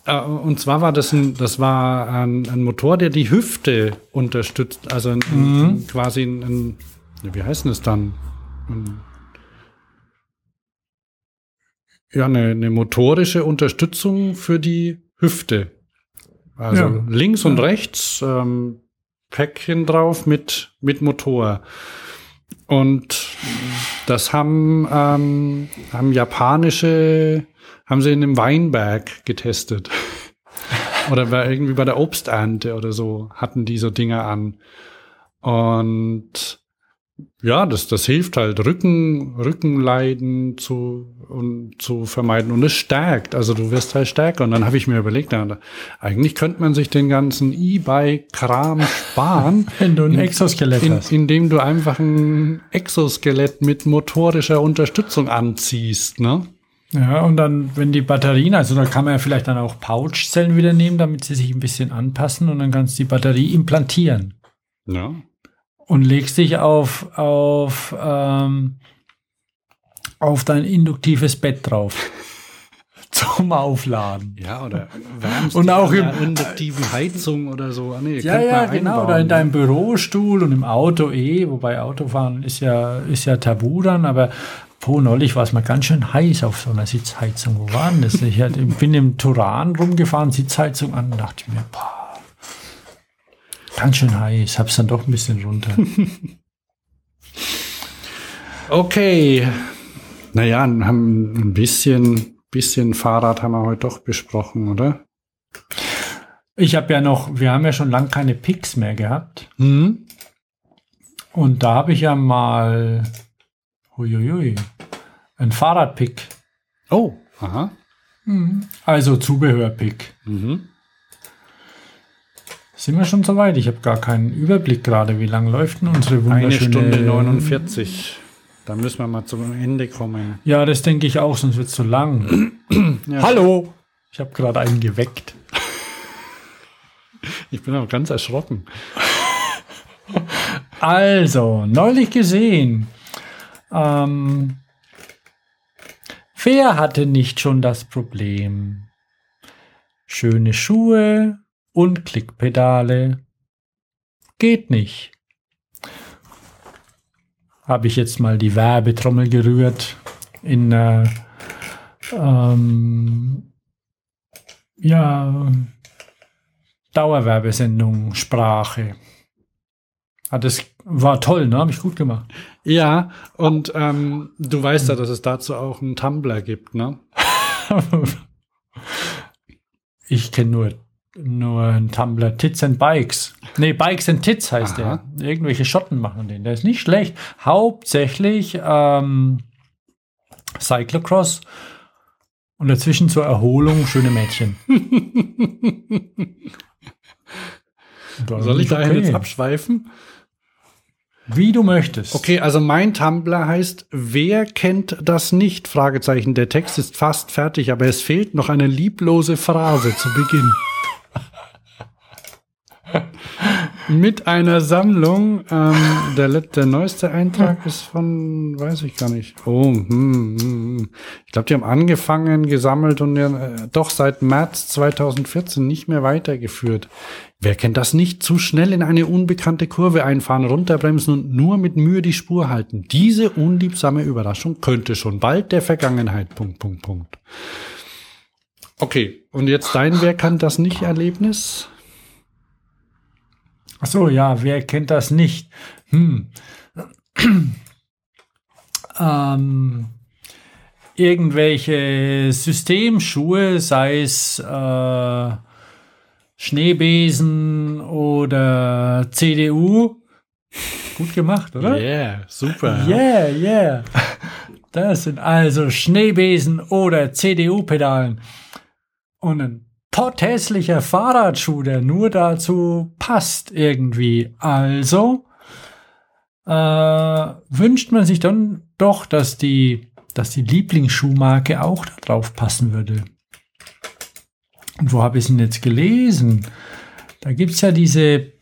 äh, und zwar war das ein, das war ein, ein Motor, der die Hüfte unterstützt, also ein, ein, quasi ein, wie heißt denn das dann? Ja, eine, eine motorische Unterstützung für die Hüfte. Also Ja. links und rechts ähm, Päckchen drauf mit, mit Motor. Und das haben, ähm, haben japanische, haben sie in einem Weinberg getestet. (laughs) oder bei, irgendwie bei der Obsternte oder so hatten die so Dinger an. Und ja, das, das hilft halt, Rücken, Rückenleiden zu, und zu vermeiden. Und es stärkt. Also du wirst halt stärker. Und dann habe ich mir überlegt, na, eigentlich könnte man sich den ganzen E-Bike-Kram sparen. (laughs) Wenn du ein In- Exoskelett in, hast. indem du einfach ein Exoskelett mit motorischer Unterstützung anziehst, ne? Ja, und dann, wenn die Batterien, also da kann man ja vielleicht dann auch Pouchzellen wieder nehmen, damit sie sich ein bisschen anpassen und dann kannst du die Batterie implantieren Ja. Und legst dich auf, auf, ähm, auf dein induktives Bett drauf. (laughs) Zum Aufladen. Ja, oder wärmst Und auch einer induktiven Heizung oder so. Ah, nee, Ja, ja, genau. Oder in deinem Bürostuhl und im Auto eh, wobei Autofahren ist ja, ist ja tabu dann, aber po, neulich war es mal ganz schön heiß auf so einer Sitzheizung. Wo war denn das? Ich halt, ich bin im Turan rumgefahren, Sitzheizung an und dachte mir, boah, ganz schön heiß, hab's dann doch ein bisschen runter. (laughs) Okay. Naja, haben ein bisschen, bisschen Fahrrad haben wir heute doch besprochen, oder? Ich habe ja noch, wir haben ja schon lange keine Picks mehr gehabt. Hm? Und da habe ich ja mal, huiuiui, ein Fahrradpick. Oh, aha. Also Zubehörpick. Mhm. Sind wir schon soweit? Ich habe gar keinen Überblick gerade. Wie lang läuft denn unsere Eine wunderschöne... Stunde 49. Da müssen wir mal zum Ende kommen. Ja, das denke ich auch, sonst wird es zu lang. (clears throat) Hallo! Ich habe gerade einen geweckt. Ich bin auch ganz erschrocken. Also, neulich gesehen. Ähm, wer hatte nicht schon das Problem? Schöne Schuhe und Klickpedale. Geht nicht. Habe ich jetzt mal die Werbetrommel gerührt in äh, ähm, ja, Dauerwerbesendung Sprache. Hat es war toll, ne? Habe ich gut gemacht. Ja, und ähm, du weißt ja, dass es dazu auch einen Tumblr gibt, ne? (laughs) Ich kenne nur, nur einen Tumblr Tits and Bikes. Nee, Bikes and Tits heißt Aha. der. Irgendwelche Schotten machen den. Der ist nicht schlecht. Hauptsächlich ähm, Cyclocross und dazwischen zur Erholung schöne Mädchen. (laughs) Soll ich da jetzt abschweifen? Wie du möchtest. Okay, also mein Tumblr heißt Wer kennt das nicht? Fragezeichen. Der Text ist fast fertig, aber es fehlt noch eine lieblose Phrase zu Beginn. (laughs) Mit einer Sammlung. Ähm, der, der neueste Eintrag ist von, weiß ich gar nicht. Oh, hm, hm, hm. ich glaube, die haben angefangen, gesammelt und ja, äh, doch seit März 2014 nicht mehr weitergeführt. Wer kennt das nicht? Zu schnell in eine unbekannte Kurve einfahren, runterbremsen und nur mit Mühe die Spur halten. Diese unliebsame Überraschung könnte schon bald der Vergangenheit. Punkt, Punkt, Punkt. Okay, und jetzt dein Wer kann das nicht Erlebnis? Ach so, ja, wer kennt das nicht? Hm. (clears throat) ähm, irgendwelche Systemschuhe, sei es äh, Schneebesen oder CDU. Gut gemacht, oder? Yeah, super. Yeah, yeah. Das sind also Schneebesen oder CDU-Pedalen. Und ein potthässlicher Fahrradschuh, der nur dazu passt irgendwie. Also äh, wünscht man sich dann doch, dass die, dass die Lieblingsschuhmarke auch da drauf passen würde. Und wo habe ich es denn jetzt gelesen? Da gibt es ja diese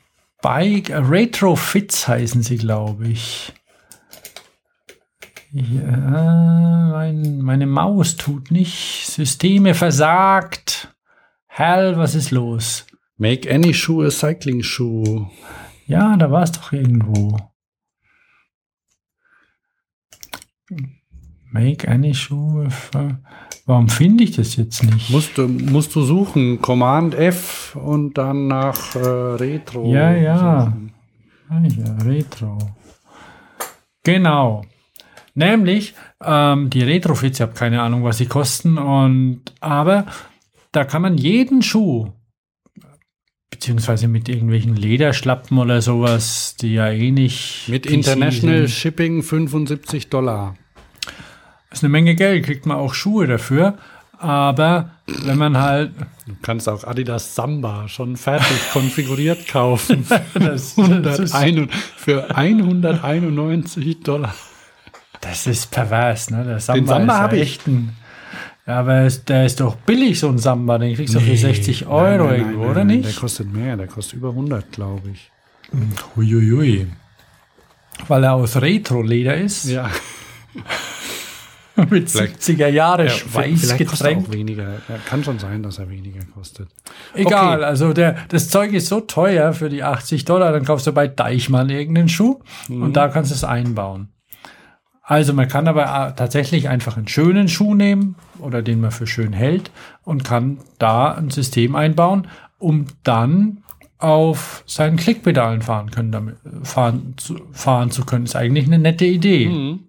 Bike, äh, Retrofits heißen sie, glaube ich. Ja, mein, meine Maus tut nicht. Systeme versagt. Hell, was ist los? Make any shoe a cycling shoe. Ja, da war es doch irgendwo. Make any shoe. Warum finde ich das jetzt nicht? Musst du, musst du suchen. Command F und dann nach äh, Retro. Ja, ja. Ah ja, Retro. Genau. Nämlich ähm, die Retrofits, ich habe keine Ahnung, was sie kosten, und aber da kann man jeden Schuh, beziehungsweise mit irgendwelchen Lederschlappen oder sowas, die ja eh nicht Mit International sind. Shipping 75 Dollar. ist eine Menge Geld, kriegt man auch Schuhe dafür. Aber wenn man halt Du kannst auch Adidas Samba schon fertig konfiguriert kaufen. das, (laughs) das, ist, 101 für 191 Dollar. das ist pervers, ne? Der Samba, Den Samba ist ja hab ich. echt ein, ja, aber es- der ist doch billig, so ein Samba. Den kriegst du für 60 Euro Nein, nein, irgendwo, nein, oder nicht? Der kostet mehr, der kostet über 100, glaube ich. Huiuiui. Weil er aus Retro-Leder ist. Ja, (laughs) Mit Vielleicht- 70er Jahre er Schweißgetränk. auch weniger. Ja, kann schon sein, dass er weniger kostet. Egal, Okay. also der, das Zeug ist so teuer für die 80 Dollar, dann kaufst du bei Deichmann irgendeinen Schuh Mhm. und da kannst du es einbauen. Also man kann aber äh, tatsächlich einfach einen schönen Schuh nehmen oder den man für schön hält und kann da ein System einbauen, um dann auf seinen Klickpedalen fahren können, damit, fahren, zu, fahren zu können. Ist eigentlich eine nette Idee. Mhm.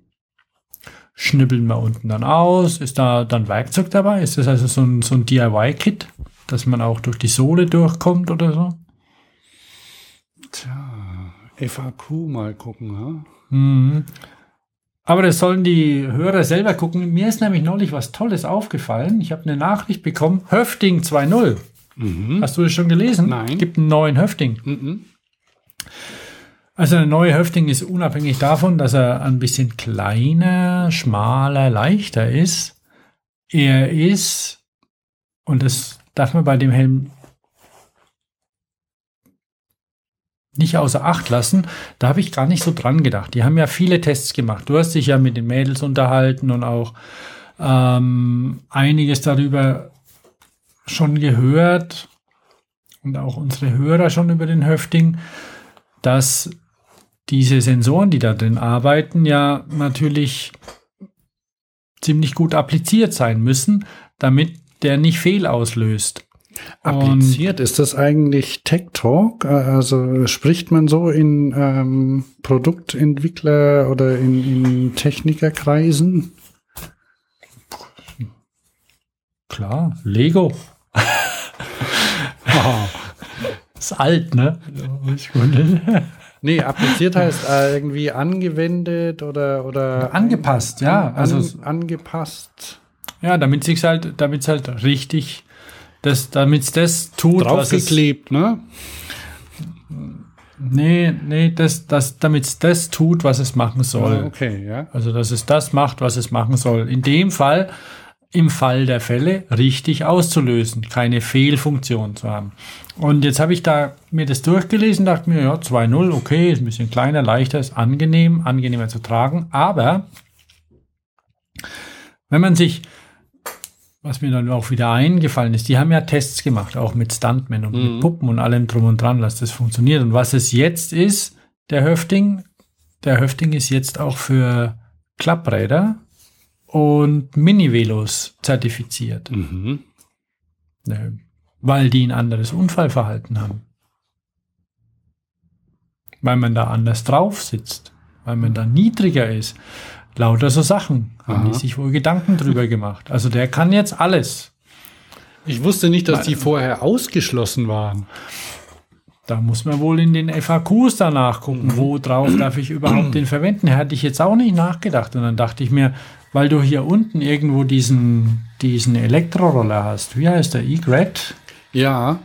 schnibbeln wir unten dann aus. Ist da dann Werkzeug dabei? Ist das also so ein, so ein DIY-Kit, dass man auch durch die Sohle durchkommt oder so? FAQ mal gucken, ha? Mhm. Aber das sollen die Hörer selber gucken. Mir ist nämlich neulich was Tolles aufgefallen. Ich habe eine Nachricht bekommen. Höfting 2.0. Hast du das schon gelesen? Nein. Gibt einen neuen Höfting. Mhm. Also der neue Höfting ist unabhängig davon, dass er ein bisschen kleiner, schmaler, leichter ist. Er ist, und das darf man bei dem Helm nicht außer Acht lassen, da habe ich gar nicht so dran gedacht. Die haben ja viele Tests gemacht. Du hast dich ja mit den Mädels unterhalten und auch ähm, einiges darüber schon gehört und auch unsere Hörer schon über den Höfting, dass diese Sensoren, die da drin arbeiten, ja natürlich ziemlich gut appliziert sein müssen, damit der nicht Fehl auslöst. Appliziert, ist das eigentlich Tech Talk? Äh, Also spricht man so in ähm, Produktentwickler oder in, in Technikerkreisen? Klar, Lego. (laughs) Oh. Ist alt, ne? Nee, appliziert heißt äh, irgendwie angewendet oder oder Angepasst, ja. Also Also angepasst. ja, damit sich's halt, halt richtig, das, damit's das tut, was es, Draufgeklebt, ne? Nee, nee, das, das, damit es das tut, was es machen soll. Ah, okay, ja. Also, dass es das macht, was es machen soll. In dem Fall, im Fall der Fälle, richtig auszulösen, keine Fehlfunktion zu haben. Und jetzt habe ich da mir das durchgelesen, dachte mir, ja, 2.0, okay, ist ein bisschen kleiner, leichter, ist angenehm, angenehmer zu tragen. Aber wenn man sich, was mir dann auch wieder eingefallen ist, die haben ja Tests gemacht, auch mit Stuntmen und mit Puppen und allem drum und dran, dass das funktioniert. Und was es jetzt ist, der Höfting, der Höfting ist jetzt auch für Klappräder und Mini-Velos zertifiziert. Mhm. Ne, weil die ein anderes Unfallverhalten haben. Weil man da anders drauf sitzt, weil man da niedriger ist. Lauter so Sachen haben Aha. die sich wohl Gedanken drüber gemacht. Also der kann jetzt alles. Ich wusste nicht, dass die vorher ausgeschlossen waren. Da muss man wohl in den FAQs danach gucken, wo drauf darf ich überhaupt den verwenden. Hätte ich jetzt auch nicht nachgedacht. Und dann dachte ich mir, weil du hier unten irgendwo diesen, diesen Elektroroller hast, wie heißt der, E-Gret? Ja,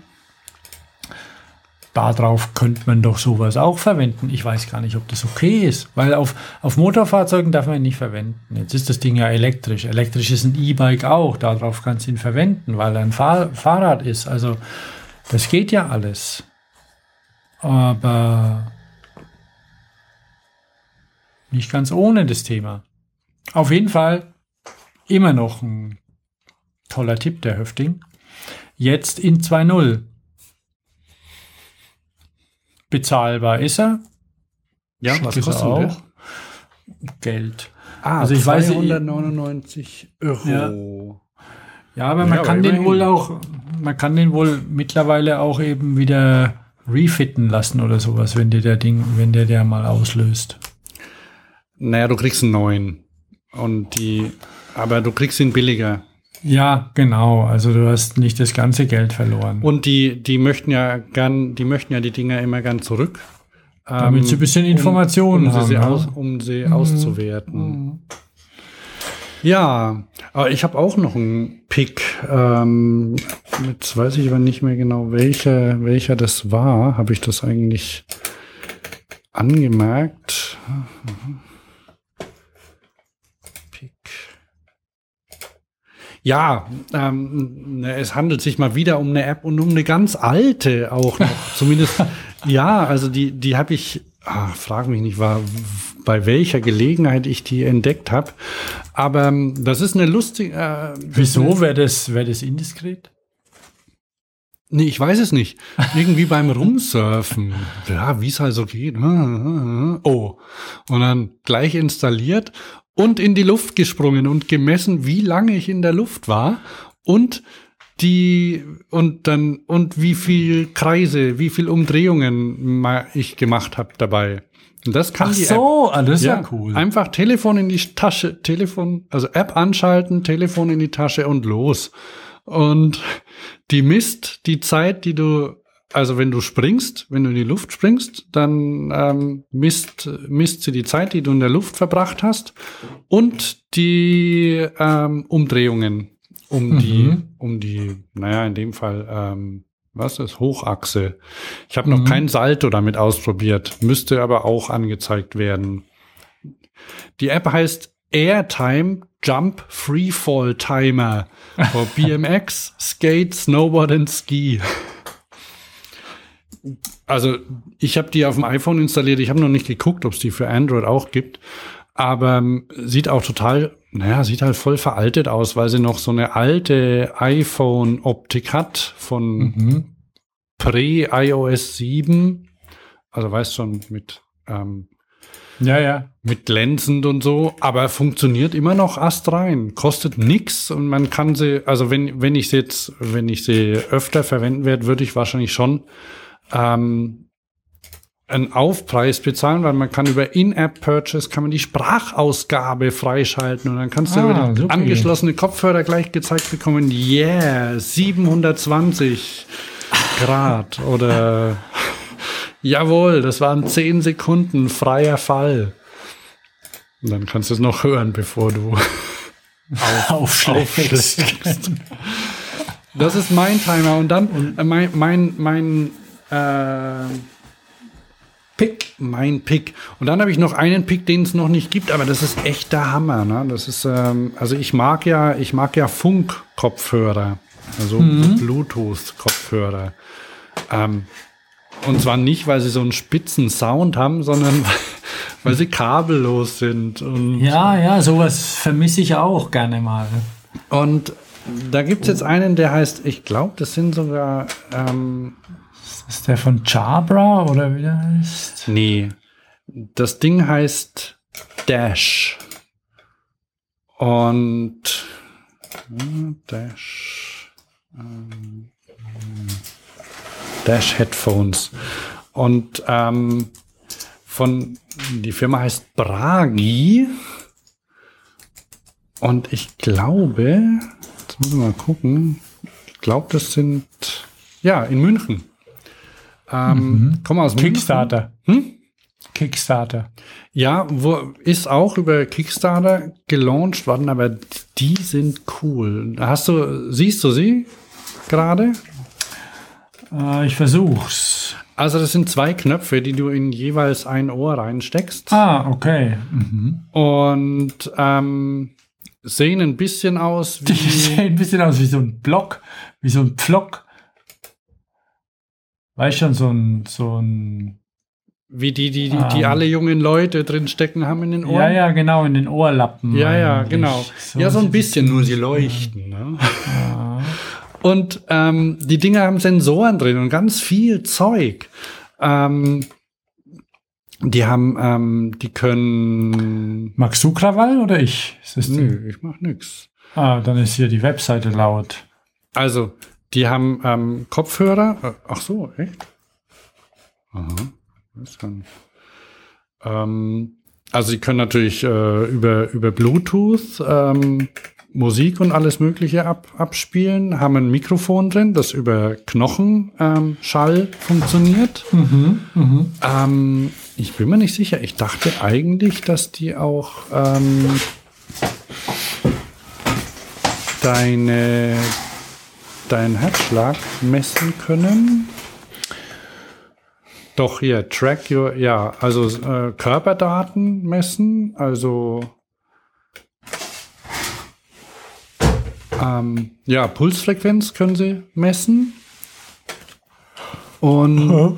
Darauf könnte man doch sowas auch verwenden. Ich weiß gar nicht, ob das okay ist, weil auf, auf Motorfahrzeugen darf man ihn nicht verwenden. Jetzt ist das Ding ja elektrisch. Elektrisch ist ein E-Bike auch. Darauf kannst du ihn verwenden, weil er ein Fahr Fahrrad ist. Also das geht ja alles. Aber nicht ganz ohne das Thema. Auf jeden Fall immer noch ein toller Tipp der Höfting. Jetzt in 2.0. Bezahlbar ist er. ja, Schick was ist er kostet auch. der? Geld. Ah, Also ich weiß- 299 Euro. Ja. Ja, aber man Ja, kann aber den wohl auch, man kann den wohl mittlerweile auch eben wieder refitten lassen oder sowas, wenn dir der Ding, wenn der der mal auslöst. Naja, du kriegst einen neuen. Und die, aber du kriegst ihn billiger. Ja, genau. Also du hast nicht das ganze Geld verloren. Und die, die möchten ja gern, die möchten ja die Dinger immer gern zurück. Damit ähm, sie ein bisschen Informationen um, um haben. sie, ja. aus, um sie auszuwerten. Ja, aber ich habe auch noch einen Pick. Ähm, jetzt weiß ich aber nicht mehr genau, welcher, welcher das war. Habe ich das eigentlich angemerkt? Pick. Ja, ähm, es handelt sich mal wieder um eine App und um eine ganz alte auch noch. (laughs) Zumindest, ja, also die, die habe ich, ah, frag mich nicht, war, bei welcher Gelegenheit ich die entdeckt habe. Aber ähm, das ist eine lustige. Äh, Wieso wäre das, wäre das indiskret? Nee, ich weiß es nicht. Irgendwie beim Rumsurfen. (laughs) Ja, wie es halt so geht. Oh. Und dann gleich installiert und in die Luft gesprungen und gemessen, wie lange ich in der Luft war und die und dann und wie viel Kreise, wie viel Umdrehungen ich gemacht habe dabei. Und das kann Ach die App. so, ah, ist ja, cool. Einfach Telefon in die Tasche, Telefon, also App anschalten, Telefon in die Tasche und los. Und die misst die Zeit, die du, also wenn du springst, wenn du in die Luft springst, dann ähm, misst, misst sie die Zeit, die du in der Luft verbracht hast und die ähm, Umdrehungen um die, um die, naja, in dem Fall, ähm, was ist Hochachse. Ich habe noch kein Salto damit ausprobiert, müsste aber auch angezeigt werden. Die App heißt Airtime Jump Freefall Timer for BMX, Skate, Snowboard and Ski. Also ich habe die auf dem iPhone installiert. Ich habe noch nicht geguckt, ob es die für Android auch gibt. Aber ähm, sieht auch total, naja, sieht halt voll veraltet aus, weil sie noch so eine alte iPhone-Optik hat von Pre-iOS 7. Also weißt schon, mit ähm, Ja, ja. mit glänzend und so, aber funktioniert immer noch astrein, kostet nix und man kann sie, also wenn wenn ich sie jetzt, wenn ich sie öfter verwenden werde, würde ich wahrscheinlich schon ähm, einen Aufpreis bezahlen, weil man kann über In-App-Purchase kann man die Sprachausgabe freischalten und dann kannst du Ah, über die super. angeschlossene Kopfhörer gleich gezeigt bekommen, yeah, 720 Grad oder (laughs) Jawohl, das waren 10 Sekunden freier Fall. Und dann kannst du es noch hören, bevor du (laughs) (laughs) Aufschlägst. aufschlägst. Das ist mein Timer. Und dann äh, mein, mein, mein äh, Pick. Mein Pick. Und dann habe ich noch einen Pick, den es noch nicht gibt, aber das ist echt der Hammer. Ne? Das ist, ähm, also ich mag ja, ich mag ja Funk-Kopfhörer, also Bluetooth-Kopfhörer. Ähm, und zwar nicht, weil sie so einen spitzen Sound haben, sondern (laughs) weil sie kabellos sind. Und, Ja, ja, sowas vermisse ich auch gerne mal. und da gibt es jetzt einen, der heißt, ich glaube, das sind sogar, ähm, Ist der von Jabra oder wie der heißt? Nee. Das Ding heißt Dash. Und äh, Dash. ähm, Dash Headphones. Und ähm, von die Firma heißt Bragi. Und ich glaube, jetzt muss ich mal gucken. Ich glaube, das sind ja in München. Ähm, Komm aus München. Kickstarter. Hm? Kickstarter. Ja, wo ist auch über Kickstarter gelauncht worden, aber die sind cool. Hast du, siehst du sie gerade? Äh, ich versuch's. Also das sind zwei Knöpfe, die du in jeweils ein Ohr reinsteckst Ah, okay. Mhm. und ähm, sehen ein bisschen aus Die wie (laughs) sehen ein bisschen aus wie so ein Block, wie so ein Pflock. Weißt schon, so ein, so ein. wie die, die, die, die Ähm. alle jungen Leute drin stecken haben in den Ohren. Ja, ja, genau, in den Ohrlappen. Ja, ja, eigentlich. genau. ja, so ein bisschen, nur sie leuchten. Ne? Ja. Und ähm, die Dinger haben Sensoren drin und ganz viel Zeug. Ähm, die haben, ähm, die können. Magst du Krawall oder ich? Ist das Nö, ich mach nix. Ah, dann ist hier die Webseite laut. Also, die haben ähm, Kopfhörer. Äh, ach so, echt? Aha. Das kann. Ähm, also, sie können natürlich äh, über, über Bluetooth ähm, Musik und alles Mögliche ab, abspielen, haben ein Mikrofon drin, das über Knochenschall ähm, Schall funktioniert. Mhm, mhm. Ähm, ich bin mir nicht sicher. Ich dachte eigentlich, dass die auch ähm, deine, deinen Herzschlag messen können. Doch hier, track your, ja, also äh, Körperdaten messen, also ähm, ja, Pulsfrequenz können sie messen. Und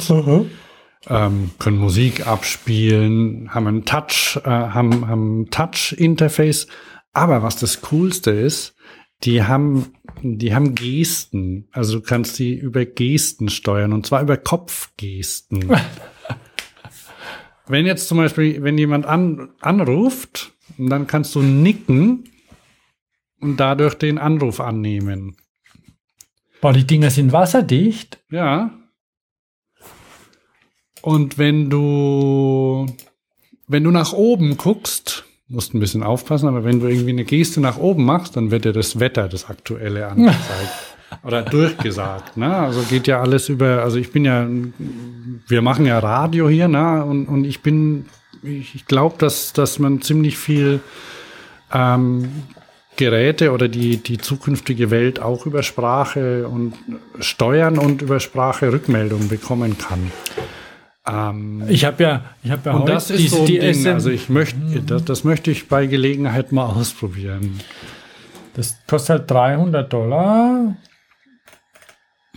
ähm, können Musik abspielen, haben ein Touch, äh, haben, haben ein Touch-Interface. Aber was das Coolste ist, die haben, die haben Gesten. Also du kannst sie über Gesten steuern und zwar über Kopfgesten. (laughs) wenn jetzt zum Beispiel, wenn jemand an, anruft, dann kannst du nicken und dadurch den Anruf annehmen. Boah, die Dinger sind wasserdicht. Ja. Und wenn du, wenn du nach oben guckst, musst ein bisschen aufpassen, aber wenn du irgendwie eine Geste nach oben machst, dann wird dir das Wetter, das aktuelle angezeigt. (laughs) Oder durchgesagt, ne? Also geht ja alles über, also ich bin ja, wir machen ja Radio hier, ne? Und, und ich bin, ich, glaube, dass, dass man ziemlich viel ähm, Geräte oder die, die zukünftige Welt auch über Sprache und steuern und über Sprache Rückmeldung bekommen kann. Ähm, Ich habe ja, ich habe ja und heute das ist diese- so die Ding, also ich möchte, das, das möchte ich bei Gelegenheit mal ausprobieren. Das kostet halt 300 Dollar.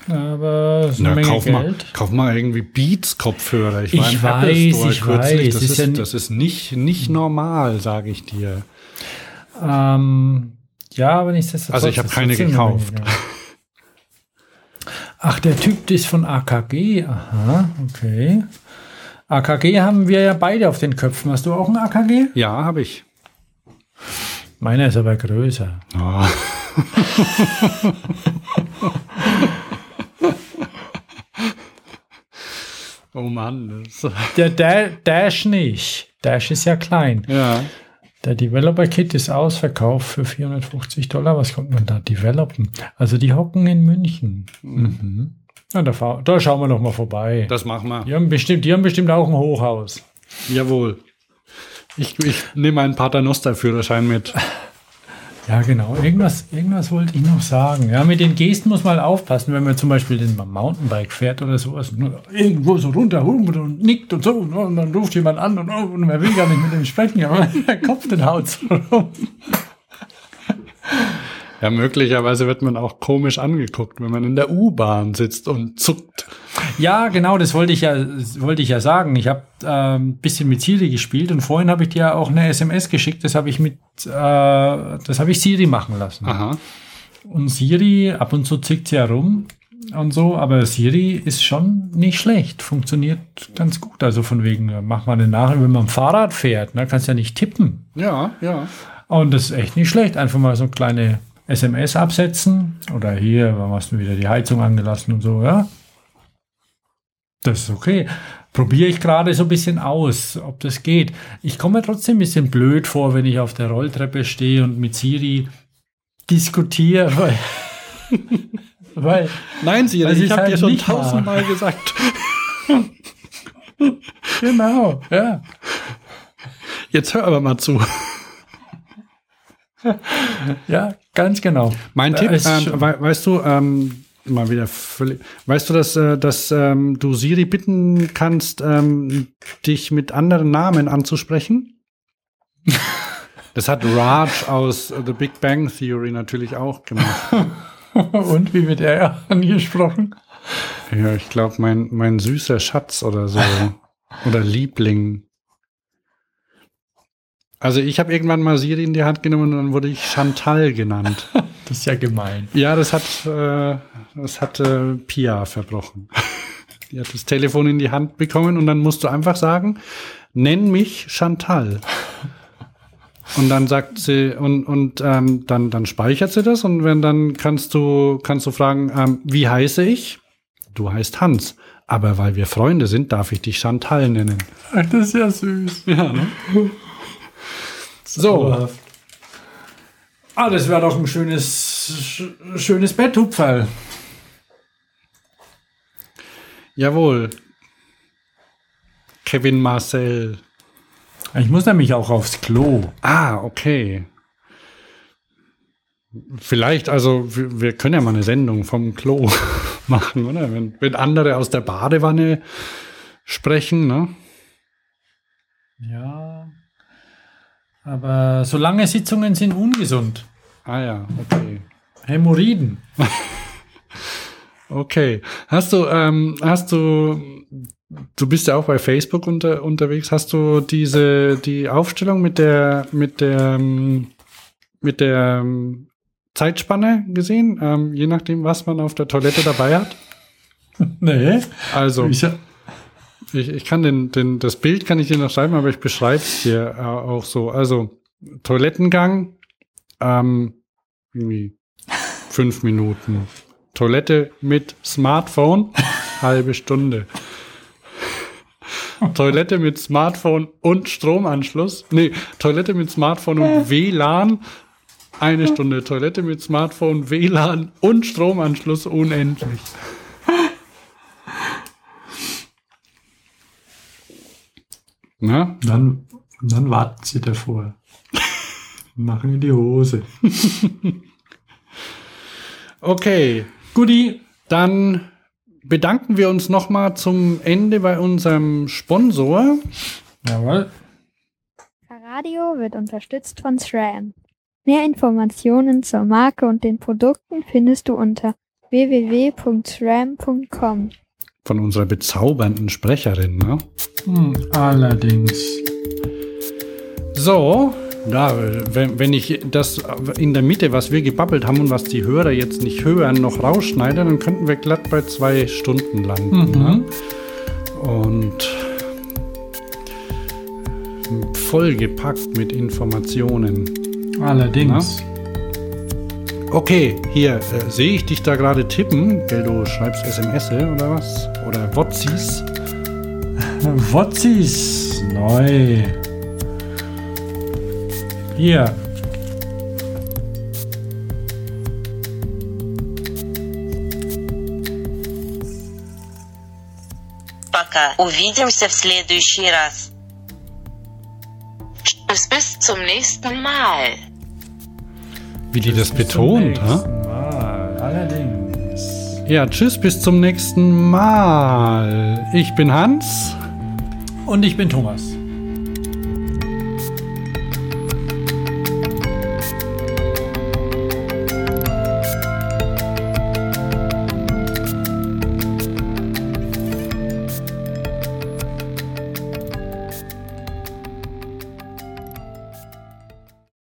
Aber eine Na, kauf, mal, Geld. kauf mal irgendwie Beats-Kopfhörer. Ich im Apple weiß, Store ich kürzlich. weiß, Das ist ist, das ist nicht, nicht normal, sage ich dir. Ähm, ja, aber nichtsdestotrotz. Also ich habe keine gekauft. Ach, der Typ ist von AKG. Aha, okay. AKG haben wir ja beide auf den Köpfen. Hast du auch ein AKG? Ja, habe ich. Meiner ist aber größer. Oh. (laughs) oh Mann. Der Da- Dash nicht. Dash ist ja klein. ja. Der Developer Kit ist ausverkauft für 450 Dollar. Was kommt man da developen? Also die hocken in München. Mhm. Ja, da, da schauen wir noch mal vorbei. Das machen wir. Die haben bestimmt, die haben bestimmt auch ein Hochhaus. Jawohl. Ich, ich nehme einen Paternoster-Führerschein mit. (laughs) Ja, genau. Irgendwas, irgendwas wollte ich noch sagen. Ja, mit den Gesten muss man aufpassen, wenn man zum Beispiel den Mountainbike fährt oder sowas. Irgendwo so runter und nickt und so. Und dann ruft jemand an und, und man will gar nicht mit dem sprechen, aber (laughs) der Kopf den haut so rum. Ja, möglicherweise wird man auch komisch angeguckt, wenn man in der U-Bahn sitzt und zuckt. Ja, genau, das wollte ich ja, wollte ich ja sagen. Ich habe äh, ein bisschen mit Siri gespielt und vorhin habe ich dir auch eine SMS geschickt. Das habe ich mit, äh, das habe ich Siri machen lassen. Aha. Und Siri, ab und zu zickt sie herum und so, aber Siri ist schon nicht schlecht, funktioniert ganz gut. Also von wegen, äh, mach mal eine Nachricht, wenn man Fahrrad fährt, ne, kannst ja nicht tippen. Ja, ja. Und das ist echt nicht schlecht. Einfach mal so eine kleine SMS absetzen. Oder hier, warum hast du wieder die Heizung angelassen und so, ja. Das ist okay. Probiere ich gerade so ein bisschen aus, ob das geht. Ich komme mir trotzdem ein bisschen blöd vor, wenn ich auf der Rolltreppe stehe und mit Siri diskutiere, (laughs) weil. weil Nein, Siri, weil ich habe halt dir schon tausendmal gesagt. Genau, ja. Jetzt hör aber mal zu. Ja, ganz genau. Mein Da Tipp, ist ähm, weißt du, ähm, mal wieder völlig, weißt du, dass, äh, dass ähm, du Siri bitten kannst, ähm, dich mit anderen Namen anzusprechen? Das hat Raj aus äh, The Big Bang Theory natürlich auch gemacht. (laughs) Und wie wird er angesprochen? Ja, ich glaube, mein, mein süßer Schatz oder so. (laughs) oder Liebling. Also ich habe irgendwann mal Siri in die Hand genommen und dann wurde ich Chantal genannt. (laughs) Das ist ja gemein. Ja, das hat, äh, das hat äh, Pia verbrochen. (laughs) Die hat das Telefon in die Hand bekommen und dann musst du einfach sagen, nenn mich Chantal. Und dann sagt sie, und, und ähm, dann, dann speichert sie das und wenn dann kannst du, kannst du fragen, ähm, wie heiße ich? Du heißt Hans. Aber weil wir Freunde sind, darf ich dich Chantal nennen. Ach, das ist ja süß. Ja, ne? (laughs) So. Ah, das wäre doch ein schönes, sch schönes Betthupferl. Jawohl. Kevin Marcel. Ich muss nämlich auch aufs Klo. Ah, okay. Vielleicht, also wir, wir können ja mal eine Sendung vom Klo (laughs) machen, oder? Wenn, wenn andere aus der Badewanne sprechen, ne? Ja. Aber so lange Sitzungen sind ungesund. Ah ja, okay. Hämorrhoiden. (laughs) Okay. Hast du, ähm, hast du, du bist ja auch bei Facebook unter, unterwegs, hast du diese, die Aufstellung mit der, mit der, ähm, mit der ähm, Zeitspanne gesehen? Ähm, je nachdem, was man auf der Toilette dabei hat? (laughs) Nee. Also, Ich, ich, ich kann den, den, das Bild kann ich dir noch schreiben, aber ich beschreibe es dir äh, auch so. Also, Toilettengang, ähm, irgendwie fünf Minuten. Toilette mit Smartphone, (laughs) halbe Stunde. Toilette mit Smartphone und Stromanschluss. Nee, Toilette mit Smartphone und WLAN, eine Stunde. Toilette mit Smartphone, WLAN und Stromanschluss unendlich. Na? dann, dann warten sie davor. (laughs) Machen in die Hose. (laughs) Okay, Guti. dann bedanken wir uns nochmal zum Ende bei unserem Sponsor. Jawohl. Radio wird unterstützt von SRAM. Mehr Informationen zur Marke und den Produkten findest du unter www.sram.com. Von unserer bezaubernden Sprecherin. Ne? Hm, allerdings. So, da, wenn, wenn ich das in der Mitte, was wir gebabbelt haben und was die Hörer jetzt nicht hören, noch rausschneide, dann könnten wir glatt bei zwei Stunden landen. Ne? Mhm. Und vollgepackt mit Informationen. Allerdings Okay, hier äh, sehe ich dich da gerade tippen. Gell, du schreibst SMS oder was? Oder WhatsApps. (laughs) Wotzis neu. Hier. Пока. Увидимся в следующий раз. Tschüss, bis zum nächsten Mal. Wie die das Bis betont? Mal. Allerdings. Ja, tschüss, bis zum nächsten Mal. Ich bin Hans. Und ich bin Thomas.